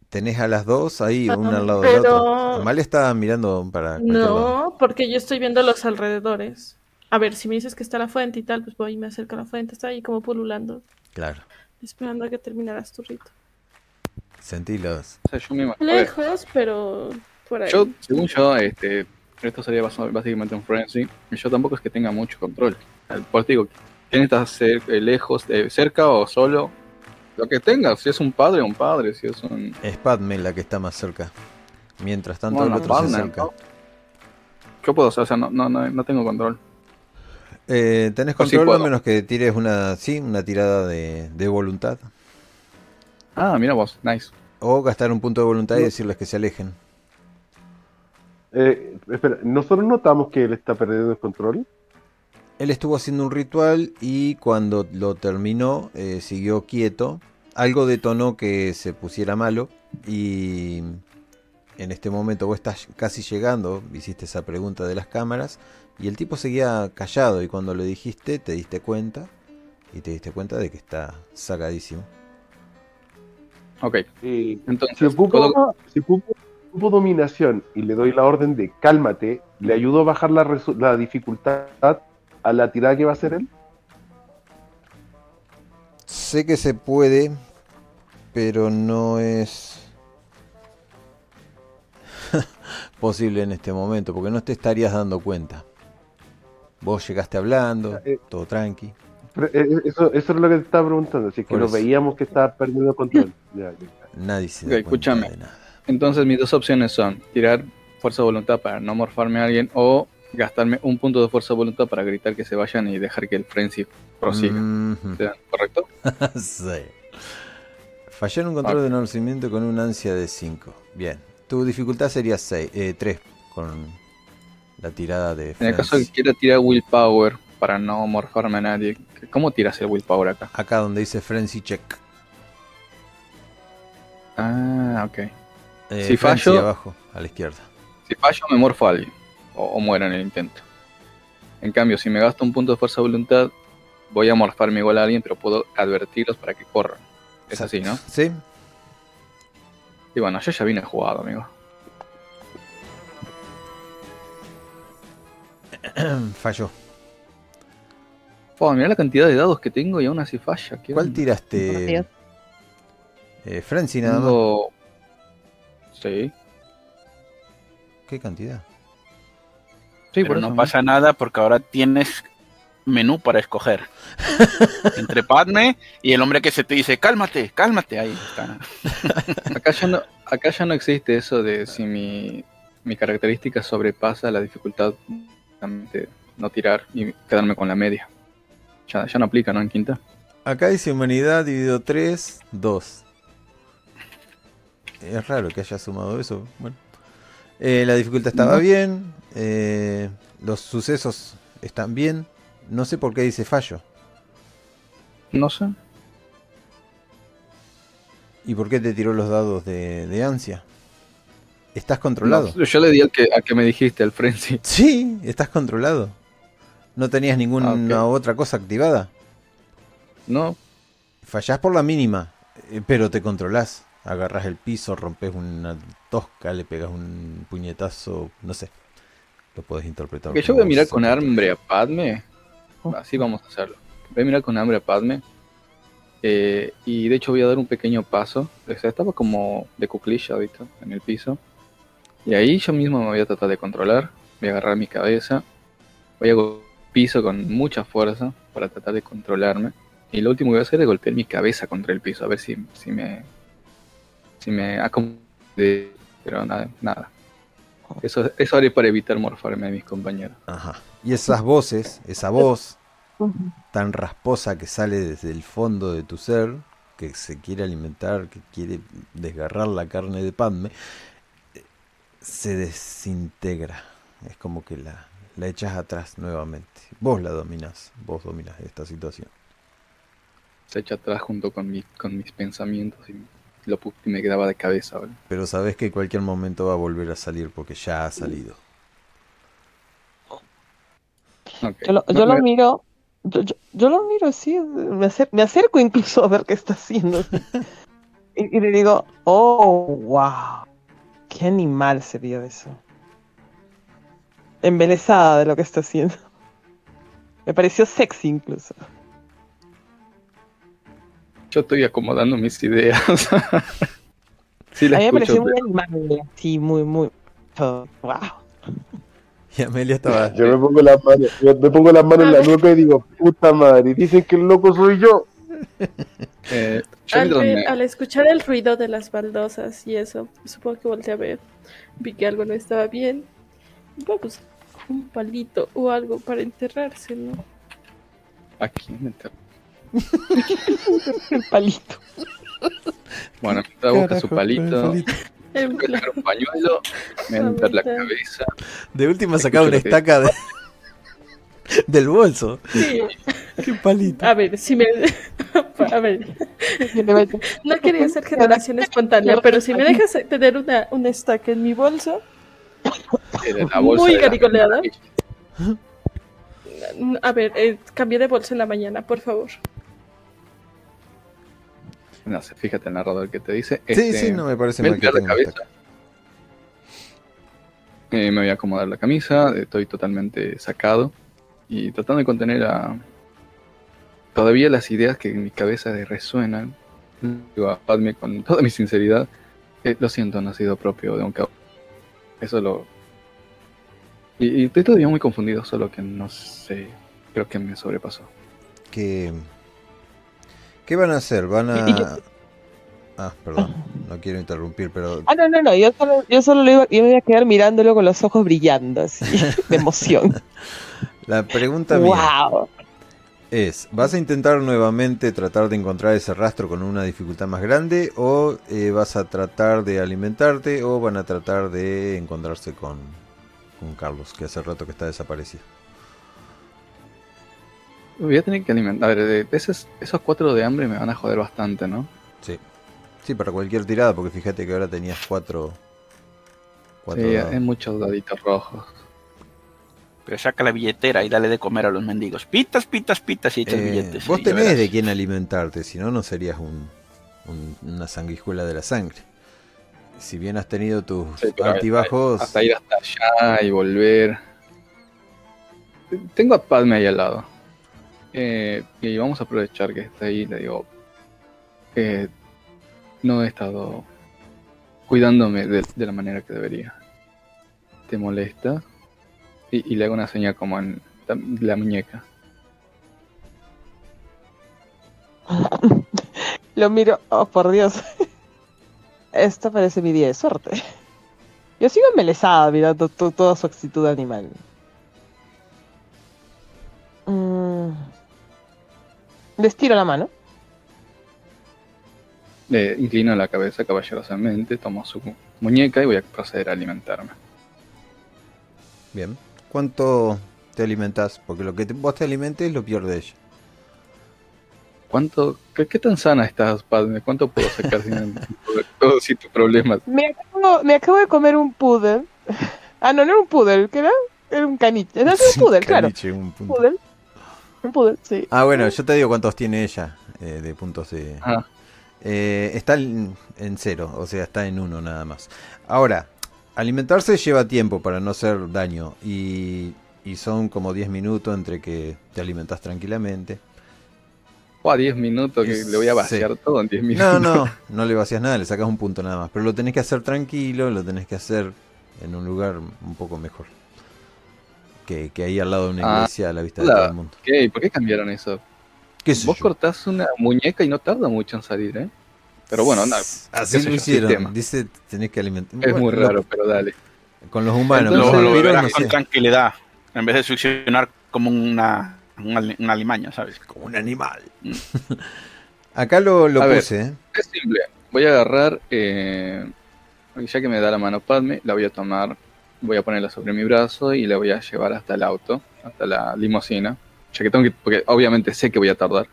Tenés a las dos ahí, una Ah, al lado de la pero- otra. Amalia estaba mirando para lado. No, porque yo estoy viendo los alrededores. A ver, si me dices que está la fuente y tal, pues voy y me acerco a la fuente. Está ahí como pululando, Claro, esperando a que terminaras tu rito. sentí los... O sea, yo me imagino. a ver, Lejos, pero por ahí. Yo, según yo, este, esto sería básicamente un frenzy. y Yo tampoco es que tenga mucho control. Por digo, ¿quién está eh, lejos, eh, cerca o solo? Lo que tenga, si es un padre, un padre, si es un... Es Padme la que está más cerca. Mientras tanto Bueno, el otro se Padme, acerca. ¿no? ¿Qué puedo hacer? O sea, no, no, no, no tengo control. Eh, tenés sí control a menos que tires una, sí, una tirada de, de voluntad. Ah, mira vos, nice. O gastar un punto de voluntad y decirles que se alejen. Eh, espera, nosotros notamos que él está perdiendo el control. Él estuvo haciendo un ritual y cuando lo terminó eh, siguió quieto. Algo detonó que se pusiera malo y en este momento vos estás casi llegando, hiciste esa pregunta de las cámaras y el tipo seguía callado y cuando le dijiste te diste cuenta y te diste cuenta de que está sacadísimo. Ok, Eh, entonces, si ocupo, ¿puedo- si ocupo- ocupo dominación y le doy la orden de cálmate, ¿le ayudo a bajar la, la dificultad a la tirada que va a hacer él? Sé que se puede, pero no es posible en este momento, porque no te estarías dando cuenta. Vos llegaste hablando, Eh, todo tranqui. Pero, eh, eso, eso es lo que te estaba preguntando, si es que lo veíamos que estaba perdiendo el control. Ya, ya. Nadie se da cuenta escúchame. de nada. entonces mis dos opciones son tirar fuerza de voluntad para no morfarme a alguien o gastarme un punto de fuerza de voluntad para gritar que se vayan y dejar que el frenzy prosiga. Mhm. ¿Correcto? sí. Fallar un control de conocimiento con una ansia de 5. Bien. Tu dificultad sería 3 con la tirada de En el caso que quiera tirar willpower para no morfarme a nadie, ¿cómo tiras el willpower acá? Acá donde dice Frenzy Check. Ah, ok. Eh, Si fallo- abajo, a la izquierda. Si fallo, me morfo a alguien. O, o muero en el intento. En cambio, si me gasto un punto de fuerza de voluntad, voy a morfarme igual a alguien, pero puedo advertirlos para que corran. Es así, ¿no? Sí. Y bueno, yo ya vine jugado, amigo. Falló. Fua, mirá la cantidad de dados que tengo y aún así falla. ¿Qué ¿Cuál onda? Tiraste? Eh, Frenzy nada más. Sí. ¿Qué cantidad? Sí, Pero no pasa nada porque ahora tienes menú para escoger. Entre Padme y el hombre que se te dice, cálmate, cálmate, ahí está. Acá ya no, acá ya no existe eso de si mi, mi característica sobrepasa la dificultad de no tirar y quedarme con la media. Ya, ya no aplica, ¿no? En quinta. Acá dice humanidad dividido 3, 2. Es raro que haya sumado eso. Bueno. Eh, la dificultad estaba No. bien. eh, los sucesos están bien. No sé por qué dice fallo. No sé. ¿Y por qué te tiró los dados de, de ansia? ¿Estás controlado? No, yo le di al que, a que me dijiste, al frenzy. Sí, estás controlado. ¿No tenías ninguna Ah, otra cosa activada? No, Fallás por la mínima, eh, pero te controlás. Agarrás el piso, rompes una tosca, le pegas un puñetazo, no sé. Lo puedes interpretar. que yo voy a mirar con hambre a Padme. Así vamos a hacerlo. Voy a mirar con hambre a Padme. eh, y de hecho voy a dar un pequeño paso. O sea, estaba como de cuclilla ahorita en el piso. Y ahí yo mismo me voy a tratar de controlar. Voy a agarrar mi cabeza. Voy a piso con mucha fuerza para tratar de controlarme. Y lo último que voy a hacer es golpear mi cabeza contra el piso. A ver si, si me. Si me acomode. Pero nada. nada. Eso, eso haré para evitar morfarme de mis compañeros. Ajá. Y esas voces, esa voz tan rasposa que sale desde el fondo de tu ser, que se quiere alimentar, que quiere desgarrar la carne de Padme, se desintegra. Es como que la, la echas atrás nuevamente. Vos la dominás, vos dominás esta situación. se echa atrás junto con, mi, con mis pensamientos y, lo, y me quedaba de cabeza. ¿vale? Pero sabes que en cualquier momento va a volver a salir porque ya ha salido. Yo lo, yo No, lo me- miro, yo, yo- yo lo miro así, me, acer- me acerco incluso a ver qué está haciendo. Y, y le digo, oh, wow, qué animal se vio eso. Embelesada de lo que está haciendo. Me pareció sexy incluso. Yo estoy acomodando mis ideas. sí, A mí me pareció muy animal, sí, muy, muy. oh, wow. Y Amelia estaba. Yo me pongo las manos, yo me pongo las manos en la nuca y digo, puta madre, dicen que el loco soy yo. Eh, Al, mientras ver- me- al escuchar el ruido de las baldosas y eso, supongo que volteé a ver. Vi que algo no estaba bien. Vamos, un palito o algo para enterrarse, ¿no? Aquí me El palito. Bueno, mientras busca su palito, sacar un pañuelo, me la cabeza. De última sacaba una estaca de- del bolso. sí, Qué palito. a ver, si me. A ver, no quería hacer generación espontánea, pero si me dejas tener una, una estaca en mi bolso, la bolsa Muy garigoleada. a ver, eh, cambié de bolsa en la mañana, por favor. No sé, fíjate el narrador que te dice. Sí, Este, sí, no me parece mal que cabeza. Eh, me voy a acomodar la camisa, estoy totalmente sacado y tratando de contener a... Todavía las ideas que en mi cabeza resuenan. Digo a Padme con toda mi sinceridad. eh, lo siento, no ha sido propio de un cabo. Eso lo... Y, y estoy todavía muy confundido, solo que no sé. Creo que me sobrepasó. ¿Qué, ¿Qué van a hacer? Van a... Ah, perdón, no quiero interrumpir, pero Ah, no, no, no, yo solo, yo solo lo iba, yo me iba a quedar mirándolo con los ojos brillando, así, de emoción. la pregunta mía ¡Wow! es, ¿vas a intentar nuevamente tratar de encontrar ese rastro con una dificultad más grande o eh, vas a tratar de alimentarte o van a tratar de encontrarse con, con Carlos, que hace rato que está desaparecido? Voy a tener que alimentar. A ver, de- esos, esos cuatro de hambre me van a joder bastante, ¿no? Sí. Sí, para cualquier tirada, porque fíjate que ahora tenías cuatro... cuatro Sí, dados. hay muchos daditos rojos. Pero saca la billetera y dale de comer a los mendigos. Pitas, pitas, pitas y echas Eh, billetes. vos tenés verás. de quién alimentarte, si no, no serías un, un- una sanguijuela de la sangre. Si bien has tenido tus Sí, altibajos, Hasta ir hasta allá y volver. Tengo a Padme ahí al lado. Eh, y vamos a aprovechar que está ahí. Le digo: eh, No he estado cuidándome de, de la manera que debería. ¿Te molesta? Y, y le hago una señal como en la, la muñeca. Lo miro, oh por Dios. Esto parece mi día de suerte. Yo sigo embelesada mirando to- toda su actitud animal. Mm. Le estiro la mano. Le inclino la cabeza caballerosamente, tomo su muñeca y voy a proceder a alimentarme. bien. ¿Cuánto te alimentas? Porque lo que te- vos te alimentes lo pierde ella. ¿Cuánto, qué, qué tan sana estás, Padme? ¿Cuánto puedo sacar sin, todos sin tus problemas? Me acabo, me acabo de comer un poodle. Ah, no, no era un poodle, ¿qué era? Era un caniche. No, era un poodle, claro. Caniche, un punto. Poodle. Un poodle, sí. Ah, bueno, yo te digo cuántos tiene ella eh, de puntos de... Ah. Eh, está en, en cero, o sea, está en uno nada más. Ahora, alimentarse lleva tiempo para no hacer daño y, y son como 10 minutos entre que te alimentas tranquilamente. O a 10 minutos que Es- le voy a vaciar todo en 10 minutos. No, no, no le vacías nada, le sacas un punto nada más. Pero lo tenés que hacer tranquilo, lo tenés que hacer en un lugar un poco mejor. Que, que ahí al lado de una Ah, iglesia a la vista de todo el mundo. ¿Qué? ¿Por qué cambiaron eso? ¿Qué sé Vos yo? cortás una muñeca y no tarda mucho en salir, ¿eh? Pero bueno, no, Así lo hicieron. sistema. Dice, tenés que alimentar. es Bueno, muy lo- raro, pero dale. Con los humanos. Entonces, los lo vampiros, verás no con sé. tranquilidad. En vez de succionar como una, una, ali- una alimaña, ¿sabes? Como un animal. Acá lo, lo A ver. puse, ¿eh? Es simple. Voy a agarrar, eh, ya que me da la mano Padme, la voy a tomar, voy a ponerla sobre mi brazo y la voy a llevar hasta el auto, hasta la limusina. Ya que tengo que, porque obviamente sé que voy a tardar.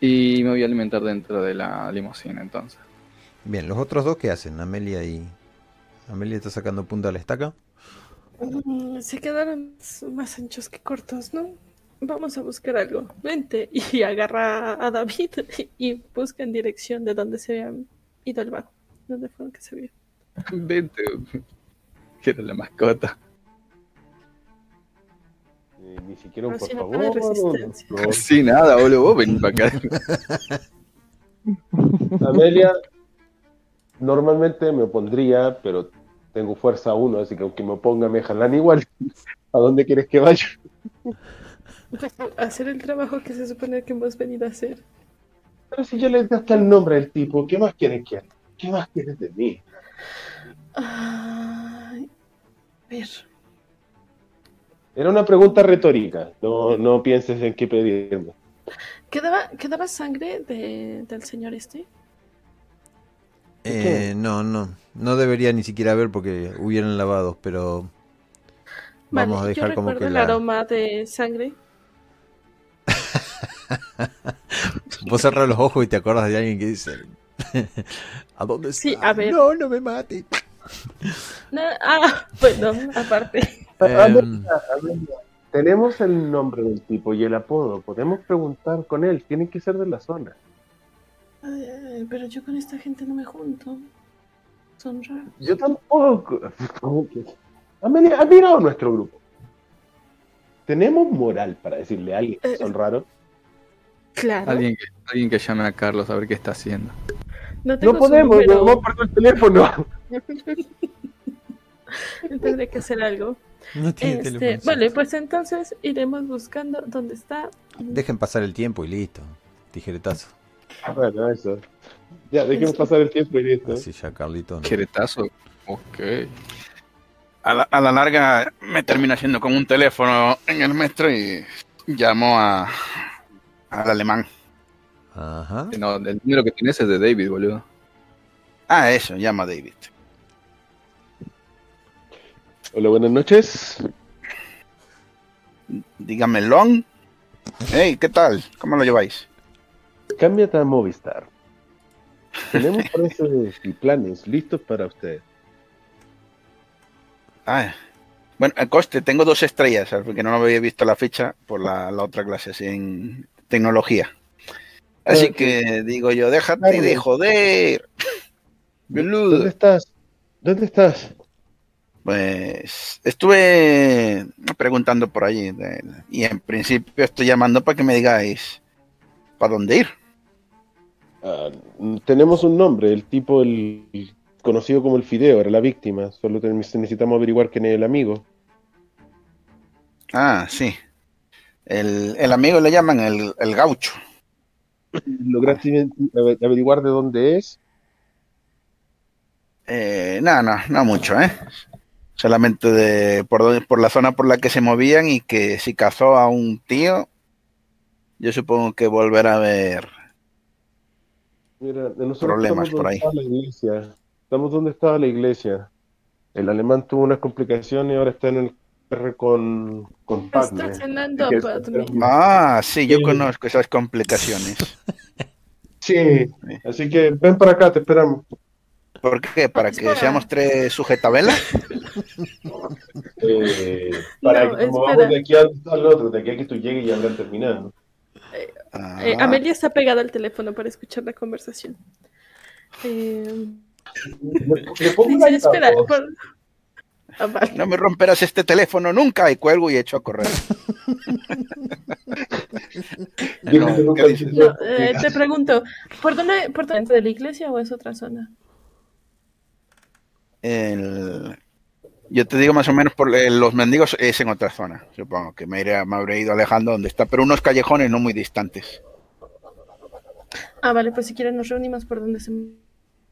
Y me voy a alimentar dentro de la limusina entonces. Bien, los otros dos, ¿qué hacen? Amelia y. Amelia está sacando punta a la estaca. Mm, Se quedaron más anchos que cortos, ¿no? Vamos a buscar algo. Vente. Y agarra a David y busca en dirección de donde se habían ido al bajo. ¿Dónde fueron que se vio? Vente. Quiero la mascota. Ni siquiera un por si no favor. Sí, nada, boludo. Vos venís para acá. Amelia, normalmente me opondría, pero tengo fuerza 1, así que aunque me oponga me jalan igual. ¿A dónde quieres que vaya? Hacer el trabajo que se supone que hemos venido a hacer. Pero si yo les di hasta el nombre del tipo, ¿qué más quieres que haga? ¿Qué más quieres de mí? Ay, a ver. Era una pregunta retórica, no, no pienses en qué pedirme. ¿Quedaba, quedaba sangre de, del señor este? Eh, no, no. No debería ni siquiera haber porque hubieran lavados, pero. Vamos Vale, a dejar yo como que el la. aroma de sangre. Vos cerrás los ojos y te acuerdas de alguien que dice. ¿A dónde está? Sí, a ver. No, no me mate. No, ah, bueno, aparte. Em, Amelia, Amelia, tenemos el nombre del tipo y el apodo, podemos preguntar con él, tiene que ser de la zona. Ay, pero yo con esta gente no me junto. Son raros. Yo tampoco. ¿Cómo que? Amelia, ¿has mirado nuestro grupo? ¿Tenemos moral para decirle a alguien que Eh, son raros? Claro. Alguien que, alguien que llame a Carlos a ver qué está haciendo. No, tengo No podemos, hemos perdido el teléfono. Tendré que hacer algo. No tiene Este, teléfono. vale, pues entonces iremos buscando dónde está. Dejen pasar el tiempo y listo. Tijeretazo. Bueno, eso. Ya, dejemos pasar el tiempo y listo. Así ya, Carlito. no. ¿Queretazo? Ok. A la, a la larga me termina haciendo con un teléfono en el metro y llamo a al alemán. Ajá. No, el número que tienes es de David, boludo. Ah, eso, llama a David. Hola, buenas noches. Dígame, Long. Hey, ¿qué tal? ¿Cómo lo lleváis? Cámbiate a Movistar. Tenemos precios y planes listos para usted. Ah, bueno, el coste, tengo dos estrellas, porque no había visto la ficha por la, la otra clase, así en tecnología. Así que digo yo, déjate de joder. ¿Dónde estás? ¿Dónde estás? Pues estuve preguntando por allí de- y en principio estoy llamando para que me digáis para dónde ir. Ah, tenemos un nombre, el tipo, el, el conocido como el Fideo, era la víctima. Solo necesitamos averiguar quién es el amigo. Ah, sí. El, el amigo le llaman el, el gaucho. ¿Lograste averiguar de dónde es? Eh, no, no, no mucho, ¿eh? Solamente de por, donde- por la zona por la que se movían y que si cazó a un tío, yo supongo que volverá a ver. Mira, Problemas por ahí. estaba la iglesia. Estamos donde estaba la iglesia. El alemán tuvo unas complicaciones y ahora está en el R con, con Padme. Ah, sí, yo Sí. conozco esas complicaciones. Sí, así que ven para acá, te esperamos. ¿Por qué? ¿Para que Espera. seamos tres sujetabelas? Eh, para No, que movamos espera. de aquí a donde está el otro, de aquí a que tú llegues y habrán terminado. Ah, Eh, Amelia está pegada al teléfono para escuchar la conversación. Eh, Le, le pongo dice, la espera. altavoz. por- Ah, vale. no me romperás este teléfono nunca y cuelgo y echo a correr. No, No, eh, te pregunto, ¿por dónde, ¿por dónde? ¿De la iglesia o es otra zona? El- Yo te digo más o menos por eh, los mendigos es en otra zona. Supongo que me, iré, me habré ido alejando donde está, pero unos callejones no muy distantes. Ah, vale, pues si quieren nos reunimos por donde se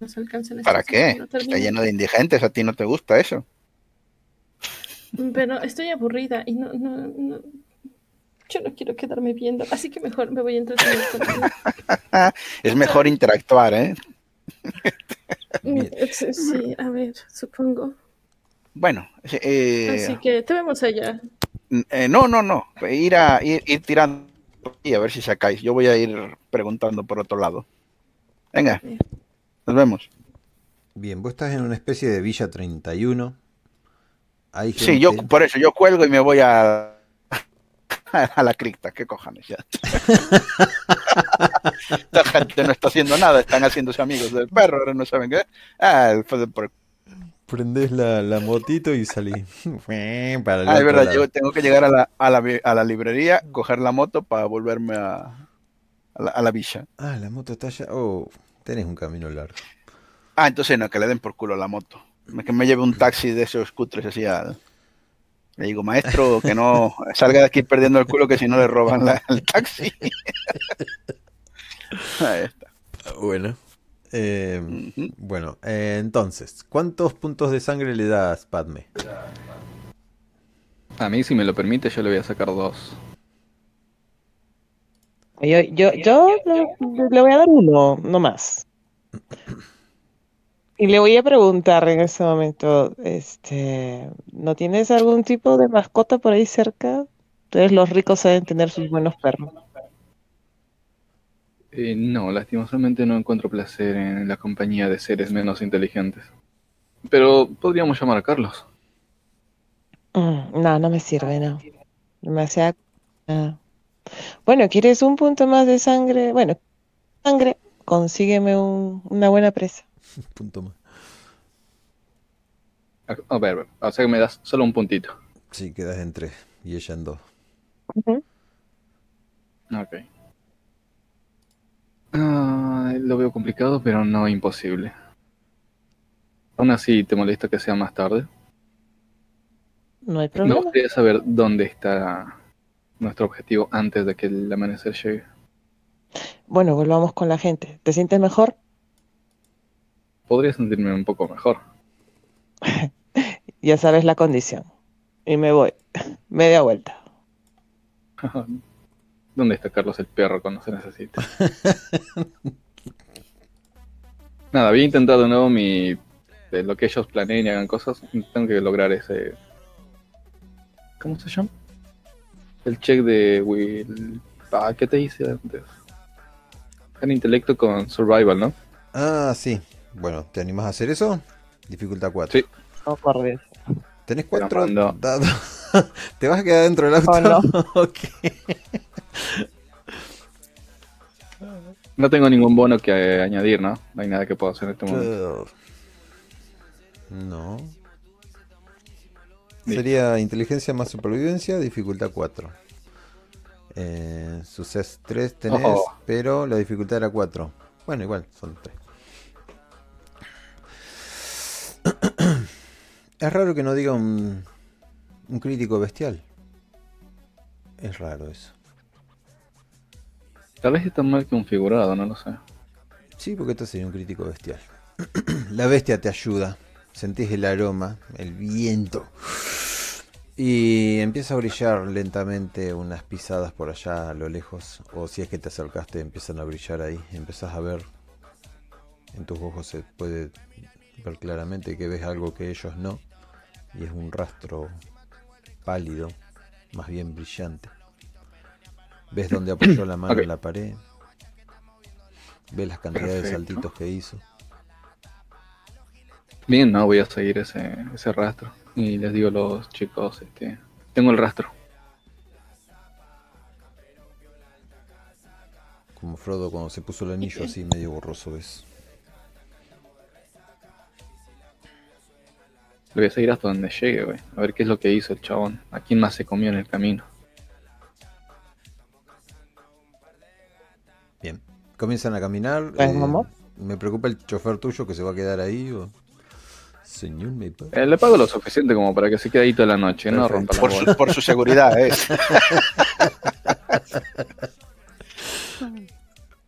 nos alcancen. ¿Para qué? no Está lleno de indigentes, a ti no te gusta eso. Pero estoy aburrida y no, no, no- Yo no quiero quedarme viendo, así que mejor me voy a entretener con Es mejor interactuar, ¿eh? Mm, Sí, sí, a ver, supongo. Bueno, eh, Así que te vemos allá. eh, no, no, no. Ir, a, ir, ir tirando y a ver si sacáis. Yo voy a ir preguntando por otro lado. Venga, nos vemos. Bien, vos estás en una especie de Villa 31. Hay gente... Sí, yo por eso, yo cuelgo y me voy a, a la cripta. ¿Qué cojones ya? Esta gente no está haciendo nada, están haciéndose amigos del perro, ahora no saben qué. Ah, de por- Prendés la, la motito y salís. Para Ah, es verdad, lado. yo tengo que llegar a la, a la, a la librería, coger la moto para volverme a, a la, a la villa. Ah, la moto está allá. Oh, tenés un camino largo. Ah, entonces no, que le den por culo la moto. Que me lleve un taxi de esos cutres así al... Le digo, maestro, que no salga de aquí perdiendo el culo, que si no le roban la- el taxi. Ahí está. Bueno. eh, bueno, eh, entonces, ¿cuántos puntos de sangre le das, Padme? A mí, si me lo permite, yo le voy a sacar dos. Yo, yo, yo le, le voy a dar uno, no más. Y le voy a preguntar en ese momento, este, ¿no tienes algún tipo de mascota por ahí cerca? Ustedes los ricos saben tener sus buenos perros. Eh, no, lastimosamente no encuentro placer en la compañía de seres menos inteligentes. Pero podríamos llamar a Carlos. Mm, no, no me sirve, no. Demasiada. nada. Bueno, ¿quieres un punto más de sangre? Bueno, sangre, consígueme un- una buena presa. Punto más. A, a ver, a ver, o sea que me das solo un puntito. Sí, quedas en tres y ella en dos. Ujú. Ok. Ah, lo veo complicado, pero no imposible. Aún así, ¿te molesta que sea más tarde? No hay Me problema. gustaría saber dónde está nuestro objetivo antes de que el amanecer llegue. Bueno, volvamos con la gente. ¿Te sientes mejor? Podría sentirme un poco mejor. Ya sabes la condición. Y me voy. Media vuelta. ¿Dónde está Carlos el perro cuando se necesita? Nada, había intentado de nuevo mi. de lo que ellos planeen y hagan cosas. Tengo que lograr ese. ¿Cómo se llama? El check de Will. Ah, ¿qué te hice antes? En intelecto con survival, ¿no? Ah, sí. Bueno, ¿te animás a hacer eso? Dificultad 4. Sí. Por Dios. ¿Tenés cuatro dados? ¿Te vas a quedar dentro del auto? Oh, no. ok. No tengo ningún bono que eh, añadir, ¿no? No hay nada que pueda hacer en este momento. No. Sería inteligencia más supervivencia, dificultad 4. Eh, suces 3 tenés, Ojo. pero la dificultad era 4. Bueno, igual, son 3. es raro que no diga un, un crítico bestial. Es raro eso. Tal vez está mal configurado, no lo sé. Sí, porque esto sería un crítico bestial. La bestia te ayuda. Sentís el aroma, el viento. Y empieza a brillar lentamente unas pisadas por allá a lo lejos. O si es que te acercaste, empiezan a brillar ahí. Empezás a ver. En tus ojos se puede ver claramente que ves algo que ellos no. Y es un rastro pálido, más bien brillante. Ves dónde apoyó la mano en la pared. Ves las cantidades de saltitos que hizo. Bien, no, voy a seguir ese, ese rastro. Y les digo a los chicos, este, tengo el rastro. Como Frodo cuando se puso el anillo así medio borroso ves. Lo voy a seguir hasta donde llegue, güey. A ver qué es lo que hizo el chabón. A quién más se comió en el camino. Comienzan a caminar. ¿Pues, eh, mamá? me preocupa el chofer tuyo que se va a quedar ahí. O... Señor, me Eh, le pago lo suficiente como para que se quede ahí toda la noche, no rompa la Por bola. su, por su seguridad, ¿eh?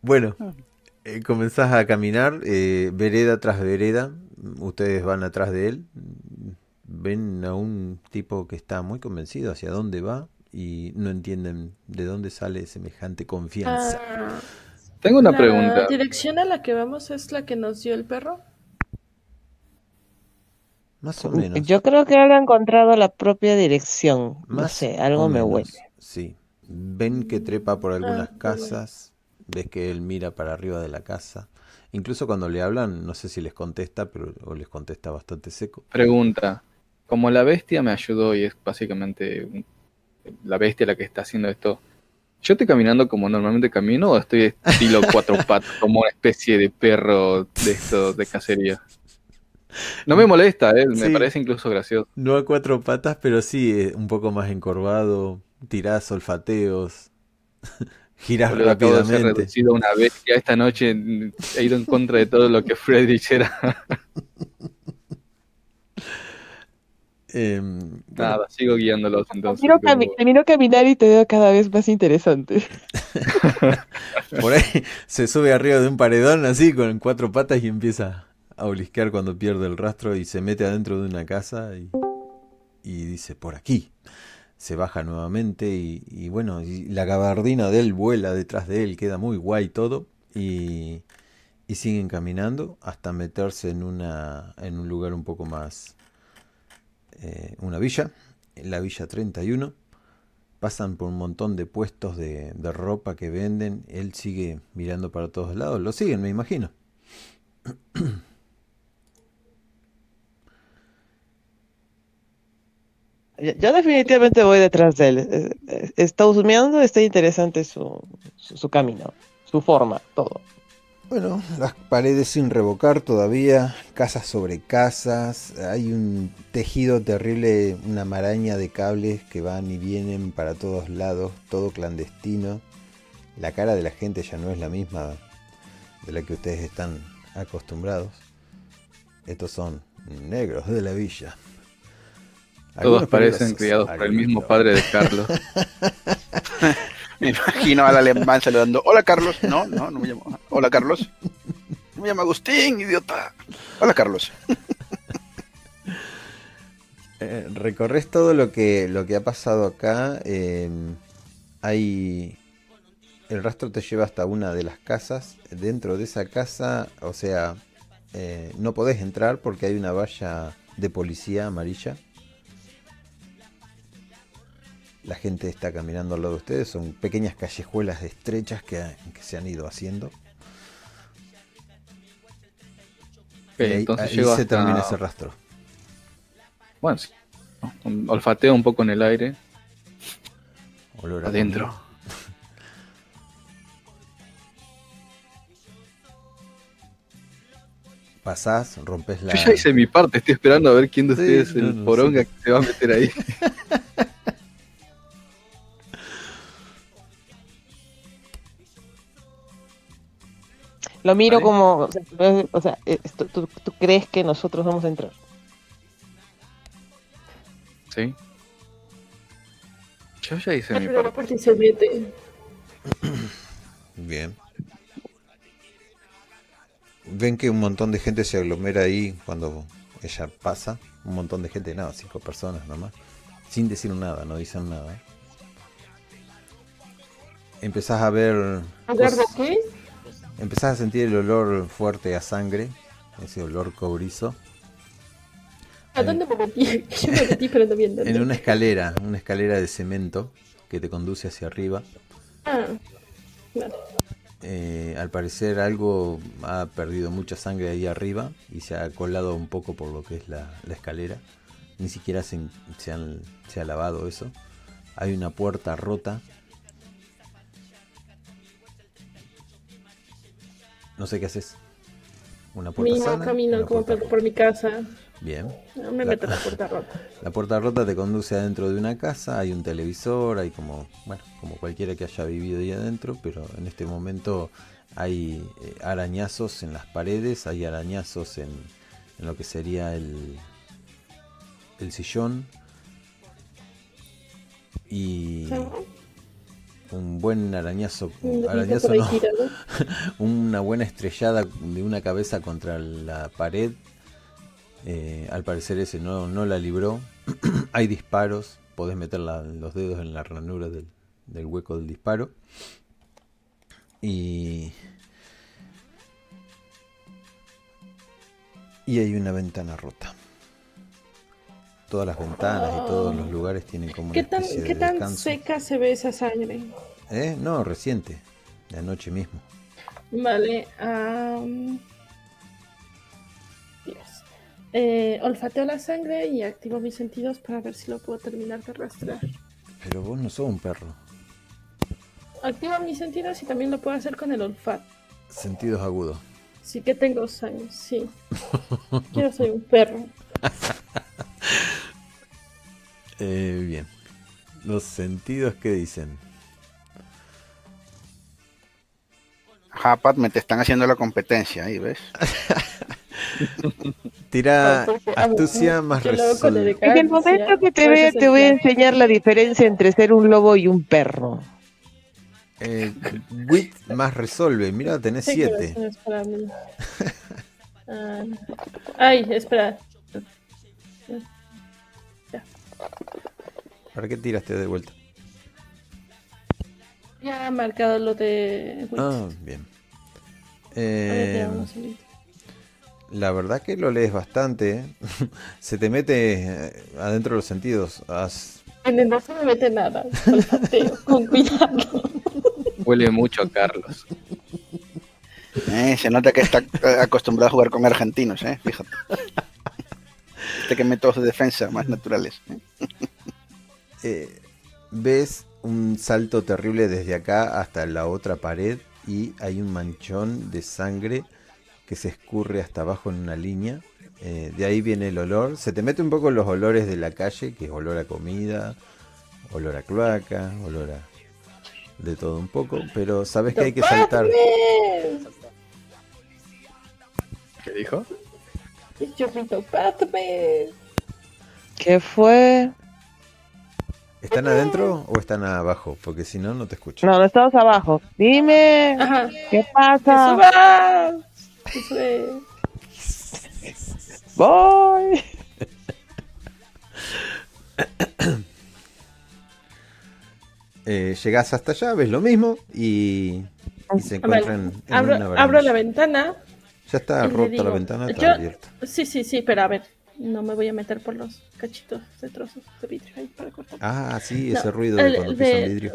Bueno, eh, comenzás a caminar, eh, vereda tras vereda. Ustedes van atrás de él. Ven a un tipo que está muy convencido hacia dónde va y no entienden de dónde sale semejante confianza. Ah, Tengo una la pregunta. dirección a la que vamos es la que nos dio el perro. Más o menos. Yo creo que él ha encontrado la propia dirección. No Más sé, o algo me huele. Sí. Ven que trepa por algunas Ah, casas, ves que él mira para arriba de la casa. Incluso cuando le hablan, no sé si les contesta, pero o les contesta bastante seco. Pregunta. Como la bestia me ayudó y es básicamente la bestia la que está haciendo esto, ¿yo estoy caminando como normalmente camino o estoy estilo cuatro patas, como una especie de perro de esto de cacería? No me molesta, ¿eh? me Sí. parece incluso gracioso. No a cuatro patas, pero sí eh, un poco más encorvado, tirás olfateos, girás Boludo, acabo de ser rápidamente. reducido a una bestia. Esta noche he ido en contra de todo lo que Friedrich era. Em, bueno, Nada, sigo guiándolos entonces. Miro como- cami- te miro caminar y te veo cada vez más interesante. por ahí se sube arriba de un paredón así con cuatro patas y empieza a olisquear cuando pierde el rastro y se mete adentro de una casa y, y dice por aquí. Se baja nuevamente y, y bueno, y la gabardina de él vuela detrás de él, queda muy guay todo y, y siguen caminando hasta meterse en una en un lugar un poco más eh, una villa, la villa 31 pasan por un montón de puestos de, de ropa que venden. Él sigue mirando para todos lados. Lo siguen, me imagino. Yo definitivamente voy detrás de él. Eh, eh, Está husmeando, está interesante su, su camino, su forma, todo. Bueno, las paredes sin revocar todavía, casas sobre casas, hay un tejido terrible, una maraña de cables que van y vienen para todos lados, todo clandestino. La cara de la gente ya no es la misma de la que ustedes están acostumbrados. Estos son negros de la villa. Todos parecen criados por el mismo padre de Carlos. Me imagino al alemán saludando. Hola Carlos. No, no, no me llamo. Hola Carlos. Me llamo Agustín, idiota. Hola Carlos. Eh, recorres todo lo que, lo que ha pasado acá. eh, hay. El rastro te lleva hasta una de las casas. Dentro de esa casa, o sea, eh, no podés entrar porque hay una valla de policía amarilla. La gente está caminando al lado de ustedes. Son pequeñas callejuelas estrechas que, que se han ido haciendo. Ahí, entonces ahí se hasta- termina ese rastro. Bueno, sí. Olfateo un poco en el aire. Olor a Adentro. comida. Pasás, rompes la. Yo ya hice mi parte, estoy esperando a ver quién de ustedes no, el no, poronga sí. que se va a meter ahí. Lo miro Vale. como, o sea, o eh, tú, tú crees que nosotros vamos a entrar. Sí. Yo ya hice mi Abre la parte. Bien. Ven que un montón de gente se aglomera ahí cuando ella pasa. Un montón de gente, nada, cinco personas nomás. Sin decir nada, no dicen nada. Empezás a ver. ¿Agarra cosas- qué? Empezás a sentir el olor fuerte a sangre. Ese olor cobrizo. ¿A dónde me metí? Yo me metí, pero en dónde. En una escalera, una escalera de cemento que te conduce hacia arriba. Ah, vale. Eh, al parecer algo ha perdido mucha sangre ahí arriba y se ha colado un poco por lo que es la, la escalera. Ni siquiera se, se han- se ha lavado eso. Hay una puerta rota. No sé qué haces. Una puerta Mismo sana. camino como puerta por, por mi casa. Bien. No me La- meto en la puerta rota. La puerta rota te conduce adentro de una casa, hay un televisor, hay como, bueno, como cualquiera que haya vivido ahí adentro, pero en este momento hay eh, arañazos en las paredes, hay arañazos en, en lo que sería el, el sillón y un buen arañazo, Un arañazo no, una buena estrellada de una cabeza contra la pared. Eh, al parecer ese no, no la libró. Hay disparos. Podés meter la- los dedos en la ranura del, del hueco del disparo. Y... Y hay una ventana rota. Todas las ventanas y todos los lugares tienen como una ¿Qué tan, especie de qué tan descanso. seca se ve esa sangre? ¿Eh? No, reciente, de anoche mismo. Vale. am, Dios. Eh, olfateo la sangre y activo mis sentidos para ver si lo puedo terminar de rastrear. Pero vos no sos un perro. Activo mis sentidos y también lo puedo hacer con el olfato. Sentidos agudos. Sí que tengo años, sí. Yo soy un perro. Eh, bien. Los sentidos que dicen. Ajá, Pat, me te están haciendo la competencia ahí, ¿ves? Tira Porque, a ver, astucia más yo lo hago con resol- En el momento que te vea, te voy a enseñar la diferencia entre ser un lobo y un perro. eh, wit más resolve. Mira, tenés Sí, pero 7. eso no es para mí. Ah, Ay, espera. ¿Para qué tiraste de vuelta? Ya ha marcado lo de Wits. Ah, bien. Eh, la verdad que lo lees bastante. ¿eh? Se te mete eh, adentro de los sentidos. Has- En el no se me mete nada. Con cuidado. Huele mucho a Carlos. Eh, se nota que está acostumbrado a jugar con argentinos, ¿eh? Fíjate. Este que métodos de defensa más naturales. ¿eh? eh, ves un salto terrible desde acá hasta la otra pared y hay un manchón de sangre que se escurre hasta abajo en una línea. Eh, de ahí viene el olor. Se te mete un poco los olores de la calle, que es olor a comida, olor a cloaca, olor a de todo un poco, pero sabes que hay que saltar. ¿Qué dijo? El chorrito, pátame. ¿Qué fue? ¿Están adentro o están abajo? Porque si no, no te escucho. No, no estamos abajo. Dime, Ajá. ¿qué ¡Que pasa? suba! Eso es. Voy. Eh, llegás hasta allá, ves lo mismo y, y se encuentran en Abro, una abro la ventana. Ya está rota digo, la ventana, está yo- abierta. Sí, sí, sí, pero a ver. No me voy a meter por los cachitos de trozos de vidrio ahí para cortar. Ah, sí, No, ese ruido de cuando pisan vidrio.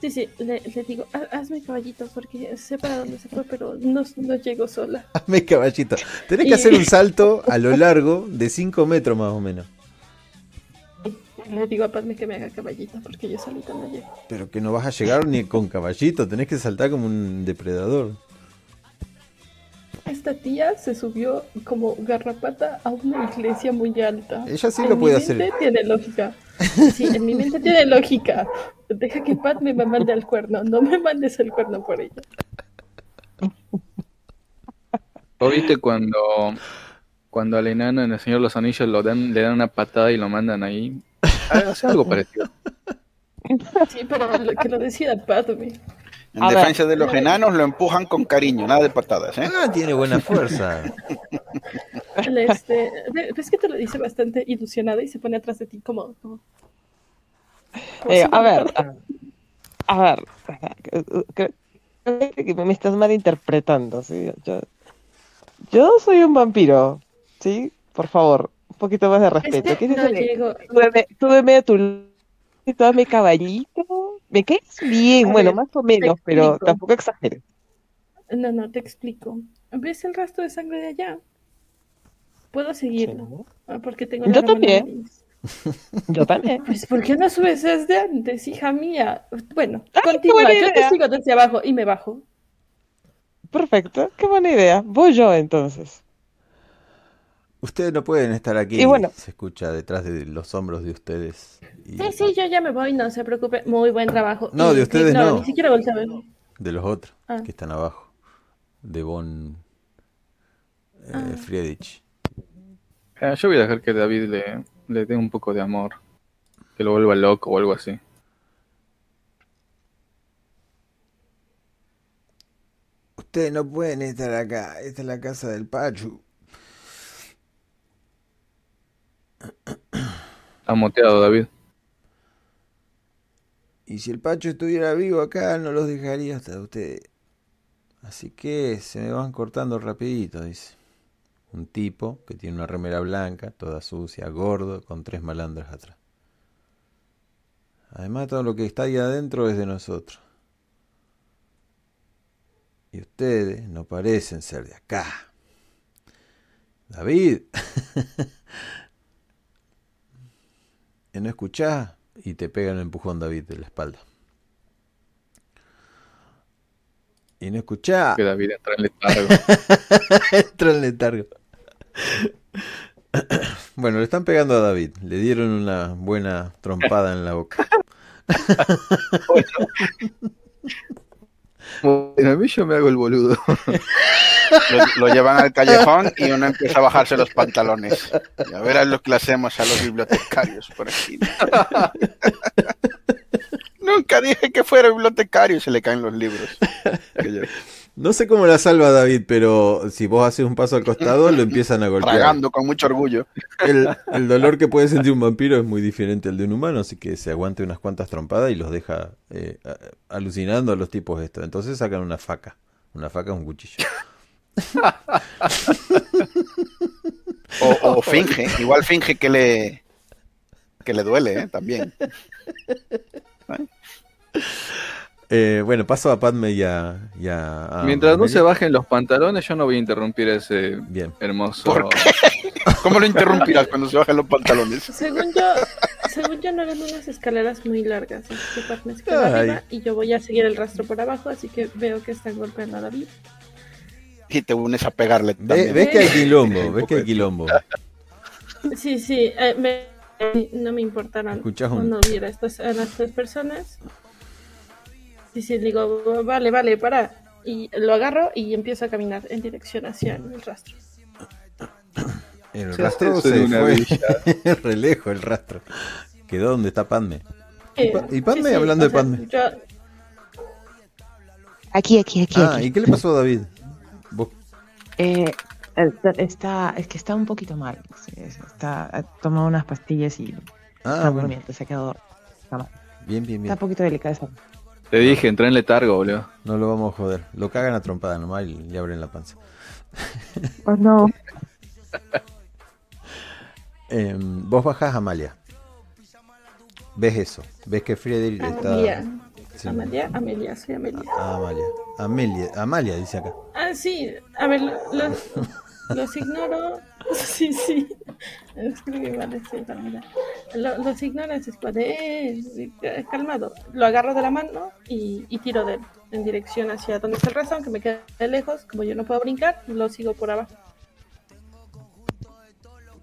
Sí, sí, le, le digo, "Ha- hazme caballito porque sé para dónde se fue, pero no, no llego sola. Hazme caballito. Tenés que Y- hacer un salto a lo largo de 5 metros más o menos. Le digo a Padme que me haga caballito porque yo solita no llego. Pero que no vas a llegar ni con caballito, tenés que saltar como un depredador. Esta tía se subió como garrapata a una iglesia muy alta. Ella sí En lo mi puede mente hacer. tiene lógica. Sí, en mi mente tiene lógica. Deja que Padme me mande al cuerno. No me mandes al cuerno por ella. ¿O viste cuando, cuando al enano en el Señor de los Anillos lo dan, le dan una patada y lo mandan ahí? Hace algo parecido. Sí, pero lo- que lo decida Padme. En A ver. defensa de los enanos lo empujan con cariño, nada de patadas, ¿eh? Ah, tiene buena fuerza. Este, ve- ves que te lo dice bastante ilusionada y se pone atrás de ti como... como- Eh, a ver, a ver, a ver, creo que me estás malinterpretando, ¿sí? Yo, yo soy un vampiro, ¿sí? Por favor, un poquito más de respeto. Es ¿Qué es no eso súbeme a tu y dame caballito? Me caes bien, A bueno, ver, más o menos, pero tampoco exageres. No, no, te explico. ¿Ves el rastro de sangre de allá? Puedo seguirlo. ah, Porque tengo la Yo también. Yo también. Pues, ¿por qué no subes desde antes, hija mía? Bueno, qué continúa. Yo te sigo desde abajo y me bajo. Perfecto, qué buena idea. Voy yo entonces. Ustedes no pueden estar aquí. Y bueno. Se escucha detrás de los hombros de ustedes. Y Sí, sí, yo ya me voy, no se preocupe. Muy buen trabajo. No, Y- de ustedes no. Ni siquiera volteé a ver. De los otros Ah. que están abajo. De Von eh, Ah. Friedrich. Eh, yo voy a dejar que David le, le dé un poco de amor. Que lo vuelva loco o algo así. Ustedes no pueden estar acá. Esta es la casa del Pachu. Ha moteado David. Y si el Pacho estuviera vivo acá, no los dejaría hasta ustedes. Así que se me van cortando rapidito, dice. Un tipo que tiene una remera blanca, toda sucia, gordo, con tres malandras atrás. Además, todo lo que está ahí adentro es de nosotros. Y ustedes no parecen ser de acá. David. ¿Y no escuchás? Y te pegan el empujón David de la espalda. Y no escuchás. Que David entra en letargo. Entra en letargo. Bueno, le están pegando a David. Le dieron una buena trompada en la boca. Bueno, a mí yo me hago el boludo. Lo, lo llevan al callejón y uno empieza a bajarse los pantalones. Y a ver a lo que le hacemos a los bibliotecarios por aquí. Nunca dije que fuera bibliotecario y se le caen los libros. No sé cómo la salva David, pero si vos haces un paso al costado, lo empiezan a golpear. Tragando con mucho orgullo. El, el dolor que puede sentir un vampiro es muy diferente al de un humano, así que se aguante unas cuantas trompadas y los deja eh, alucinando a los tipos estos. Entonces sacan una faca. Una faca es un cuchillo. O, o finge, igual finge que le que le duele, ¿eh? También. Eh, bueno, paso a Padme y a... y a- a Mientras no se bajen los pantalones, yo no voy a interrumpir ese Bien. hermoso. ¿Por ¿Cómo lo interrumpirás cuando se bajan los pantalones? Según yo, según yo no eran unas escaleras muy largas, así que Pat se queda Ay. arriba y yo voy a seguir el rastro por abajo, así que veo que están golpeando a David. Y te unes a pegarle Ve-. ¿Ves que hay quilombo? ¿Ves que hay quilombo? Sí, sí, eh, me- no me importaron Escuchás un- cuando viera a estas, a las tres personas. Sí, sí, digo, vale, vale, para. Y lo agarro y empiezo a caminar en dirección hacia el rastro. El Se rastro se fue re lejos, el rastro. Quedó donde está Padme. Eh, y Padme, hablando o de sea, Padme. yo- Aquí, aquí, aquí, Ah, aquí. ¿y qué le pasó a David? Vos- Eh, está- está, es que está un poquito mal. sí, es- Está, ha tomado unas pastillas y Ah, está bueno. durmiendo, se ha quedado. Está mal. Bien, bien, Está bien. un poquito delicada esa. Te dije, entré en letargo, boludo. No lo vamos a joder. Lo cagan a trompada nomás y le abren la panza. Oh no. Em, vos bajás a Amalia. Ves eso. Ves que Friedrich está. Amelia. Sí. Amelia, Amelia, soy Amelia. Ah, Amalia. Amelia. Amalia dice acá. Ah, sí, a ver, los, los ignoro. Sí, sí. Escribí mal, sí. Lo- Los ignoro, es como de, eh, eh, calmado. Lo agarro de la mano y, y tiro de él en dirección hacia donde está el resto, aunque me quede lejos. Como yo no puedo brincar, lo sigo por abajo.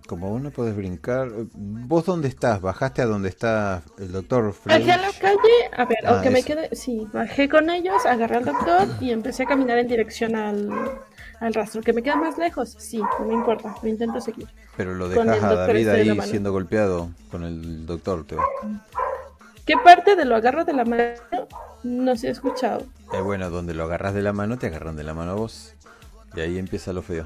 Como vos no podés brincar. ¿Vos dónde estás? ¿Bajaste a donde está el doctor Friedrich? Bajé a la calle, a ver, Ah, aunque me eso. quede, sí, bajé con ellos, agarré al doctor y empecé a caminar en dirección al, al rastro. ¿Que me queda más lejos? Sí, no me importa, lo intento seguir. Pero lo dejas a David ahí siendo golpeado con el doctor. Te. ¿Qué parte de lo agarro de la mano no se ha escuchado? Eh, bueno, donde lo agarras de la mano, te agarran de la mano a vos. Y ahí empieza lo feo.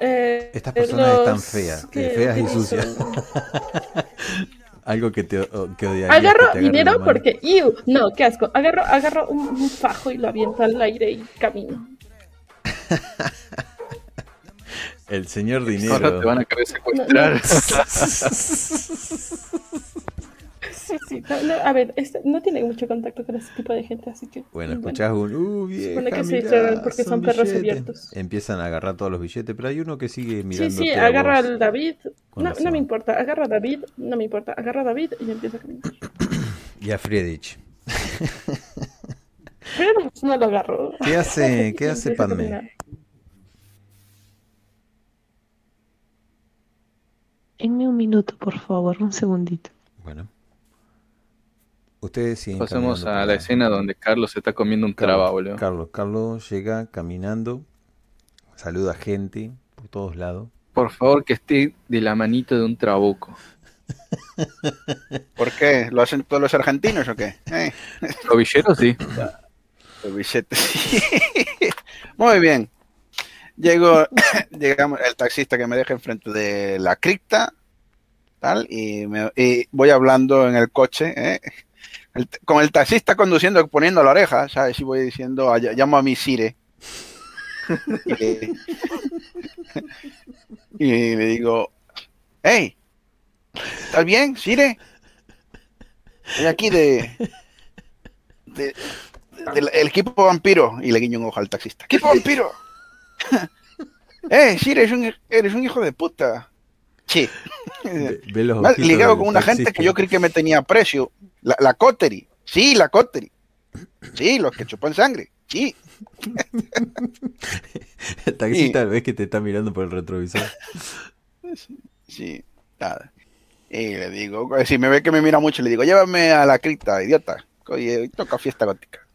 Eh, Estas personas están feas, eh, que feas y sucias. Algo que te que odiarías que Agarro te dinero porque, ¡iu! No, qué asco. Agarro, agarro un, un fajo y lo aviento al aire y camino. El señor Ahora dinero. te van a querer secuestrar. Sí, sí. no, no, a ver, este, no tiene mucho contacto con ese tipo de gente, así que. Bueno, escuchás un. Uh, vieja, Supone que mirá, porque son perros billetes". abiertos. Empiezan a agarrar todos los billetes, pero hay uno que sigue Sí, mirando. sí, agarra al David. No, no me importa, agarra a David, no me importa, agarra a David y empiezo a caminar. Y a Friedrich. Pero no lo agarro. ¿Qué hace, qué hace Padme? Denme un minuto, por favor, un segundito. Bueno. Ustedes siguen Pasemos a la escena donde Carlos se está comiendo un traba, boludo. Carlos, Carlos llega caminando, saluda a gente por todos lados. Por favor, que esté de la manito de un trabuco. ¿Por qué? ¿Lo hacen todos los argentinos o qué? Eh, Los villeros sí. Muy bien. Llego, llegamos, el taxista que me deja enfrente de la cripta, tal, y, me- y voy hablando en el coche, ¿eh? Con el taxista conduciendo, poniendo la oreja, ¿sabes? Y voy diciendo, "Ay- llamo a mi Sire. Y y le digo, hey, ¿estás bien, Sire? Estoy aquí de, de- el equipo vampiro. Y le guiño un ojo al taxista. ¡Equipo vampiro! ¡Eh, Sire, eres un, eres un hijo de puta! Sí. Ve, ve los ligado con una gente que yo creí que me tenía aprecio. La, la Coterie. Sí, la Coterie. Sí, los que chupan sangre. Sí. El taxista ves que te está mirando por el retrovisor. Sí, nada. Y le digo, si me ve que me mira mucho, le digo, llévame a la cripta, idiota. Oye, hoy toca fiesta gótica.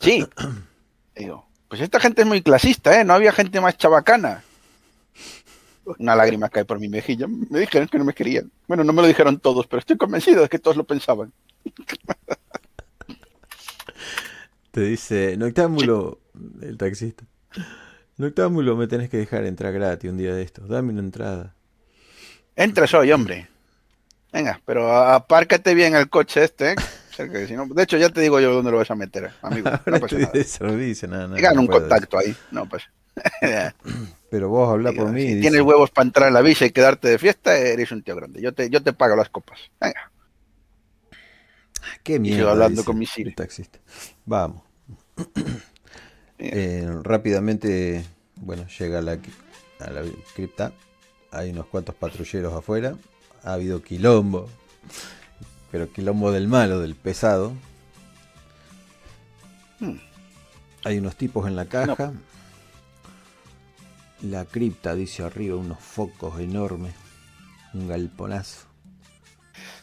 Sí. Digo, pues esta gente es muy clasista, ¿eh? No había gente más chabacana. Una lágrima cae por mi mejilla. Me dijeron que no me querían. Bueno, no me lo dijeron todos, pero estoy convencido de que todos lo pensaban. Te dice, Noctámbulo, el taxista. Noctámbulo, me tenés que dejar entrar gratis un día de estos. Dame una entrada. Entra soy, hombre. Venga, pero apárcate bien el coche este, ¿eh? De hecho, ya te digo yo dónde lo vas a meter, amigo. No pasa nada. servicio, nada, nada. Un contacto ahí. No pasa. Pero vos habla por mí. si dice, tienes huevos para entrar en la visa y quedarte de fiesta, eres un tío grande. Yo te, yo te pago las copas. Venga. Qué sigo mierda. hablando dice con mi el taxista. Vamos. Eh, rápidamente, bueno, llega a la, a la cripta. Hay unos cuantos patrulleros afuera. Ha habido quilombo. Pero quilombo del malo, del pesado. Hmm. Hay unos tipos en la caja. La cripta dice arriba unos focos enormes. Un galponazo.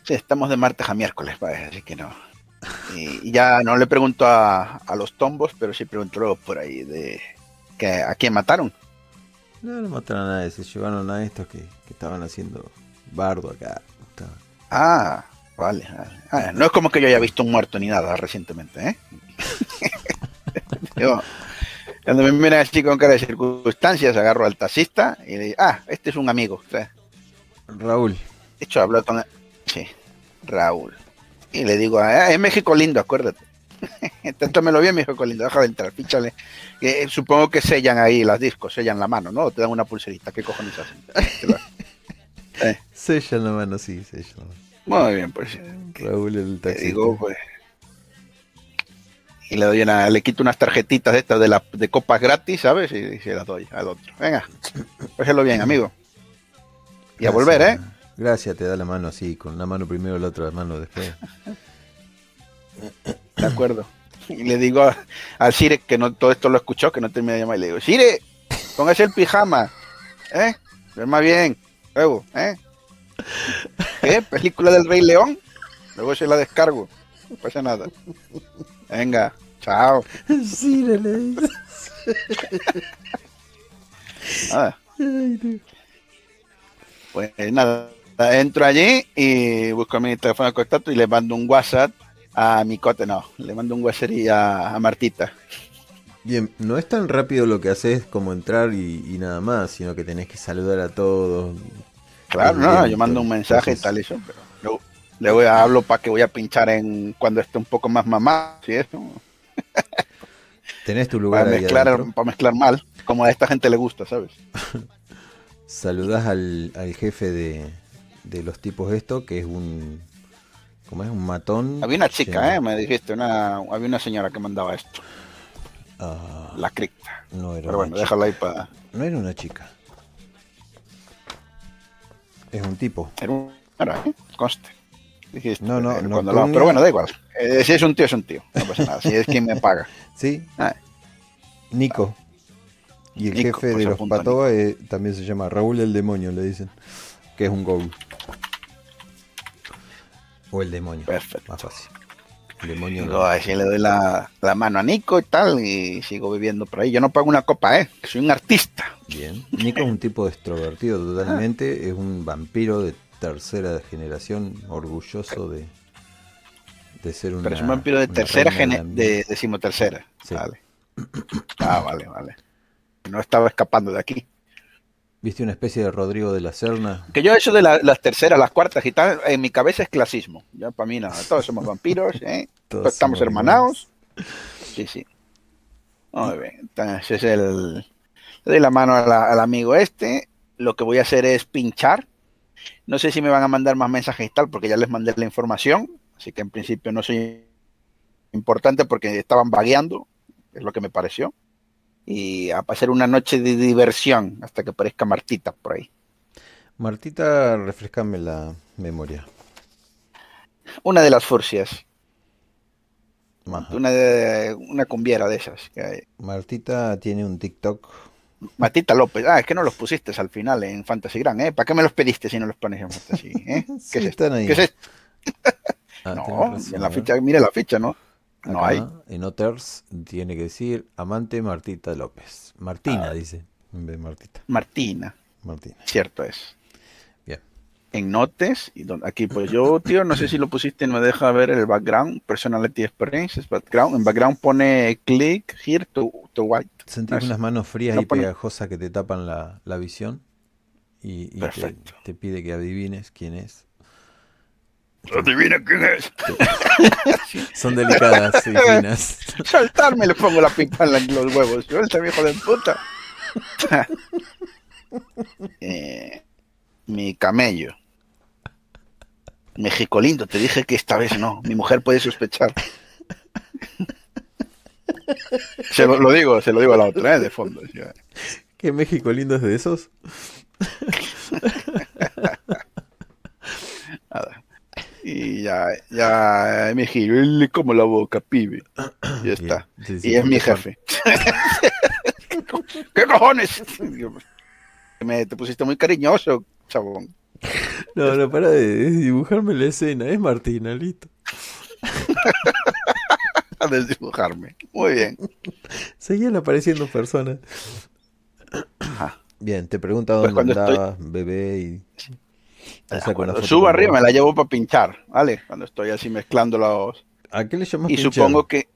Sí, estamos de martes a miércoles, vaya, así que no. Y, y ya no le pregunto a, a los tombos, pero sí pregunto luego por ahí de que a quién mataron. No, no mataron a nadie, se llevaron a estos que, que estaban haciendo bardo acá. Estaba- Ah, vale. vale. Ah, no es como que yo haya visto un muerto ni nada recientemente, ¿eh? Yo, cuando me miran así con cara de circunstancias, agarro al taxista y le digo, ah, este es un amigo. o sea, Raúl, De hecho, habló con... Sí, Raúl. Y le digo, ah, es México lindo, acuérdate. Trátamelo bien, México lindo, deja de entrar, píchale. Eh, supongo que sellan ahí las discos, sellan la mano, ¿no? O te dan una pulserita, ¿qué cojones hacen? Eh, sella la mano, sí, sella la mano. Muy bien, pues. Raúl el taxista. digo, pues. Y le doy una, le quito unas tarjetitas de estas de, la, de copas gratis, ¿sabes? Y, se las doy al otro. Venga, páselo bien, amigo. Y a volver, ¿eh? Gracias, te da la mano así, con una mano primero, la otra mano después. De acuerdo. Y le digo al Sire que no todo esto lo escuchó, que no termina de llamar, y le digo, Sire, póngase el pijama, ¿eh? Duerma bien, luego, ¿eh? ¿Qué? ¿Película del Rey León? Luego se la descargo, no pasa nada. Venga, chao. sí, le dice. Ah, pues nada, entro allí y busco mi teléfono de contacto y le mando un WhatsApp a mi cote, no, le mando un WhatsApp y a, a Martita. Bien, no es tan rápido lo que haces como entrar y, y nada más, sino que tenés que saludar a todos. Claro, no, yo mando un mensaje y tal y eso, pero luego, luego ya hablo para que voy a pinchar en cuando esté un poco más mamá, y eso, Tenés tu lugar para ahí mezclar, adentro. para mezclar mal, como a esta gente le gusta, ¿sabes? Saludás al, al jefe de, de los tipos esto, que es un... ¿Cómo es? Un matón. Había una chica, ¿eh? Me dijiste, una, había una señora que mandaba esto, Ah, la cripta. no era Pero bueno, chica. déjala ahí para... No era una chica. Es un tipo. Era un... ¿eh? Conste. Dijiste, No, no, eh, no, Antonio- pero bueno, da igual. Eh, si es un tío, es un tío. No pasa nada. Si es quien me paga. ¿Sí? Ah. Nico. Y el Nico, jefe de los Patoa eh, también se llama Raúl el Demonio, le dicen. Que es un ghoul. O el demonio. Perfecto. Más fácil. Demonio. Digo, así le doy la, la mano a Nico y tal, y sigo viviendo por ahí. Yo no pago una copa, ¿eh? Que soy un artista. Bien. Nico es un tipo extrovertido totalmente. Es un vampiro de tercera generación, orgulloso de, de ser una. Pero es un vampiro de tercera, reina gene- de la de decimotercera. Sí. Vale. Ah, vale, vale. No estaba escapando de aquí. ¿Viste una especie de Rodrigo de la Serna? Que yo eso de la- las terceras, las cuartas y tal, en mi cabeza es clasismo. Ya para mí nada, todos somos vampiros, ¿eh? Todos estamos hermanados. Sí, sí. Muy bien, entonces el, le doy la mano a la- al amigo este. Lo que voy a hacer es pinchar. No sé si me van a mandar más mensajes y tal, porque ya les mandé la información. Así que en principio no soy importante porque estaban vagueando, es lo que me pareció. Y a pasar una noche de diversión hasta que aparezca Martita por ahí. Martita, refrescame la memoria. Una de las furcias, Ajá. una, de, una cumbiera de esas. que hay. Martita tiene un TikTok. Matita López. Ah, es que no los pusiste al final en Fantasy Grand, ¿eh? ¿Para qué me los pediste si no los pones en Fantasy? ¿eh? ¿Qué Sí, es esto? están ahí. ¿Qué es esto? Ah, No, razón, en la ficha, mire la ficha, ¿no? No Acá, hay. En Otters tiene que decir amante Martita López. Martina Ah. dice, en vez de Martita. Martina, Martina. cierto es. Bien. En Notes, y don- aquí pues yo, tío, no sé si lo pusiste, no me deja ver el background, Personality Experiences, background. En background pone click here to, to white. Sentís Eso. unas manos frías No y pone- pegajosas que te tapan la, la visión y, y te pide que adivines quién es. Adivina quién es. Son delicadas finas. Saltarme le pongo la pipa en los huevos. Suelta, hijo de puta. Eh, mi camello. México lindo, te dije que esta vez no. Mi mujer puede sospechar. Se lo, lo digo, se lo digo a la otra, ¿eh? de fondo. sí. ¿Qué México lindo es de esos? Nada. Y ya, ya me giro, le como la boca, pibe. Ya está. Bien, sí, sí, y es mi jefe. ¿Qué cojones? Me, te pusiste muy cariñoso, chabón. No, no, para de dibujarme la escena. Es Martina, listo. A desdibujarme. Muy bien. Seguían apareciendo personas. Ajá. Bien, te pregunta Pues dónde estoy- andabas, bebé, y acuerdo. foto Subo arriba, vos. me la llevo para pinchar, ¿vale? Cuando estoy así mezclando los... ¿A qué le llamas Y pinchar? supongo que...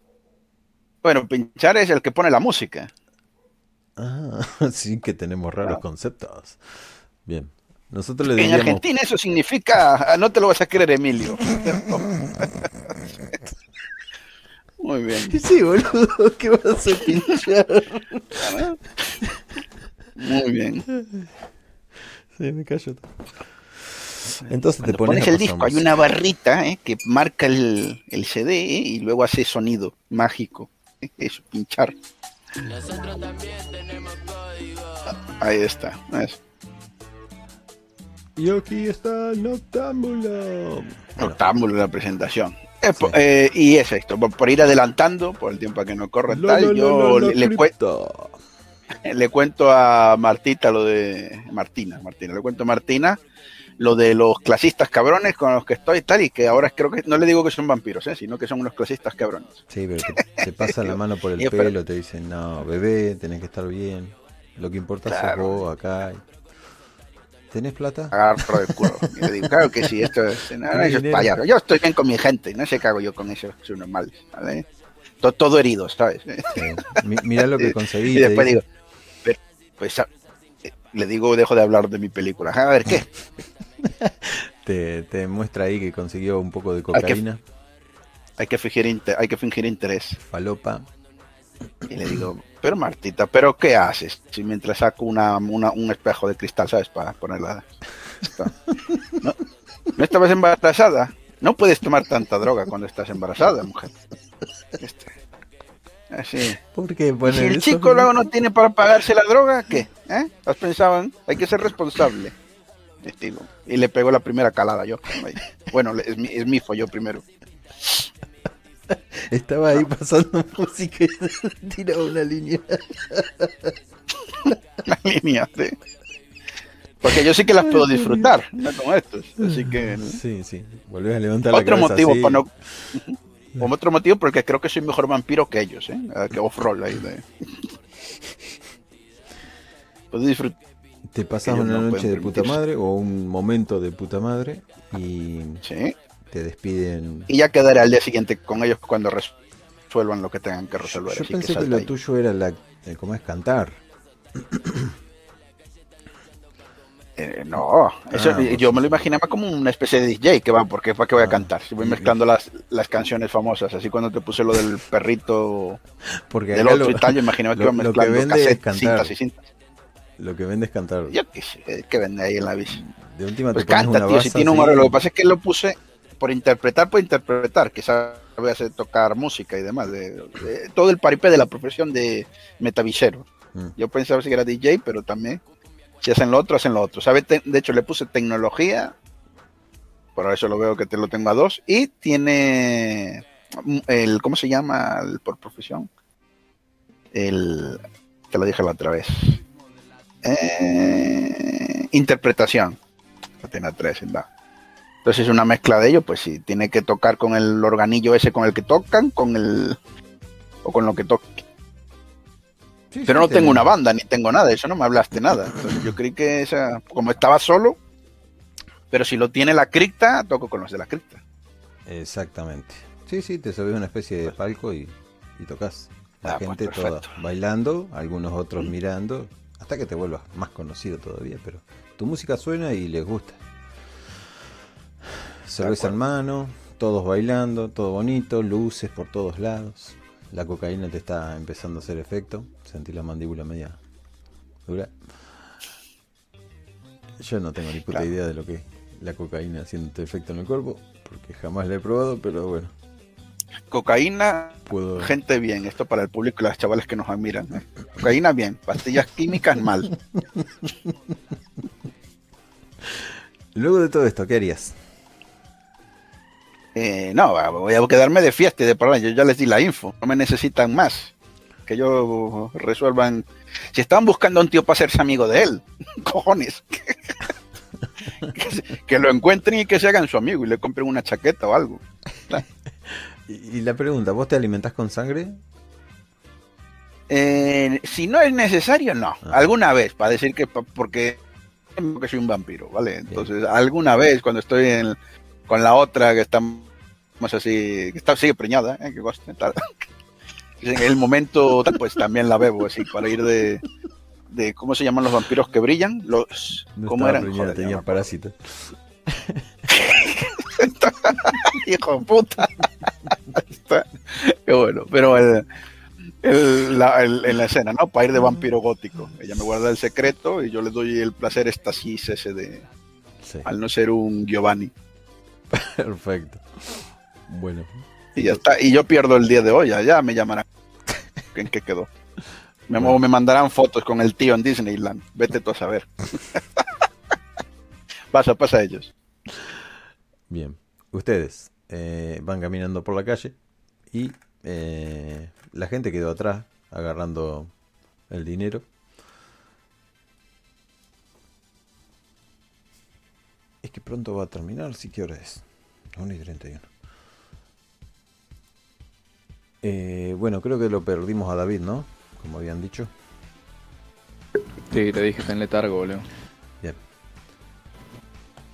Bueno, pinchar es el que pone la música. Ah, sí que tenemos raros Ah. conceptos. Bien. Nosotros le En diríamos... Argentina eso significa... ah, No te lo vas a creer, Emilio. Muy bien. Sí, boludo, ¿qué vas a pinchar? Muy bien. Sí, me callo. Entonces te Cuando pones, pones a el disco, hay una barrita ¿eh? que marca el, el CD ¿eh? y luego hace sonido mágico. ¿eh? Eso, pinchar. Ahí está. eso. Y aquí está Noctámbulo. Noctámbulo de la presentación. Eh, po- Sí. eh, y es esto, por, por ir adelantando, por el tiempo que no corre tal, yo le, le cue- le cuento a Martita lo de Martina, Martina, le cuento a Martina lo de los clasistas cabrones con los que estoy tal, y que ahora creo que no le digo que son vampiros, ¿eh? sino que son unos clasistas cabrones. Sí, pero te, te pasan la mano por el pelo, te dicen, no, bebé, tenés que estar bien. Lo que importa Claro. sos vos acá. ¿Tenés plata? Agarro el culo. Y le digo, claro que sí, esto es, no, no, eso es. Yo estoy bien con mi gente, no sé qué hago yo con eso, son normales, ¿vale? To- Todo, herido, ¿sabes? Sí. Mi- Mirá lo que conseguí. Y después digo, pero, pues ah, eh, le digo, dejo de hablar de mi película. A ver, ¿qué? te, te muestra ahí que consiguió un poco de cocaína, Hay que fingir, inte- hay que fingir interés. falopa. Y le digo, pero Martita, ¿pero qué haces? Si mientras saco una, una- un espejo de cristal, ¿sabes? Para ponerla. ¿No? ¿No estabas embarazada? No puedes tomar tanta droga cuando estás embarazada, mujer. Este. Así. ¿Por qué si el chico luego no tiene para pagarse la droga, ¿qué? ¿Eh? ¿Has pensado en? Hay que ser responsable. Y digo, Y le pego la primera calada yo. Bueno, es mi, es mi follo primero. Estaba ahí pasando música y tiraba una línea. La línea, sí. Porque yo sí que las puedo disfrutar, no como estos. Así que. Sí, sí. Volvés a levantar la Otro cabeza motivo por no. Otro motivo porque creo que soy mejor vampiro que ellos, ¿eh? Ah, Que off-roll ahí de. Puedo disfrutar. Te pasas una no noche de puta madre o un momento de puta madre y Sí. te despiden. Y ya quedaré al día siguiente con ellos cuando resuelvan lo que tengan que resolver. Yo pensé que, salta lo ahí. tuyo era la, eh, ¿cómo es cantar? Eh, no, eso, Ah, yo me lo imaginaba como una especie de DJ que va, porque para qué voy a Ah. cantar. Si voy mezclando las, las canciones famosas, así cuando te puse lo del perrito Porque del otro lo, y tal, yo imaginaba que lo- iba lo que mezclando es cantar. cintas y cintas. Lo que vende es cantar. Yo qué sé, ¿qué vende ahí en la bici? De última Pues te pones canta, una tío, si tiene un. Lo que pasa es que lo puse por interpretar, por interpretar, que sabe hacer tocar música y demás. De, de- todo el paripé de la profesión de metavisero. Mm. Yo pensaba que era DJ, pero también, si hacen lo otro, hacen lo otro. ¿Sabe? De hecho, le puse tecnología, por eso lo veo que te lo tengo a dos, y tiene mm, el, ¿cómo se llama el por profesión? El, te lo dije la otra vez. Eh, interpretación. Lo tiene a tres, ¿verdad? Entonces es una mezcla de ello, pues si tiene que tocar con el organillo ese con el que tocan, con el o con lo que toque. Sí, Pero sí, no tengo una banda, ni tengo nada, eso no me hablaste nada. Entonces, yo creí que esa, como estaba solo, pero si lo tiene la cripta, toco con los de la cripta. Exactamente. Sí, sí, te subes una especie de palco y, y tocas. La Ah, pues, gente toda bailando, algunos otros mirando, hasta que te vuelvas más conocido todavía, pero tu música suena y les gusta. Cerveza en mano, todos bailando, todo bonito, luces por todos lados. La cocaína te está empezando a hacer efecto. Sentí la mandíbula media dura. Yo no tengo ni puta Claro. idea de lo que es la cocaína haciendo efecto en el cuerpo, porque jamás la he probado, pero bueno, Cocaína, puedo... gente bien, esto para el público y las chavales que nos admiran. Cocaína bien, pastillas químicas mal. Luego de todo esto, ¿qué harías? Eh, no, voy a quedarme de fiesta y de por ahí. Yo ya les di la info. No me necesitan más. Que yo resuelvan. Si estaban buscando a un tío para hacerse amigo de él, cojones. que lo encuentren y que se hagan su amigo y le compren una chaqueta o algo. Y, y la pregunta, ¿vos te alimentás con sangre? Eh, si no es necesario, no. Ah. Alguna vez, para decir que. Porque. porque soy un vampiro, ¿vale? Entonces, alguna vez cuando estoy en- con la otra que estamos así. que está, sigue preñada, ¿eh? que conste, tal. en el momento, tal, pues también la bebo así, para ir de. de ¿Cómo se llaman los vampiros que brillan? Los. No ¿Cómo eran? preñada, Joder, tenía me Hijo de puta. Está- Qué bueno, pero el, el- la, el- en la escena, ¿no? Para ir de vampiro gótico. Ella me guarda el secreto y yo le doy el placer estasis ese de, Sí, al no ser un Giovanni. perfecto. Bueno, Y ya está. Y yo pierdo el día de hoy, ya me llamarán. ¿En qué quedó? Me, me mandarán fotos con el tío en Disneyland. Vete tú a saber. pasa, pasa a ellos. Bien. Ustedes eh, van caminando por la calle y eh, la gente quedó atrás agarrando el dinero. Es que pronto va a terminar, ¿sí qué hora es? 1 y 31. Eh, bueno, creo que lo perdimos a David, ¿no? Como habían dicho. Sí, te dije, está en letargo, boludo. Bien.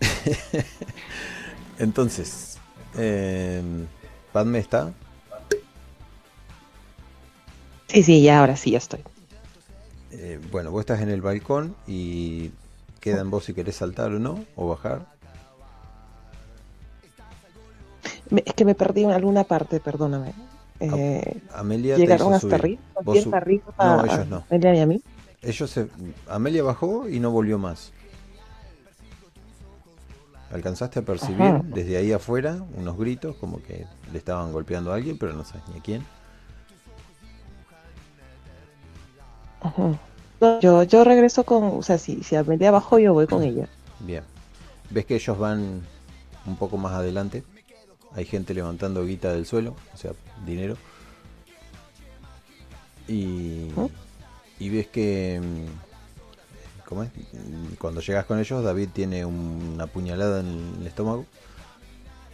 Entonces, eh, Padme está. Sí, sí, ya ahora sí, ya estoy. Eh, bueno, vos estás en el balcón y queda en vos si querés saltar o no, o bajar. Me- es que me perdí en alguna parte, perdóname. Eh, Amelia ¿Llegaron hasta arriba? No, a- ellos no. a Elia y a mí? Ellos se... Amelia bajó y no volvió más. Alcanzaste a percibir Ajá. desde ahí afuera unos gritos como que le estaban golpeando a alguien, pero no sabes ni a quién. No, yo, yo regreso con, o sea, si, si Amelia abajo, yo voy con ella. Bien. Ves que ellos van un poco más adelante. Hay gente levantando guita del suelo, o sea, dinero. Y, ¿Oh? y ves que... ¿Cómo es? Cuando llegas con ellos, David tiene un- una puñalada en el estómago.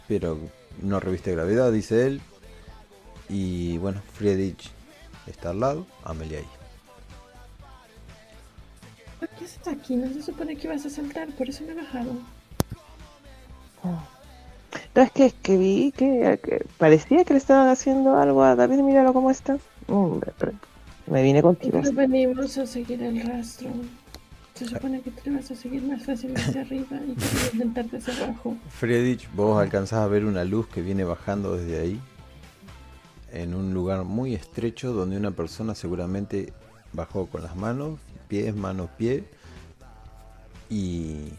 Pero no reviste gravedad, dice él. Y bueno, Friedrich está al lado, Amelia ahí. ¿Por qué estás aquí? No se supone que ibas a saltar, por eso me bajaron. No, es que, es que vi que, que parecía que le estaban haciendo algo a David, míralo cómo está. Hombre, pero me vine contigo. Pero venimos a seguir el rastro. Se supone que te vas a seguir más fácil desde arriba y que voy a intentar desde abajo. Fredich, vos alcanzás a ver una luz que viene bajando desde ahí, en un lugar muy estrecho donde una persona seguramente bajó con las manos, pies, manos, pie, y,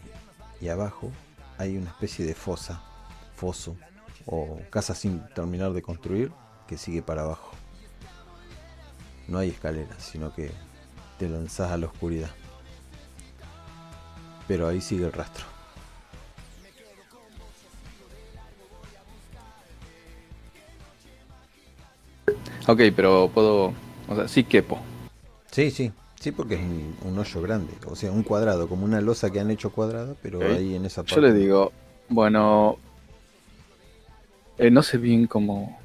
y abajo hay una especie de fosa, foso, o casa sin terminar de construir, que sigue para abajo. No hay escaleras, sino que te lanzás a la oscuridad. Pero ahí sigue el rastro. Ok, pero puedo. O sea, sí quepo. Sí, sí, sí, porque es un, un hoyo grande, o sea, un cuadrado, como una losa que han hecho cuadrada, pero ahí en esa parte. Yo le digo, bueno. eh, no sé bien cómo,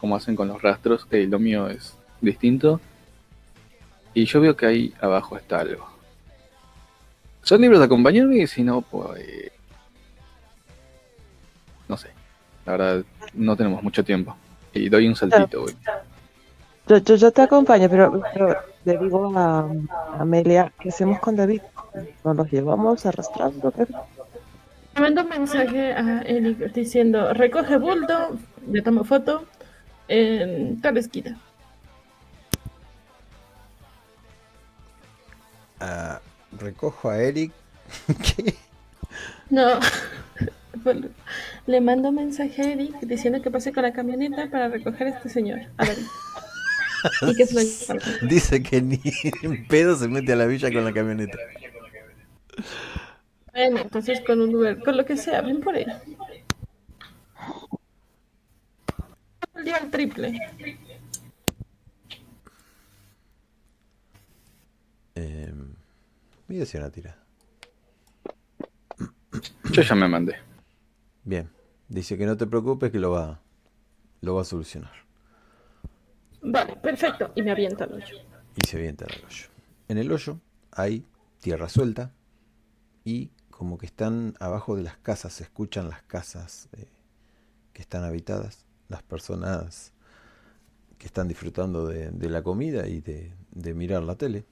cómo hacen con los rastros. eh, lo mío es distinto. Y yo veo que ahí abajo está algo. ¿Son libres de acompañarme? Y si no, pues. eh, no sé. La verdad, no tenemos mucho tiempo. Y doy un saltito, güey. Yo, yo, yo te acompaño, pero, pero le digo a, a Amelia, ¿qué hacemos con David? ¿Nos los llevamos arrastrando? ¿Qué? Me mando un mensaje a Eric diciendo, recoge bulto, le tomo foto en tal esquina. Ah, recojo a Eric. ¿Qué? No, Bueno, le mando un mensaje a Eric diciendo que pase con la camioneta para recoger a este señor. A ver. y que se lo. Dice que ni en pedo se mete a la villa con la camioneta. Bueno, entonces con un Uber, con lo que sea, ven por él. El día al triple. Eh, voy a decir una tira. Yo ya me mandé. Bien. Dice que no te preocupes que lo va, lo va a solucionar. Vale, perfecto. Y me avienta al hoyo. Y se avienta al hoyo. En el hoyo hay tierra suelta y como que están abajo de las casas, se escuchan las casas eh, que están habitadas, las personas que están disfrutando de, de la comida y de, de mirar la tele.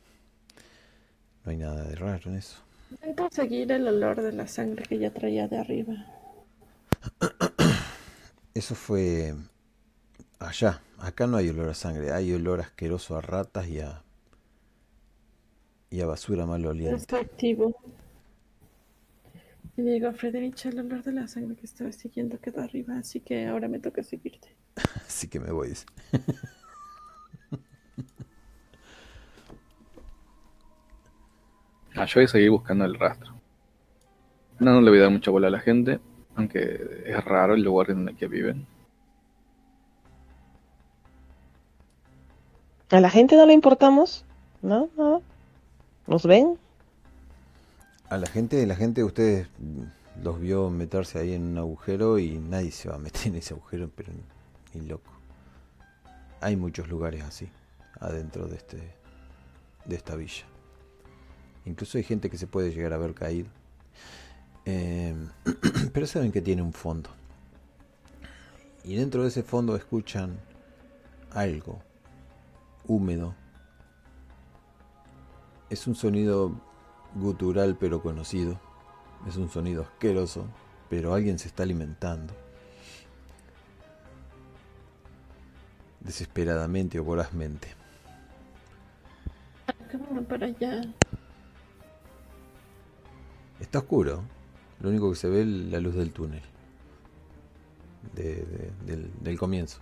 No hay nada de raro en eso. Intento seguir el olor de la sangre que ya traía de arriba. Eso fue allá. Acá no hay olor a sangre, hay olor asqueroso a ratas y a, y a basura maloliente. Está activo. Y digo a Frederich, el olor de la sangre que estaba siguiendo quedó arriba, así que ahora me toca seguirte. Así que me voy. Ah, yo voy a seguir buscando el rastro. No, no le voy a dar mucha bola a la gente, aunque es raro el lugar en el que viven. ¿A la gente no le importamos? ¿No? ¿No? ¿Nos ven? A la gente, la gente, ustedes mm, los vio meterse ahí en un agujero y nadie se va a meter en ese agujero, pero ni, ni loco. Hay muchos lugares así, adentro de este, de esta villa. Incluso hay gente que se puede llegar a ver caído. Eh, pero saben que tiene un fondo. Y dentro de ese fondo escuchan algo húmedo. Es un sonido gutural pero conocido. Es un sonido asqueroso, pero alguien se está alimentando. Desesperadamente o vorazmente. Para allá. Está oscuro. Lo único que se ve es la luz del túnel. De- de- del, del comienzo.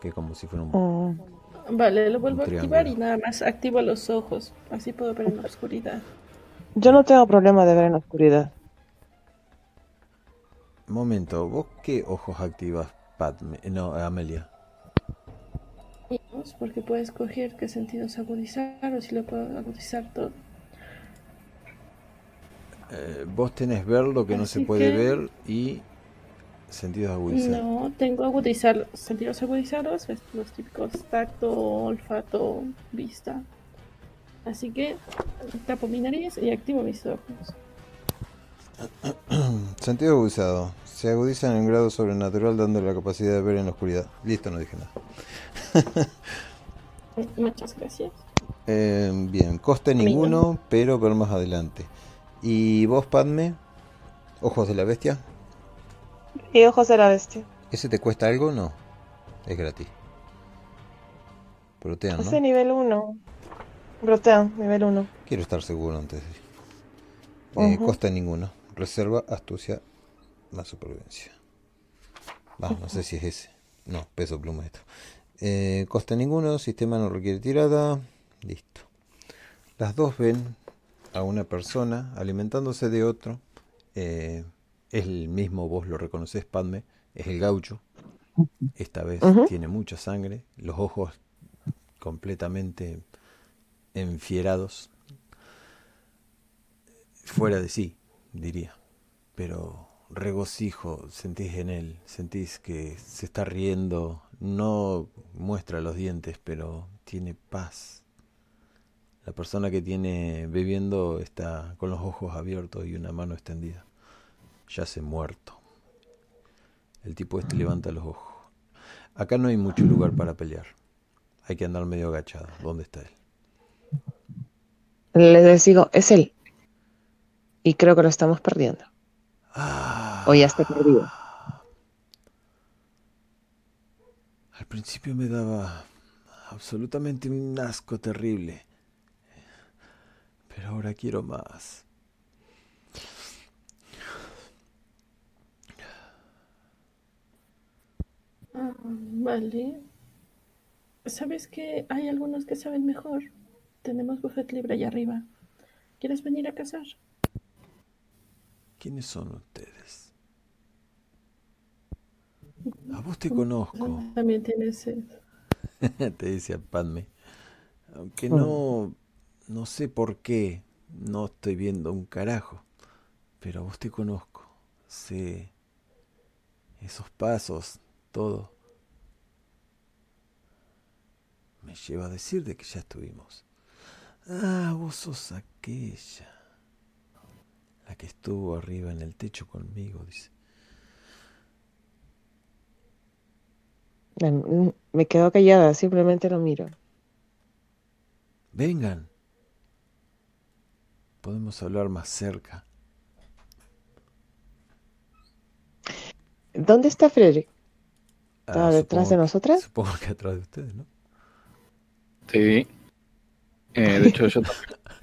Que como si fuera un... Mm, Vale, lo vuelvo a activar y nada más activo los ojos. Así puedo ver en la oscuridad. Yo no tengo problema de ver en la oscuridad. Momento, ¿vos qué ojos activas, Padme? No, Amelia. Porque puedo escoger qué sentidos agudizar o si lo puedo agudizar todo. Eh, vos tenés ver lo que no se puede que- ver y sentidos agudizados. No, tengo agudizar, sentidos agudizados, es los típicos tacto, olfato, vista. Así que tapo mi nariz y activo mis ojos. Sentido agudizado. Se agudizan en un grado sobrenatural dándole la capacidad de ver en la oscuridad. Listo, no dije nada. Muchas gracias. Eh, bien, coste ninguno, pero ver más adelante. ¿Y vos, Padme? ¿Ojos de la bestia? Y ojos de la bestia. ¿Ese te cuesta algo? No. Es gratis. Protean, Ese ¿no? nivel 1. Brotean, nivel 1. Quiero estar seguro antes de... Eh. Costa ninguno. Reserva, astucia, más supervivencia. Va, no sé si es ese. No, peso pluma esto. Eh, costa ninguno, sistema no requiere tirada. Listo. Las dos ven a una persona alimentándose de otro. Eh, es el mismo, vos lo reconoces, Padme. Es el gaucho. Esta vez tiene mucha sangre. Los ojos completamente enfierados. Fuera de sí, diría. Pero regocijo sentís en él. Sentís que se está riendo. No muestra los dientes, pero tiene paz. La persona que tiene bebiendo está con los ojos abiertos y una mano extendida. Yace muerto. El tipo este levanta los ojos. Acá no hay mucho lugar para pelear. Hay que andar medio agachado. ¿Dónde está él? Les digo, es él. Y creo que lo estamos perdiendo. Ah, O ya está perdido. Al principio me daba absolutamente un asco terrible. Pero ahora quiero más. Ah, vale. ¿Sabes que hay algunos que saben mejor? Tenemos buffet libre allá arriba. ¿Quieres venir a cazar? ¿Quiénes son ustedes? A vos te conozco, También tienes sed. te dice Padme. Aunque no, no sé por qué, no estoy viendo un carajo. Pero a vos te conozco. Sé esos pasos, todo. Me lleva a decir de que ya estuvimos. Ah, vos sos aquella. La que estuvo arriba en el techo conmigo, dice. Mm, Me quedo callada, simplemente lo miro. Vengan. Podemos hablar más cerca. ¿Dónde está Frederick? ¿Está Ah, detrás de supongo que- nosotras? Supongo que atrás de ustedes, ¿no? Sí. Eh, de hecho, yo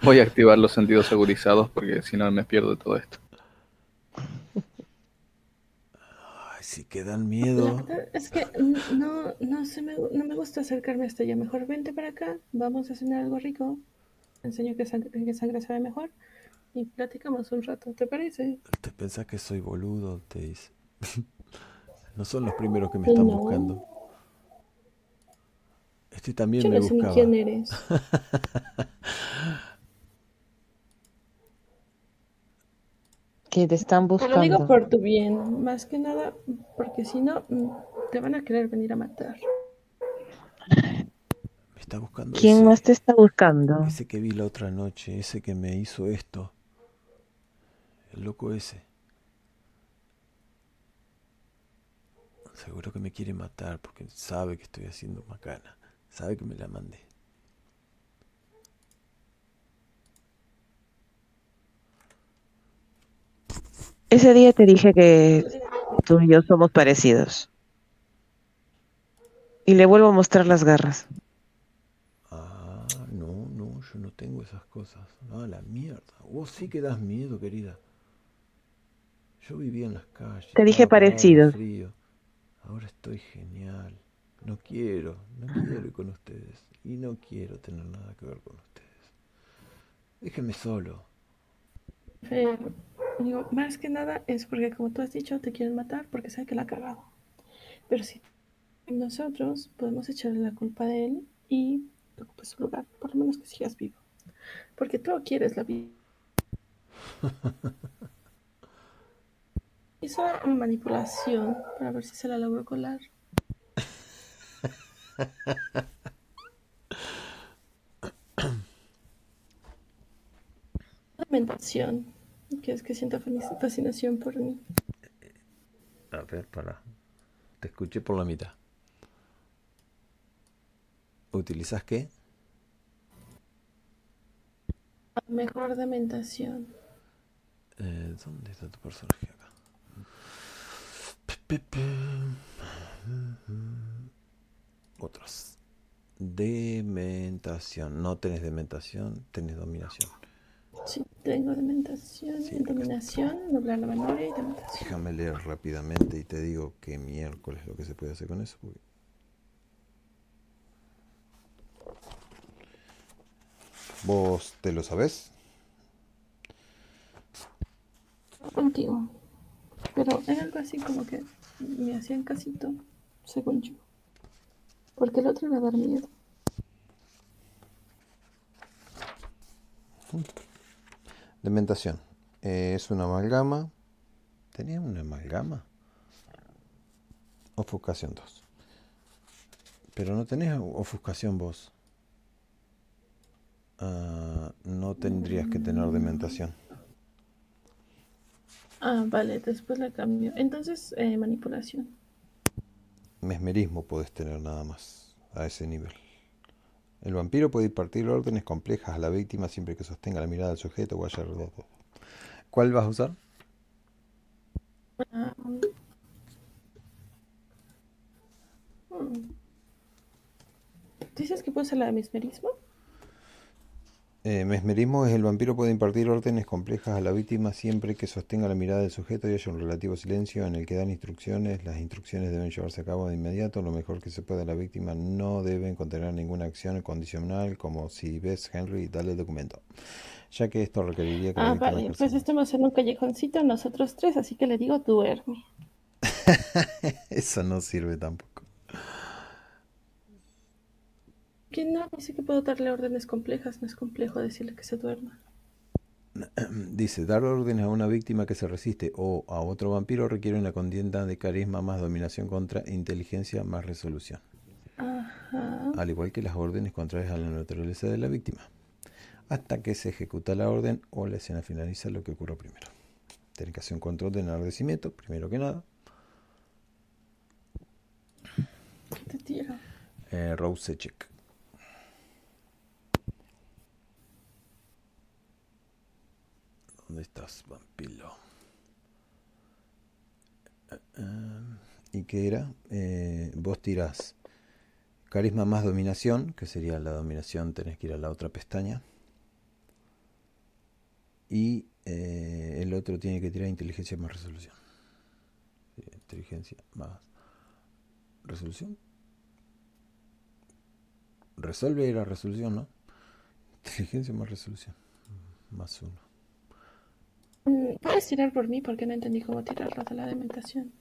voy a activar los sentidos segurizados porque si no me pierdo todo esto. Ay, sí que dan miedo. es que no, no, se me, no me gusta acercarme hasta allá. Mejor vente para acá, vamos a cenar algo rico. Te enseño que sangre, que sangre sabe mejor y platicamos un rato, ¿te parece? Te pensás que soy boludo, te dice. No son los primeros que me están No. buscando. Este también Yo me no sé ni buscaba. quién eres. Que te están Te lo digo buscando. por tu bien, más que nada, porque si no, mm, te van a querer venir a matar. Está buscando ¿Quién ese, más te está buscando? ese que vi la otra noche, ese que me hizo esto. El loco ese. Seguro que me quiere matar porque sabe que estoy haciendo macana. Sabe que me la mandé. Ese día te dije que tú y yo somos parecidos. Y le vuelvo a mostrar las garras. Ah, no, no, yo no tengo esas cosas. No, la mierda. Vos sí que das miedo, querida. Yo vivía en las calles. Te dije de parecidos. frío. Ahora estoy genial. No quiero, no quiero ir con ustedes. Y no quiero tener nada que ver con ustedes. Déjenme solo. Digo, más que nada es porque, como tú has dicho, te quieren matar porque saben que la ha cagado. Pero si nosotros podemos echarle la culpa a él y ocupes su lugar, por lo menos que sigas vivo. Porque tú quieres la vida. Hizo manipulación para ver si se la logró colar. Lamentación. Que es que feliz- fascinación por mí. A ver, para. Te escuché por la mitad. ¿Utilizas qué? Mejor de mentación. Eh, ¿Dónde está tu personaje acá? Otros. Dementación. No tenés dementación, tenés dominación. Sí, tengo dementación, Sí. dominación, doblar la memoria y dementación. Déjame leer rápidamente y te digo que miércoles lo que se puede hacer con eso. porque- ¿Vos te lo sabés? Contigo. Pero era algo así como que me hacían casito, según yo. Porque el otro era dar miedo. Dementación. Eh, es una amalgama. ¿Tenía una amalgama? Ofuscación 2. Pero no tenés ofuscación vos. No tendrías que tener dementación. Ah, vale, después la cambio. Entonces, eh, manipulación. Mesmerismo podés tener nada más a ese nivel. El vampiro puede impartir órdenes complejas a la víctima siempre que sostenga la mirada del sujeto o haya rodeado. ¿Cuál vas a usar? Ah, hmm. ¿Dices que puedo hacer la de mesmerismo? Eh, mesmerismo es el vampiro puede impartir órdenes complejas a la víctima siempre que sostenga la mirada del sujeto y haya un relativo silencio en el que dan instrucciones. Las instrucciones deben llevarse a cabo de inmediato, lo mejor que se pueda. La víctima no deben contener ninguna acción condicional, como si ves Henry, dale el documento. Ya que esto requeriría que Ah, vale, pues estamos en un callejoncito nosotros tres, así que le digo duerme. Eso no sirve tampoco. Que no, dice que puedo darle órdenes complejas, no es complejo decirle que se duerma. Dice, dar órdenes a una víctima que se resiste o a otro vampiro requiere una contienda de carisma más dominación contra inteligencia más resolución. Ajá. al igual que las órdenes contrarias a la naturaleza de la víctima, hasta que se ejecuta la orden o la escena finaliza lo que ocurrió primero. Tiene que hacer un control de enardecimiento, primero que nada. ¿Qué te tiro? Eh, Rose check. ¿Dónde estás, vampilo? Eh, ¿Y qué era? Eh, vos tirás carisma más dominación, que sería la dominación, tenés que ir a la otra pestaña. Y eh, el otro tiene que tirar inteligencia más resolución. Inteligencia más resolución. Resuelve era resolución, ¿no? Inteligencia más resolución. Más uno. Mm, ¿Puedes tirar por mí? Porque no entendí cómo tirarlo de la dementación.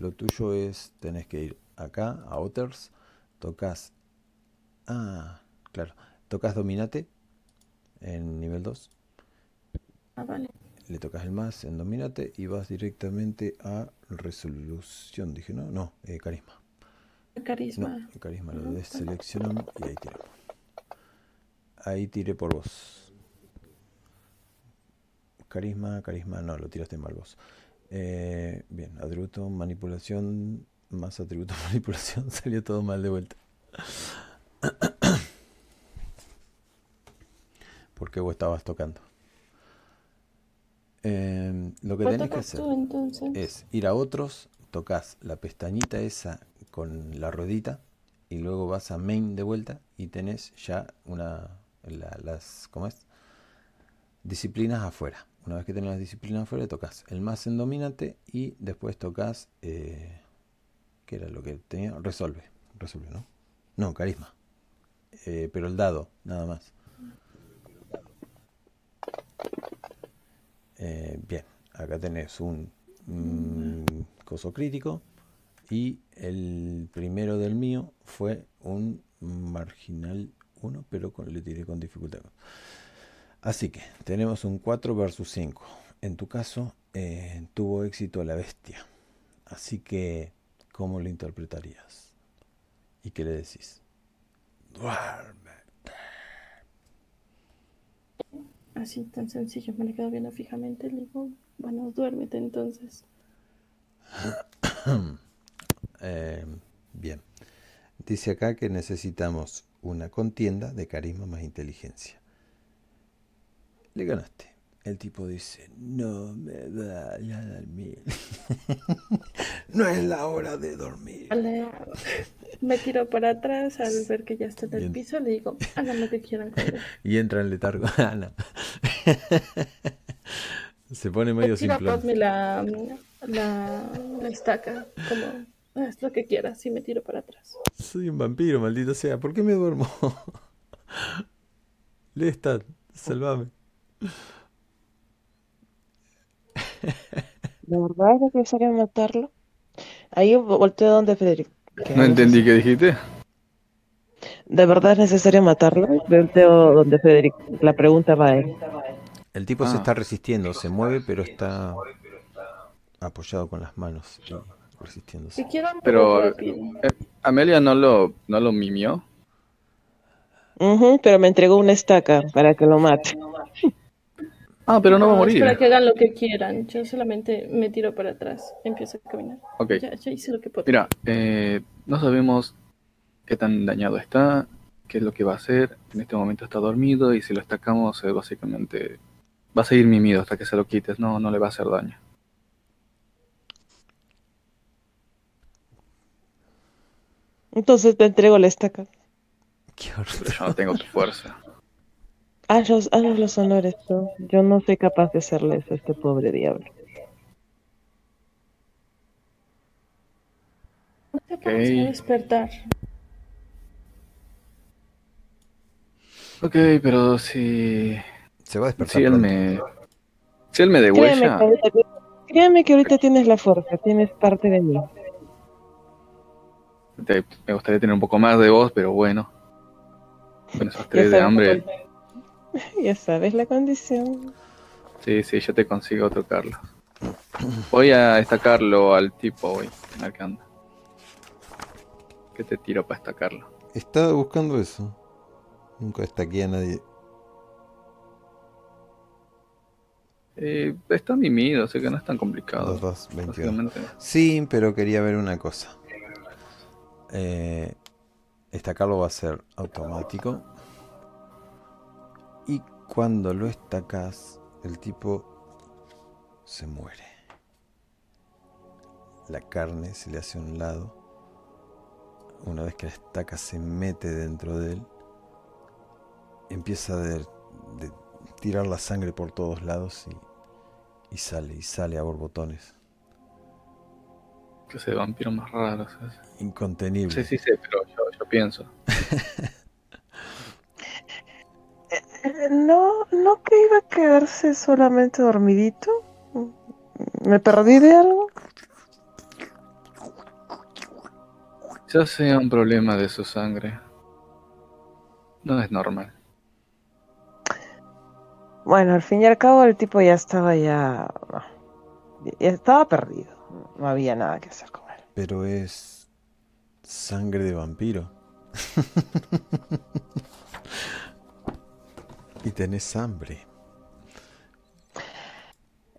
Lo tuyo es, tenés que ir acá, a Others, tocas... Ah, claro. Tocas Dominate en nivel 2. Ah, vale. Le tocas el más en Dominate y vas directamente a Resolución. Dije, no, no, eh, Carisma. Carisma. No, Carisma lo deseleccionamos y ahí tiramos. Ahí tiré por vos. Carisma, carisma, no, lo tiraste mal vos. Eh, bien, atributo, manipulación, más atributo, manipulación, salió todo mal de vuelta. Porque vos estabas tocando. Eh, lo que ¿Cuál tenés que hacer tú es ir a otros, tocas la pestañita esa con la ruedita y luego vas a main de vuelta y tenés ya una la- las ¿cómo es? disciplinas afuera. Una vez que tenés las disciplinas afuera, tocas el más en dominante y después tocas eh, ¿qué era lo que tenía? Resolve, resolve, ¿no? No, carisma. Eh, pero el dado, nada más. Eh, bien, acá tenés un, mm, coso crítico y el primero del mío fue un marginal 1, pero le tiré con dificultad. Así que tenemos un 4 versus 5. En tu caso, eh, tuvo éxito la bestia. Así que, ¿cómo lo interpretarías? ¿Y qué le decís? Duerme. Así tan sencillo, me le quedo viendo fijamente le digo, bueno, duérmete entonces. Eh, bien. Dice acá que necesitamos una contienda de carisma más inteligencia. Le ganaste. El tipo dice, no me vaya a dormir. no es la hora de dormir. Me tiro para atrás al ver que ya está en el piso. Le digo, hagan lo que quieran. Y entra en letargo. Ah, no. Se pone medio. Cosme la, la, la estaca. Como, haz lo que quieras. Y me tiro para atrás. Soy un vampiro, maldito sea. ¿Por qué me duermo? Lestat, salvame. ¿De verdad es necesario matarlo? Ahí volteo donde Federico. ¿Qué No entendí qué dijiste. ¿De verdad es necesario matarlo? Volteo donde Federico. La pregunta va a él. El tipo se Ah. está resistiendo, se mueve, pero está apoyado con las manos y resistiéndose. Si quiero un Pero eh, Amelia no lo, no lo mimió. Ujú, pero me entregó una estaca para que lo mate. Ah, pero no va a morir. para que hagan lo que quieran. Yo solamente me tiro para atrás. Empiezo a caminar. Ok. Ya, ya hice lo que puedo. Mira, eh, no sabemos qué tan dañado está, qué es lo que va a hacer. En este momento está dormido y si lo estacamos, eh, básicamente va a seguir mimido hasta que se lo quites. No, no le va a hacer daño. Entonces te entrego la estaca. Qué horror. Pero yo no tengo tu fuerza. Hazlos, haznos los honores tú. Yo no soy capaz de hacerle eso a este pobre diablo. No te a despertar. Ok, pero si, Se va a despertar. si él pronto. me, si él me Créeme que, degüella, ahorita, créeme que ahorita tienes la fuerza, tienes parte de mí. te- me gustaría tener un poco más de voz, pero bueno. Con esos tres de hambre, Ya sabes la condición. sí, sí, yo te consigo otro Carlos. Voy a estacarlo al tipo hoy, a ver qué anda. ¿Qué te tiro para estacarlo? Estaba buscando eso. Nunca destaqué a nadie. Eh, está mimido, así que no es tan complicado. 2, 2, 21. Básicamente. Sí, pero quería ver una cosa. Eh, estacarlo va a ser automático. Y cuando lo estacas, el tipo se muere. La carne se le hace a un lado. Una vez que la estaca se mete dentro de él, empieza de, de tirar la sangre por todos lados y, y sale, y sale a borbotones. Que ese vampiro más raro. ¿sabes? Incontenible. Sí, sí, sí, pero yo, yo pienso. No, no que iba a quedarse solamente dormidito. ¿Me perdí de algo? Ya sea un problema de su sangre. No es normal. Bueno, al fin y al cabo el tipo ya estaba ya... ya estaba perdido. No había nada que hacer con él. Pero es sangre de vampiro. y tenés hambre.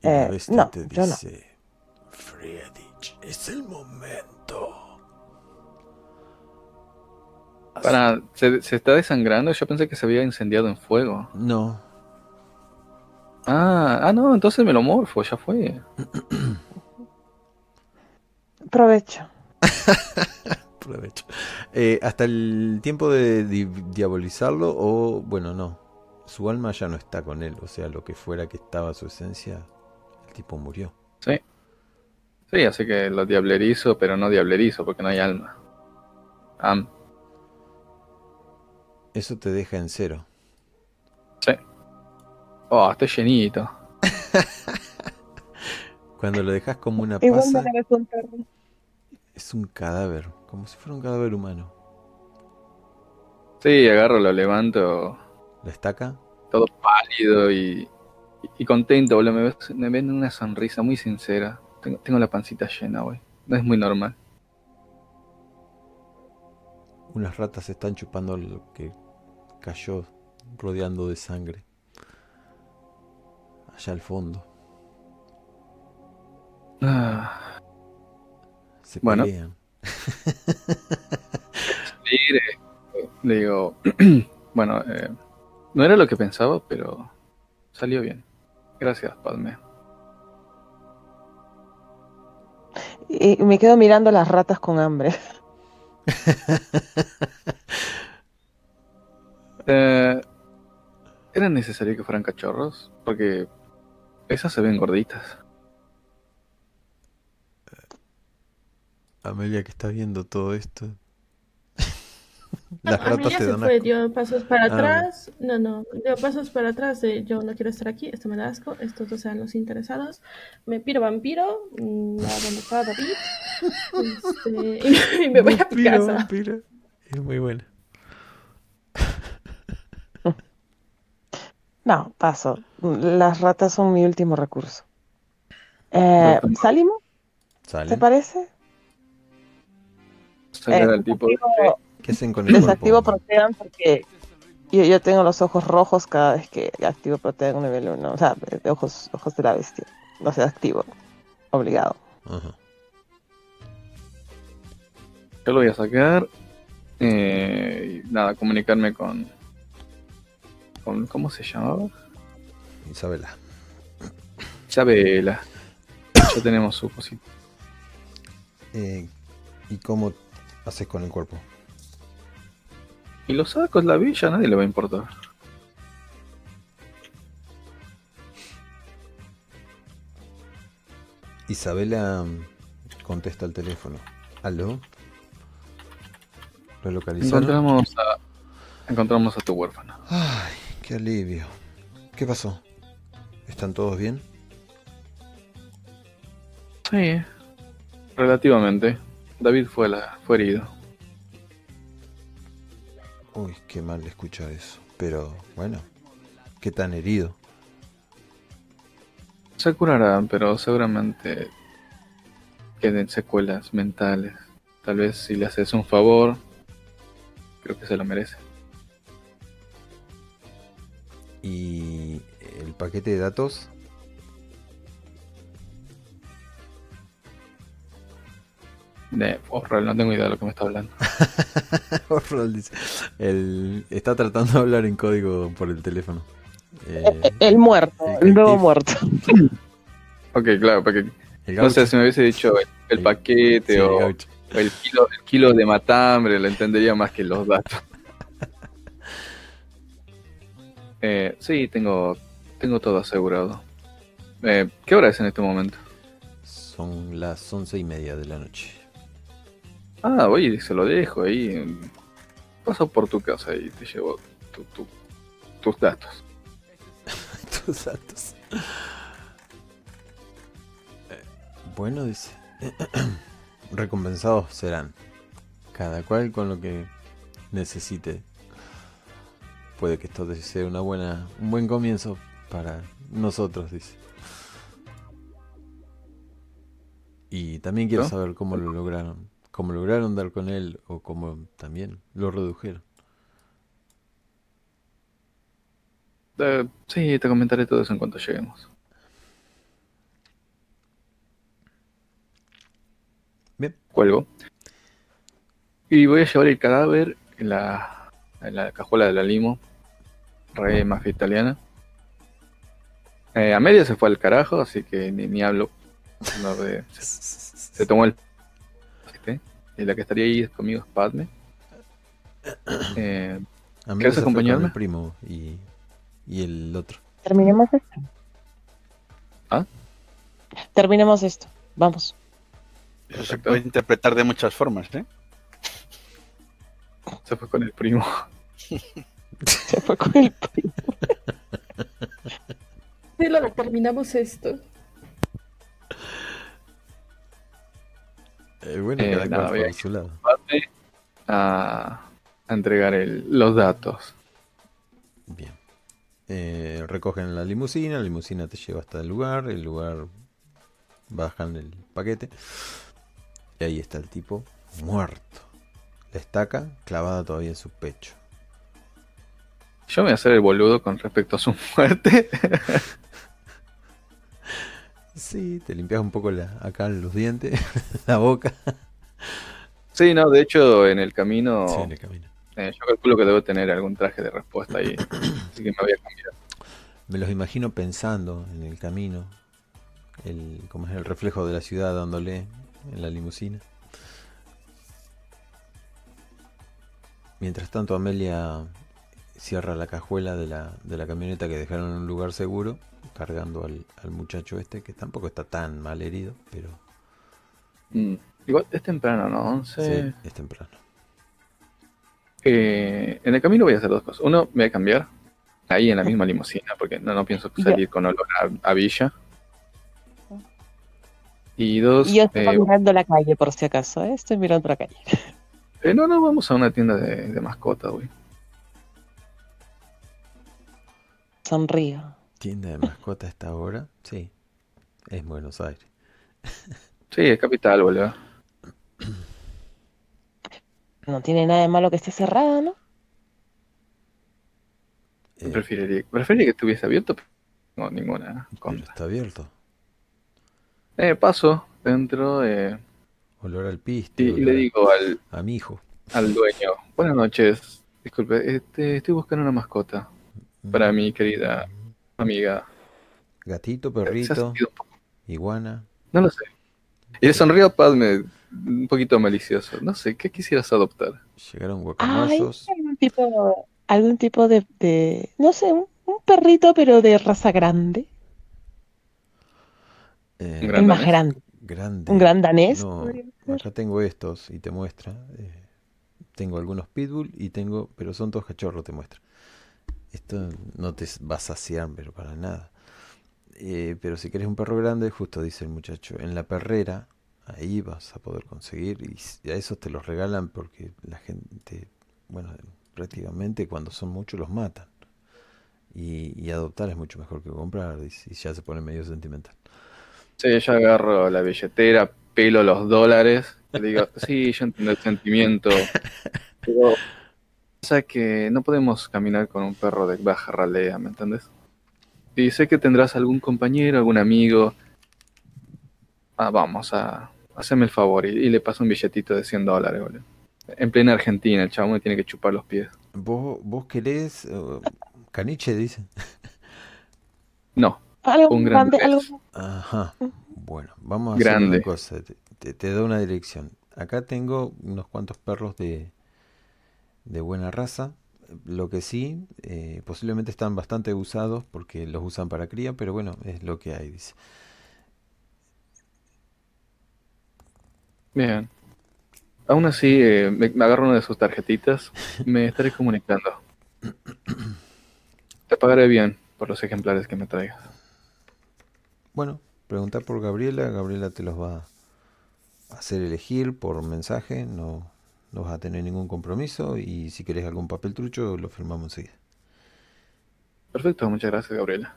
Y la Eh, bestia no, te yo no. dice, Friedrich, es el momento. Para, ¿se, se está desangrando? Yo pensé que se había incendiado en fuego. No, Ah, ah, no, entonces me lo morfo, ya fue. Provecho. provecho. Eh, hasta el tiempo de di- diabolizarlo o, bueno, no. Su alma ya no está con él. O sea, lo que fuera que estaba su esencia, el tipo murió. Sí. Sí, así que lo diablerizo, pero no diablerizo porque no hay alma. Am, Eso te deja en cero. sí. Oh, está llenito. Cuando lo dejas como una pasa, es un cadáver, como si fuera un cadáver humano. Sí, agarro, lo levanto, ¿Lo estaca? todo pálido y, y contento, boludo. Me, ves- me ven una sonrisa muy sincera. Tengo, tengo la pancita llena, güey. No es muy normal. Unas ratas están chupando lo que cayó rodeando de sangre. Allá al fondo. Ah, Se Bueno. pelean. le digo, bueno, eh, no era lo que pensaba, pero Salió bien. Gracias, Padme. Y me quedo mirando las ratas con hambre. Eh, ¿Era necesario que fueran cachorros? Porque esas se ven gorditas. Amelia que está viendo todo esto. Las A mí ya se fue, asco. dio pasos para Ah, atrás. No, no, dio pasos para atrás de yo no quiero estar aquí, esto me da asco, estos dos sean los interesados. Me piro vampiro, mm, a donde está David. este, y, y me voy a mi Vampiro, casa. vampiro. Es muy buena. No, paso. Las ratas son mi último recurso. Eh, ¿Salimos? ¿Te parece? Eh, el tipo de... desactivo- ¿Qué hacen con el Desactivo cuerpo? Protean porque yo, yo tengo los ojos rojos cada vez que activo Protean nivel 1. O sea, de ojos, ojos de la bestia. No sé, activo. Obligado. Ajá. Yo lo voy a sacar. Eh, y nada, comunicarme con, con. ¿Cómo se llamaba? Isabela. Isabela. Ya tenemos su cosita. Eh, ¿Y cómo haces con el cuerpo? Y los sacos, la villa, a nadie le va a importar. Isabela mm, contesta el teléfono. ¿Aló? ¿Lo localizaron? Encontramos a. Encontramos a tu huérfano. Ay, qué alivio. ¿Qué pasó? ¿Están todos bien? Sí. Relativamente. David fue, la, fue herido. Uy, qué mal escuchar eso. Pero bueno, ¿qué tan herido? Se curará, pero seguramente queden secuelas mentales. Tal vez si le haces un favor, creo que se lo merece. ¿Y el paquete de datos? De, oh, real, no tengo idea de lo que me está hablando. Orrol dice. El- está tratando de hablar en código por el teléfono. Eh, El muerto, el el nuevo muerto. Ok, claro, porque no sé si me hubiese dicho el, paquete sí, o gaucho. o el kilo, el kilo de matambre, lo entendería más que los datos. Eh, sí, tengo, tengo todo asegurado. Eh, ¿Qué hora es en este momento? Son las once y media de la noche. Ah, oye, se lo dejo ahí. Paso por tu casa y te llevo tu- tu- tus datos. Tus datos. Eh, Bueno, dice. Recompensados serán. Cada cual con lo que necesite. Puede que esto sea una buena, un buen comienzo para nosotros, dice. Y también quiero ¿No? saber cómo lo lograron. Cómo lograron dar con él o cómo también lo redujeron. Eh, sí, te comentaré todo eso en cuanto lleguemos. Bien. Cuelgo. Y voy a llevar el cadáver en la, en la cajuela de la limo. Re mafia italiana. Eh, a media se fue al carajo, así que ni, ni hablo. No, de- se, se tomó el. La que estaría ahí conmigo es Padme. Eh, A mí ¿Quieres se fue con acompañarme? el primo y, y el otro. Terminemos esto. ¿Ah? Terminemos esto. Vamos. Eso se puede interpretar de muchas formas, ¿eh? se fue con el primo. Se fue con el primo. Sí, lo terminamos esto. Eh, bueno, Eh, nada, voy a por su lado. Padme a, a entregar el- los datos. Bien. Eh, recogen la limusina, la limusina te lleva hasta el lugar, el lugar bajan el paquete y ahí está el tipo muerto. La estaca clavada todavía en su pecho. Yo me voy a hacer el boludo con respecto a su muerte. Sí, te limpias un poco la, acá los dientes, la boca. sí, no, de hecho, en el camino, Sí, en el camino. eh, yo calculo que debo tener algún traje de respuesta ahí. así que me voy a cambiar. Me los imagino pensando en el camino, el, como es el reflejo de la ciudad dándole en la limusina. Mientras tanto Amelia cierra la cajuela de la, de la camioneta que dejaron en un lugar seguro, cargando al, al muchacho este, que tampoco está tan mal herido, pero Mm, Igual es temprano, ¿no? 11. sí, es temprano. Eh, en el camino voy a hacer dos cosas. Uno, me voy a cambiar ahí en la misma limusina, porque no, no pienso salir con olor a, a villa. Y dos, Y yo estoy eh, mirando la calle por si acaso, ¿eh? estoy mirando la calle. eh, no, no, vamos a una tienda de, de mascotas, güey. Sonrío. ¿Tienda de mascota a esta hora? Sí, es Buenos Aires. Sí, es capital, boludo. No tiene nada de malo que esté cerrada, ¿no? Eh, Preferiría, preferiría que estuviese abierto, pero no ninguna pero contra. está abierto. Eh, paso dentro eh, Olor al piste. y, y le digo al, a, a mi hijo. al dueño, buenas noches, disculpe, este, estoy buscando una mascota para mi querida amiga. Gatito, perrito, iguana. No lo sé. Y le sonrío a Padme, un poquito malicioso. No sé, ¿qué quisieras adoptar? Llegaron Ay, guacamozos. algún tipo, algún tipo de, de- no sé, un, un perrito, pero de raza grande. eh, Un El gran más danés. grande. grande. Un gran danés. No, acá tengo estos y te muestra. eh, tengo algunos pitbull y tengo, pero son todos cachorros, te muestra. Esto no te va a saciar, pero para nada. Eh, pero si querés un perro grande, justo dice el muchacho, en la perrera, ahí vas a poder conseguir y a esos te los regalan porque la gente, bueno, prácticamente cuando son muchos los matan. Y, y adoptar es mucho mejor que comprar, dice, y ya se pone medio sentimental. Sí, yo agarro la billetera, pelo los dólares, y digo, sí, yo entiendo el sentimiento, pero pasa que no podemos caminar con un perro de baja ralea, ¿me entiendes? Y sé que tendrás algún compañero, algún amigo. Ah, vamos, a hacerme el favor, y, y le paso un billetito de 100 dólares, boludo. En plena Argentina, el chabón me tiene que chupar los pies. ¿Vos, vos querés eh, caniche, dicen? No, Algo Un gran grande, Ajá. Bueno, vamos a hacer una Grande. cosa. Te, te- te doy una dirección. Acá tengo unos cuantos perros de, de buena raza. Lo que sí, eh, posiblemente están bastante usados porque los usan para cría, pero bueno, es lo que hay, dice. Bien. Aún así, eh, me, me agarro una de sus tarjetitas. Me estaré comunicando. Te pagaré bien por los ejemplares que me traigas. Bueno, pregunta por Gabriela. Gabriela te los va a hacer elegir por mensaje. No, no vas a tener ningún compromiso. Y si querés algún papel trucho, lo firmamos enseguida. Perfecto, muchas gracias, Gabriela.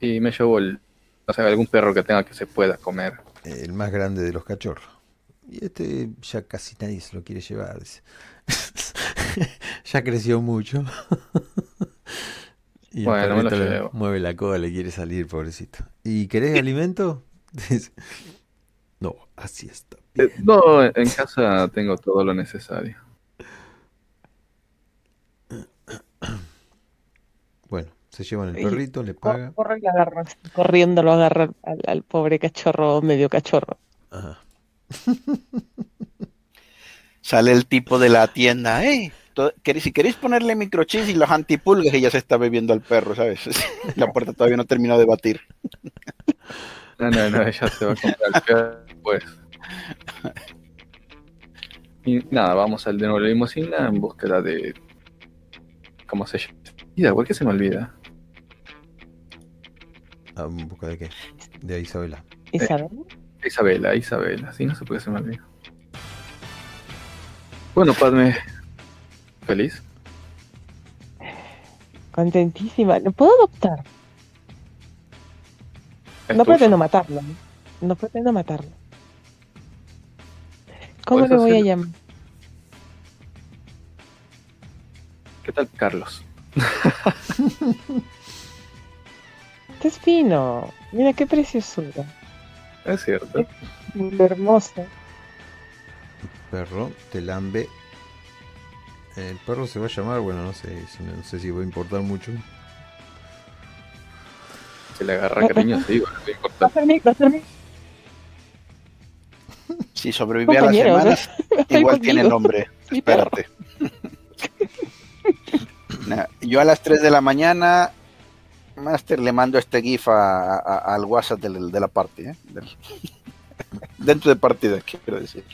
Y me llevo el, o sea, algún perro que tenga que se pueda comer. El más grande de los cachorros. Y este ya casi nadie se lo quiere llevar. dice. ya creció mucho. y Bueno, me lo llevo. mueve la cola, le quiere salir, pobrecito. ¿Y querés alimento? No, así está. Eh, no, en casa tengo todo lo necesario. Bueno, se llevan el Y- perrito, le cor- paga. corre y agarra, corriendo lo agarra al, al pobre cachorro, medio cachorro. Ajá. Sale el tipo de la tienda, "Ey, to- queréis- si queréis ponerle microchips y los antipulgas y ya se está bebiendo al perro, ¿sabes? La puerta todavía no terminó de batir. No, no, no, ella se va a comprar el perro después. Y nada, vamos al de nuevo la limusina en búsqueda de. ¿Cómo se llama? ¿por qué se me olvida? Ah, ¿En busca de qué? De Isabela. Isabel. Isabela, Isabela, sí, no sé por qué se me olvida. Bueno, Padme, ¿feliz? Contentísima. ¿Lo puedo adoptar? ¿Es No tuyo? pretendo matarlo. ¿no? No pretendo matarlo. ¿Cómo le voy a llamar? ¿Qué tal, Carlos? Qué es fino. Mira qué preciosura. Es cierto. Hermoso. Perro, te lambe. El perro se va a llamar, bueno, no sé, si- no sé si va a importar mucho. Si le agarra cariño, sí, bueno, no importa. Va a ser mi- va a ser mi- Si sobreviví a la semana, estoy igual tiene nombre. Espérate. Nah, Yo a las 3 de la mañana, Master, le mando este GIF a- a- al WhatsApp del- de la party. ¿eh? Del- Dentro de partida, quiero decir.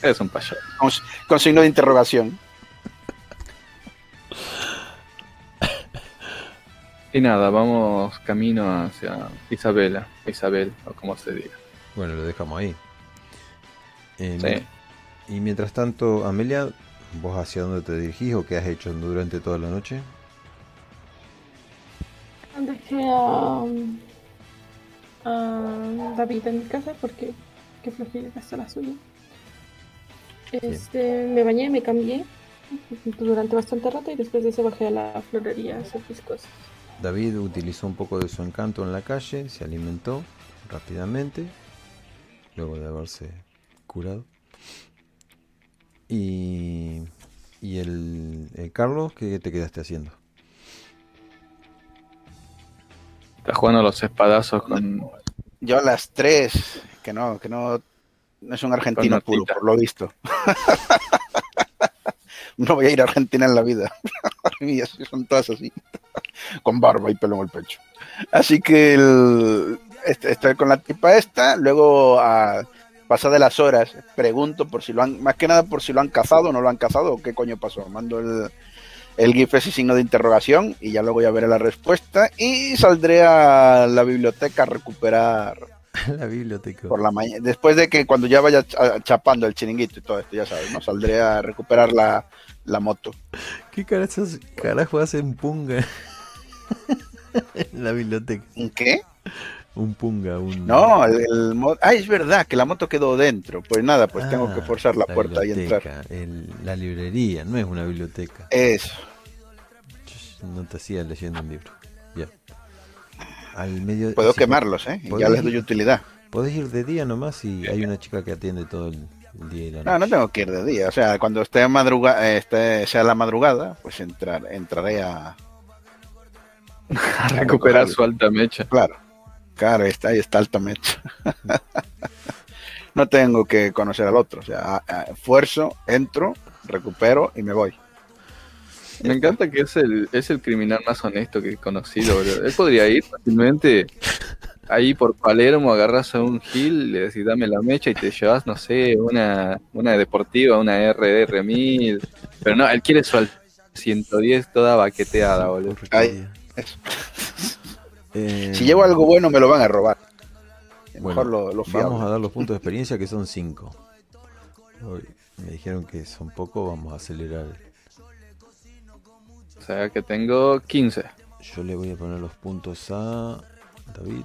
Es un payaso. Con, con signo de interrogación. Y nada, vamos camino hacia Isabela, Isabel, o como se diga. Bueno, lo dejamos ahí. Eh, Sí. Y mientras tanto, Amelia, ¿vos hacia dónde te dirigís o qué has hecho durante toda la noche? Dejé a, a David en mi casa porque qué flojera gastó la suya. Este, me bañé, me cambié durante bastante rato y después de eso bajé a la florería a hacer mis cosas. David utilizó un poco de su encanto en la calle, se alimentó rápidamente, luego de haberse curado. Y, y el, el Carlos, ¿qué te quedaste haciendo? Está jugando los espadazos con. Yo a las 3, que no, que no, no es un argentino puro, por lo visto. no voy a ir a Argentina en la vida. y así son todas así. con barba y pelo en el pecho. Así que el- est- estoy con la tipa esta, luego a pasar de las horas, pregunto por si lo han, más que nada por si lo han cazado o no lo han cazado, o qué coño pasó. Mando el, el GIF ese signo de interrogación y ya luego ya veré la respuesta y saldré a la biblioteca a recuperar la biblioteca. por la mañana. Después de que cuando ya vaya cha- chapando el chiringuito y todo esto, ya sabes, ¿no? Saldré a recuperar la, la moto. ¿Qué carajo, carajo hacen punga en la biblioteca? ¿Un qué? Un punga, un... No, el, el mo- Ah, es verdad que la moto quedó dentro. Pues nada, pues tengo que Ah, forzar la, puerta y entrar. biblioteca, el- la librería, no es una biblioteca. Eso. No te hacía leyendo un libro. Ya. Al medio... Puedo si- quemarlos, ¿eh? Ya les doy utilidad. Podés ir de día nomás y hay una chica que atiende todo el, el día y la noche. No, no tengo que ir de día. O sea, cuando esté madruga esté, sea la madrugada, pues entrar, entraré a, A recuperar su alta mecha. Claro, claro, ahí está, ahí está altamente. no tengo que conocer al otro, o sea, a- a- esfuerzo, entro, recupero y me voy. Me encanta que es el, es el criminal más honesto que he conocido, boludo. Él podría ir fácilmente ahí por Palermo, agarras a un Gil, le decís dame la mecha y te llevas, no sé, una, una deportiva, una RR1000. Pero no, él quiere su al 110 toda baqueteada, boludo. Ahí, eso. Eh, Si llevo algo bueno me lo van a robar. bueno, Mejor lo, lo vamos a dar los puntos de experiencia que son 5. Me dijeron que son pocos, vamos a acelerar. O sea que tengo 15. Yo le voy a poner los puntos a David.